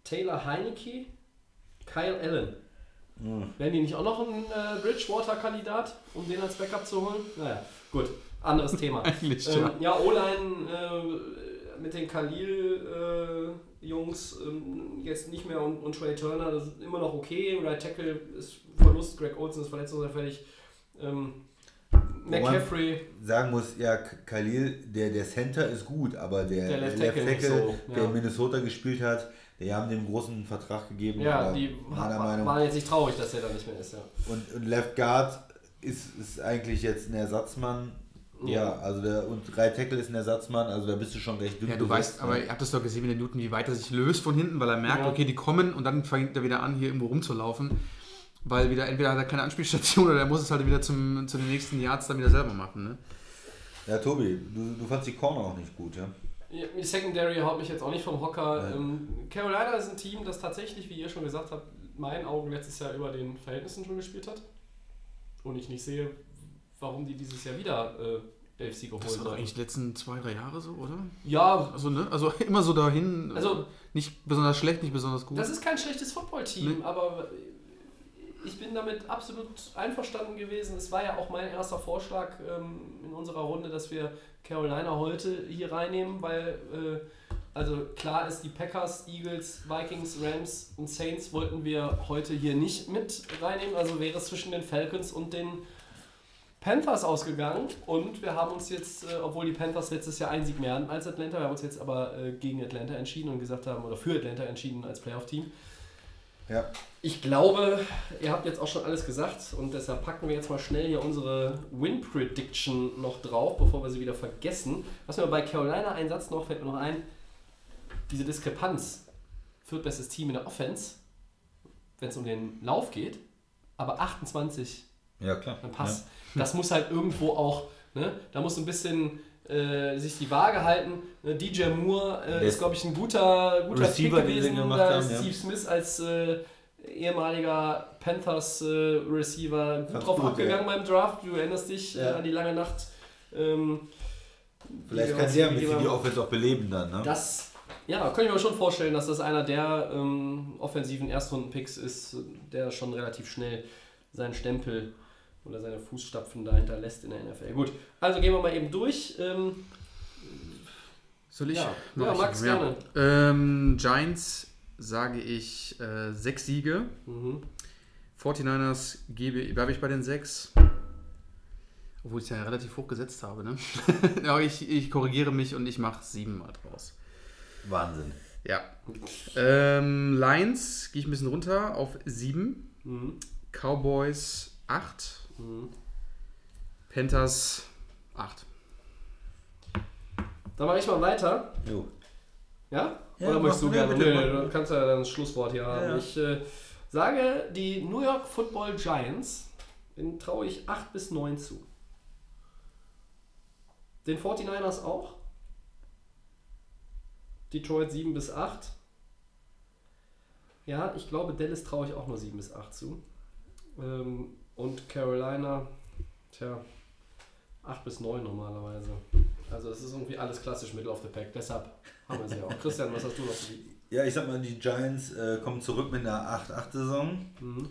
Taylor Heineke, Kyle Allen. Wären die nicht auch noch ein äh, Bridgewater-Kandidat, um den als Backup zu holen? Naja, gut, anderes Thema. Eigentlich, ähm, ja. ja, O-Line äh, mit den Khalil-Jungs ähm, jetzt nicht mehr und, und Trey Turner, das ist immer noch okay. Right Tackle ist Verlust, Greg Olsen ist verletzungsanfällig. Ähm, McCaffrey, sagen muss, ja, Khalil, der, der Center ist gut, aber der, Der Left Tackle nicht so, der ja. in Minnesota gespielt hat, die haben dem großen Vertrag gegeben. ja, die meiner Meinung waren jetzt nicht traurig, dass er da nicht mehr ist. Ja. und, und Left Guard ist, ist eigentlich jetzt ein Ersatzmann. Ja, also der und Right Tackle ist ein Ersatzmann, also da bist du schon recht dünn. Ja, du weißt, aber ne? ihr habt das doch gesehen, wie der Newton, wie weit er sich löst von hinten, weil er merkt, Ja. okay, die kommen und dann fängt er wieder an, hier irgendwo rumzulaufen. Weil wieder, entweder hat er keine Anspielstation oder er muss es halt wieder zum, zu den nächsten Yards dann wieder selber machen. Ne? Ja, Tobi, du, du fandst die Corner auch nicht gut, ja? Ja, Secondary haut mich jetzt auch nicht vom Hocker. Ähm, Carolina ist ein Team, das tatsächlich, wie ihr schon gesagt habt, in meinen Augen letztes Jahr über den Verhältnissen schon gespielt hat. Und ich nicht sehe, warum die dieses Jahr wieder äh, elf Siege Das holen war doch eigentlich die letzten zwei, drei Jahre so, oder? Ja, Also, ne? also immer so dahin. Also- nicht besonders schlecht, nicht besonders gut. das ist kein schlechtes Footballteam, Nee. aber ich bin damit absolut einverstanden gewesen. Es war ja auch mein erster Vorschlag ähm, in unserer Runde, dass wir Carolina heute hier reinnehmen, weil äh, also klar ist, die Packers, Eagles, Vikings, Rams und Saints wollten wir heute hier nicht mit reinnehmen. Also wäre es zwischen den Falcons und den Panthers ausgegangen und wir haben uns jetzt, äh, obwohl die Panthers letztes Jahr einen Sieg mehr hatten als Atlanta, wir haben uns jetzt aber äh, gegen Atlanta entschieden und gesagt haben, oder für Atlanta entschieden als Playoff-Team. Ja. Ich glaube, ihr habt jetzt auch schon alles gesagt und deshalb packen wir jetzt mal schnell hier unsere Win Prediction noch drauf, bevor wir sie wieder vergessen. Was mir bei Carolina ein Satz noch fällt mir noch ein, diese Diskrepanz. Viertbestes Team in der Offense, wenn es um den Lauf geht, aber 28 Ja, klar. Pass. Das muss halt irgendwo auch, ne, da muss ein bisschen äh, sich die Waage halten. Ne, DJ Moore äh, ist, glaube ich, ein guter, guter Receiver, Pick den sie gewesen. gemacht Da haben, ist ja. Steve Smith als äh, ehemaliger Panthers äh, Receiver gut drauf gut, abgegangen beim Draft. Du erinnerst dich äh, Ja. an die lange Nacht. Ähm, Vielleicht kann der hier ein bisschen die. Offense auch beleben dann, ne? Das, ja, könnte ich mir schon vorstellen, dass das einer der ähm, offensiven Erstrunden-Picks ist, der schon relativ schnell seinen Stempel oder seine Fußstapfen da hinterlässt in der NFL. Gut, also gehen wir mal eben durch. Ähm, Soll ich? Ja. Mach Ja, ich. Max, gerne. Ähm, Giants sage ich äh, sechs Siege. mhm. 49ers gebe, bleibe ich bei den sechs. Obwohl ich es ja relativ hoch gesetzt habe. Ne? Aber ich, ich korrigiere mich und ich mache sieben mal draus. Wahnsinn. Ja. Ähm, Lions gehe ich ein bisschen runter auf sieben. Mhm. Cowboys acht. Mhm. Panthers acht. Dann mache ich mal weiter. Jo. Ja? Ja, Oder möchtest du gerne? bitte, Nee, du kannst ja dann das Schlusswort hier haben. ja. Ich äh, sage, die New York Football Giants, denen traue ich 8 bis 9 zu. Den 49ers auch. Detroit 7 bis 8. Ja, ich glaube, Dallas traue ich auch nur 7 bis 8 zu. Ähm, und Carolina, tja, 8 bis 9 normalerweise. Also es ist irgendwie alles klassisch Middle of the Pack, deshalb haben wir sie auch. Christian, was hast du noch zu bieten? Ja, ich sag mal, die Giants äh, kommen zurück mit einer 8-8-Saison. Mhm.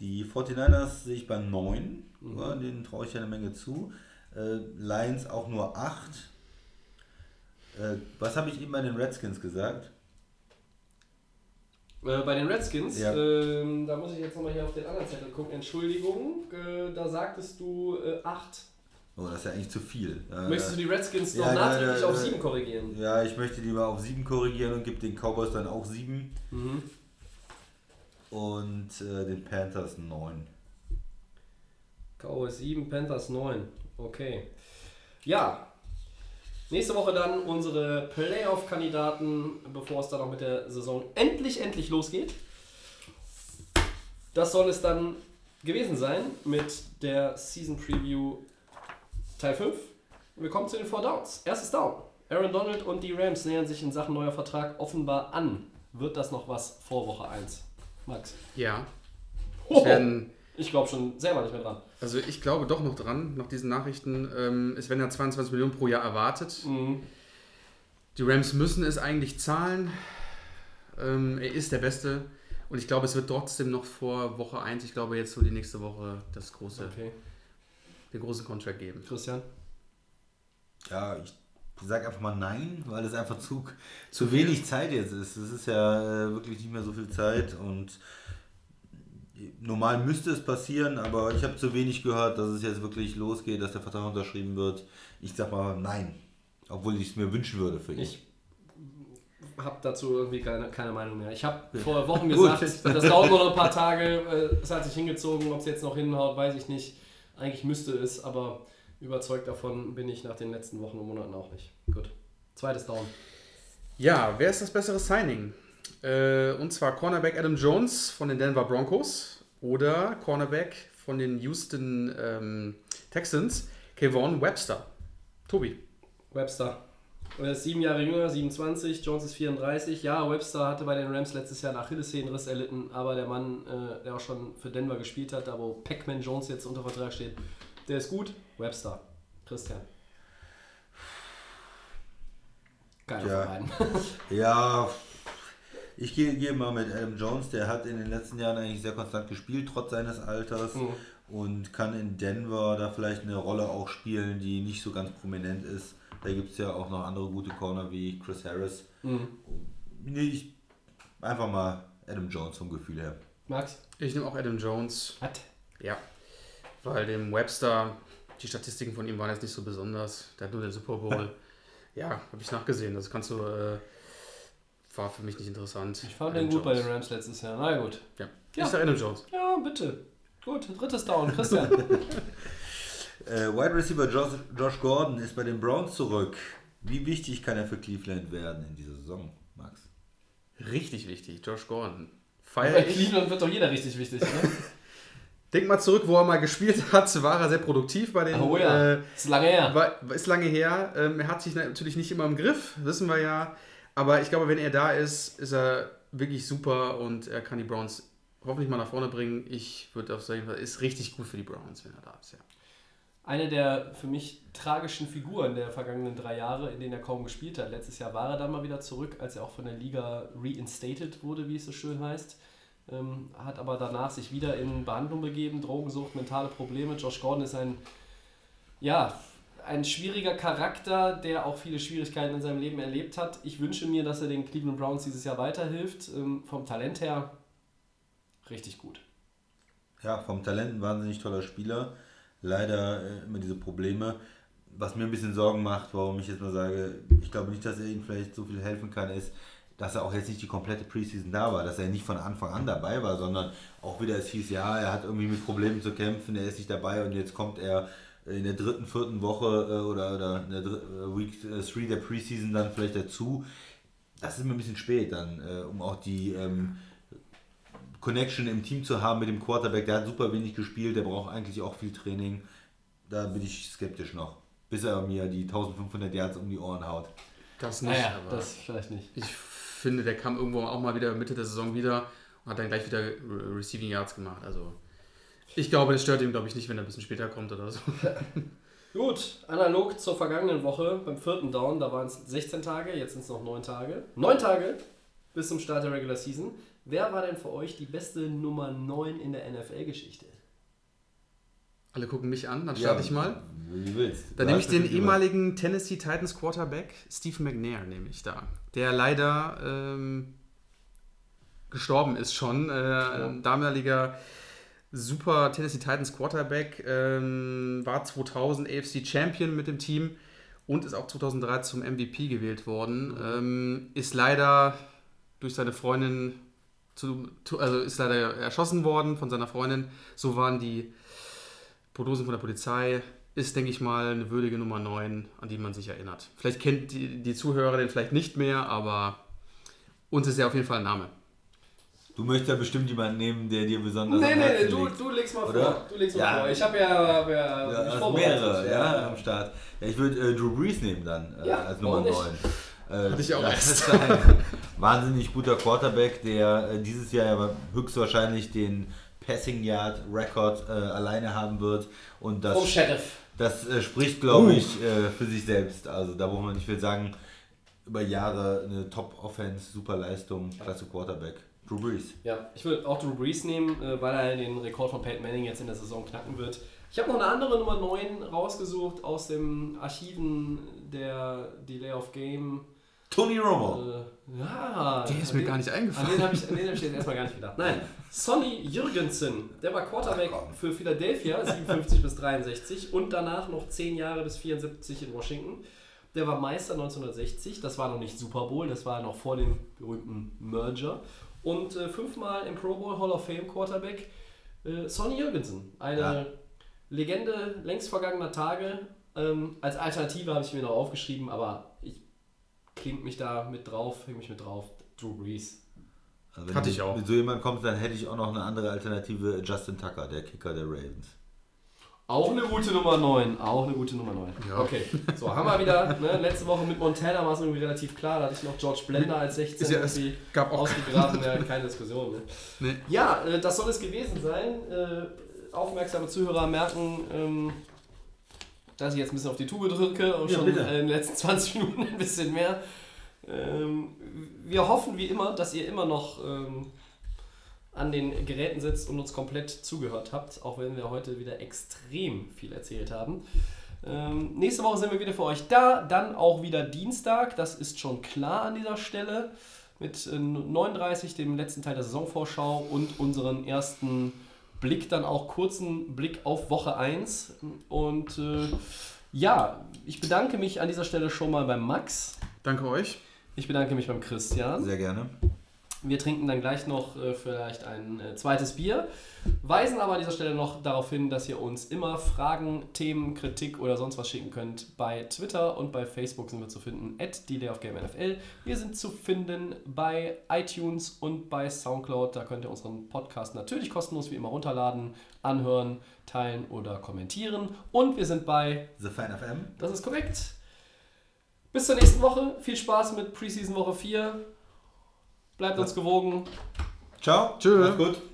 Die 49ers sehe ich bei 9. Mhm. Ja, denen traue ich ja eine Menge zu. Äh, Lions auch nur 8. Äh, was habe ich eben bei den Redskins gesagt? Äh, bei den Redskins, Ja. ähm, da muss ich jetzt nochmal hier auf den anderen Zettel gucken. Entschuldigung, äh, da sagtest du 8. Oh, das ist ja eigentlich zu viel. Äh, Möchtest du die Redskins noch ja, nachträglich ja, auf ja. 7 korrigieren? Ja, ich möchte die mal auf 7 korrigieren und gebe den Cowboys dann auch 7. Mhm. Und äh, den Panthers 9. Cowboys 7, Panthers 9. Okay. Ja. Nächste Woche dann unsere Playoff-Kandidaten, bevor es dann auch mit der Saison endlich, endlich losgeht. Das soll es dann gewesen sein mit der Season Preview Teil 5. Wir kommen zu den Four Downs. Erstes Down. Aaron Donald und die Rams nähern sich in Sachen neuer Vertrag offenbar an. Wird das noch was vor Woche 1? Max? Ja. Oh, Es werden, ich glaube schon selber nicht mehr dran. Also ich glaube doch noch dran, nach diesen Nachrichten. Ähm, es werden ja 22 Millionen pro Jahr erwartet. Mhm. Die Rams müssen es eigentlich zahlen. Ähm, er ist der Beste. Und ich glaube, es wird trotzdem noch vor Woche 1, ich glaube jetzt so die nächste Woche, das große, Okay. den großen Contract geben. Christian? Ja, ich sag einfach mal nein, weil es einfach zu, zu wenig Zeit jetzt ist. Es ist ja äh, wirklich nicht mehr so viel Zeit und normal müsste es passieren, aber ich habe zu wenig gehört, dass es jetzt wirklich losgeht, dass der Vertrag unterschrieben wird. Ich sag mal nein, obwohl ich es mir wünschen würde für ihn. Ich habe dazu irgendwie keine, keine Meinung mehr. Ich habe vor Wochen gesagt, das dauert nur noch ein paar Tage. äh, Es hat sich hingezogen. Ob es jetzt noch hinhaut, weiß ich nicht. Eigentlich müsste es, aber überzeugt davon bin ich nach den letzten Wochen und Monaten auch nicht. Gut. Zweites Down. Ja, wer ist das bessere Signing? Äh, und zwar Cornerback Adam Jones von den Denver Broncos oder Cornerback von den Houston ähm, Texans, Kevon Webster. Tobi. Webster. Er ist sieben Jahre jünger, 27, Jones ist 34. Ja, Webster hatte bei den Rams letztes Jahr einen Achillessehnenriss erlitten, aber der Mann, äh, der auch schon für Denver gespielt hat, da wo Pac-Man Jones jetzt unter Vertrag steht, der ist gut. Webster. Christian. Keiner Tja. von beiden. Ja, ich gehe gehe mal mit Adam Jones, der hat in den letzten Jahren eigentlich sehr konstant gespielt, trotz seines Alters. Mhm. Und kann in Denver da vielleicht eine Rolle auch spielen, die nicht so ganz prominent ist. Da gibt es ja auch noch andere gute Corner wie Chris Harris. Mhm. Nee, ich, einfach mal Adam Jones vom Gefühl her. Max? Ich nehme auch Adam Jones. Was? Ja. Weil dem Webster, die Statistiken von ihm waren jetzt nicht so besonders. Der hat nur den Super Bowl. ja, habe ich nachgesehen. Das kannst du. Äh, war für mich nicht interessant. Ich fand Adam den gut bei Jones. den Rams letztes Jahr. Na gut. Ja. Ja. Ich sag Adam Jones. Ja, bitte. Gut, drittes Down. Christian. Äh, Wide Receiver Josh, Josh Gordon ist bei den Browns zurück. Wie wichtig kann er für Cleveland werden in dieser Saison, Max? Richtig wichtig. Josh Gordon. bei Feier ich. Cleveland wird doch jeder richtig wichtig, ne? Denk mal zurück, wo er mal gespielt hat, war er sehr produktiv bei den. Oh ja. Äh, ist lange her. war, ist lange her. Ähm, er hat sich natürlich nicht immer im Griff, wissen wir ja. Aber ich glaube, wenn er da ist, ist er wirklich super und er kann die Browns hoffentlich mal nach vorne bringen. Ich würde auf jeden Fall, ist richtig gut für die Browns, wenn er da ist, ja. Eine der für mich tragischen Figuren der vergangenen drei Jahre, in denen er kaum gespielt hat. Letztes Jahr war er dann mal wieder zurück, als er auch von der Liga reinstated wurde, wie es so schön heißt. Ähm, hat aber danach sich wieder in Behandlung begeben, Drogensucht, mentale Probleme. Josh Gordon ist ein, ja, ein schwieriger Charakter, der auch viele Schwierigkeiten in seinem Leben erlebt hat. Ich wünsche mir, dass er den Cleveland Browns dieses Jahr weiterhilft. Ähm, vom Talent her richtig gut. Ja, vom Talent ein wahnsinnig toller Spieler. Leider äh, immer diese Probleme. Was mir ein bisschen Sorgen macht, warum ich jetzt mal sage, ich glaube nicht, dass er ihm vielleicht so viel helfen kann, ist, dass er auch jetzt nicht die komplette Preseason da war, dass er nicht von Anfang an dabei war, sondern auch wieder es hieß, ja, er hat irgendwie mit Problemen zu kämpfen, er ist nicht dabei und jetzt kommt er in der dritten, vierten Woche äh, oder, oder in der Dr- äh, Week 3 der Preseason dann vielleicht dazu. Das ist mir ein bisschen spät dann, äh, um auch die ähm, Connection im Team zu haben mit dem Quarterback. Der hat super wenig gespielt, der braucht eigentlich auch viel Training. Da bin ich skeptisch noch, bis er mir die 1500 Yards um die Ohren haut. Das nicht, Naja, aber das vielleicht nicht. ich finde, der kam irgendwo auch mal wieder Mitte der Saison wieder und hat dann gleich wieder Re- Receiving Yards gemacht. Also ich glaube, das stört ihn, glaube ich, nicht, wenn er ein bisschen später kommt oder so. Gut, analog zur vergangenen Woche beim vierten Down, da waren es 16 Tage, jetzt sind es noch 9 Tage. 9 Tage bis zum Start der Regular Season. Wer war denn für euch die beste Nummer 9 in der NFL-Geschichte? Alle gucken mich an, dann starte ich mal. Wie du willst. Dann nehme ich den ehemaligen Tennessee Titans Quarterback Steve McNair, nehme ich da. Der leider ähm, gestorben ist schon. Äh, ein damaliger super Tennessee Titans Quarterback, ähm, war 2000 AFC Champion mit dem Team und ist auch 2003 zum MVP gewählt worden. Ähm, ist leider durch seine Freundin, zu, also ist leider erschossen worden von seiner Freundin. So waren die Prognosen von der Polizei. Ist, denke ich mal, eine würdige Nummer 9, an die man sich erinnert. Vielleicht kennt die, die Zuhörer den vielleicht nicht mehr, aber uns ist er auf jeden Fall ein Name. Du möchtest ja bestimmt jemanden nehmen, der dir besonders Nee, am nee, du, liegt. du legst mal Oder? vor. Du legst mal Ja. vor. Ich habe ja, hab ja, Ja, mich also vorbereitet. mehrere, ja, am Start. Ja, ich würde äh, Drew Brees nehmen dann äh, Ja, als Nummer warum 9. nicht? Äh, Hatte ich auch das erst. ist ein wahnsinnig guter Quarterback, der äh, dieses Jahr aber höchstwahrscheinlich den Passing Yard Rekord äh, alleine haben wird. Und das, Vom Sheriff. das äh, spricht, glaube ich, äh, für sich selbst. Also da braucht man nicht viel sagen. Über Jahre eine Top-Offense, super Leistung, klasse Quarterback. Drew Brees. Ja, ich würde auch Drew Brees nehmen, äh, weil er den Rekord von Peyton Manning jetzt in der Saison knacken wird. Ich habe noch eine andere Nummer 9 rausgesucht aus den Archiven der Delay of Game. Tony Romo. Äh, ja, Der ist an mir den- gar nicht An eingefallen. den habe ich, an den hab ich jetzt erstmal gar nicht gedacht. Nein, Sonny Jürgensen, der war Quarterback für Philadelphia, 57 bis 63 und danach noch 10 Jahre bis 74 in Washington. Der war Meister 1960, das war noch nicht Super Bowl, das war noch vor dem berühmten Merger. Und äh, fünfmal im Pro Bowl Hall of Fame Quarterback äh, Sonny Jürgensen, eine Ja. Legende längst vergangener Tage. Ähm, als Alternative habe ich mir noch aufgeschrieben, aber ich klingt mich da mit drauf, hänge mich mit drauf. Drew Brees. Also wenn Hatte du ich auch. Mit so jemand kommst, dann hätte ich auch noch eine andere Alternative. Justin Tucker, der Kicker der Ravens. Auch eine gute Nummer 9. Auch eine gute Nummer 9. Ja. Okay, so haben wir wieder. Ne, letzte Woche mit Montana war es irgendwie relativ klar. Da hatte ich noch George Blender als 16 Ist ja- irgendwie gab auch- ausgegraben. Ja, keine Diskussion. Ne? Nee. Ja, äh, das soll es gewesen sein. Äh, aufmerksame Zuhörer merken, ähm, dass ich jetzt ein bisschen auf die Tube drücke und Ja, schon bitte. in den letzten 20 Minuten ein bisschen mehr. Ähm, wir hoffen wie immer, dass ihr immer noch ähm, an den Geräten sitzt und uns komplett zugehört habt, auch wenn wir heute wieder extrem viel erzählt haben. Ähm, nächste Woche sind wir wieder für euch da, dann auch wieder Dienstag, das ist schon klar an dieser Stelle, mit äh, 39, dem letzten Teil der Saisonvorschau und unseren ersten Blick, dann auch kurzen Blick auf Woche 1. Und äh, ja, ich bedanke mich an dieser Stelle schon mal beim Max. Danke euch. Ich bedanke mich beim Christian. Sehr gerne. Wir trinken dann gleich noch äh, vielleicht ein äh, zweites Bier, weisen aber an dieser Stelle noch darauf hin, dass ihr uns immer Fragen, Themen, Kritik oder sonst was schicken könnt. Bei Twitter und bei Facebook sind wir zu finden, at NFL. Wir sind zu finden bei iTunes und bei Soundcloud. Da könnt ihr unseren Podcast natürlich kostenlos wie immer runterladen, anhören, teilen oder kommentieren. Und wir sind bei The Fan FM. das ist korrekt. Bis zur nächsten Woche. Viel Spaß mit Preseason Woche 4. Bleibt uns gewogen. Ciao. Tschö. Macht's gut.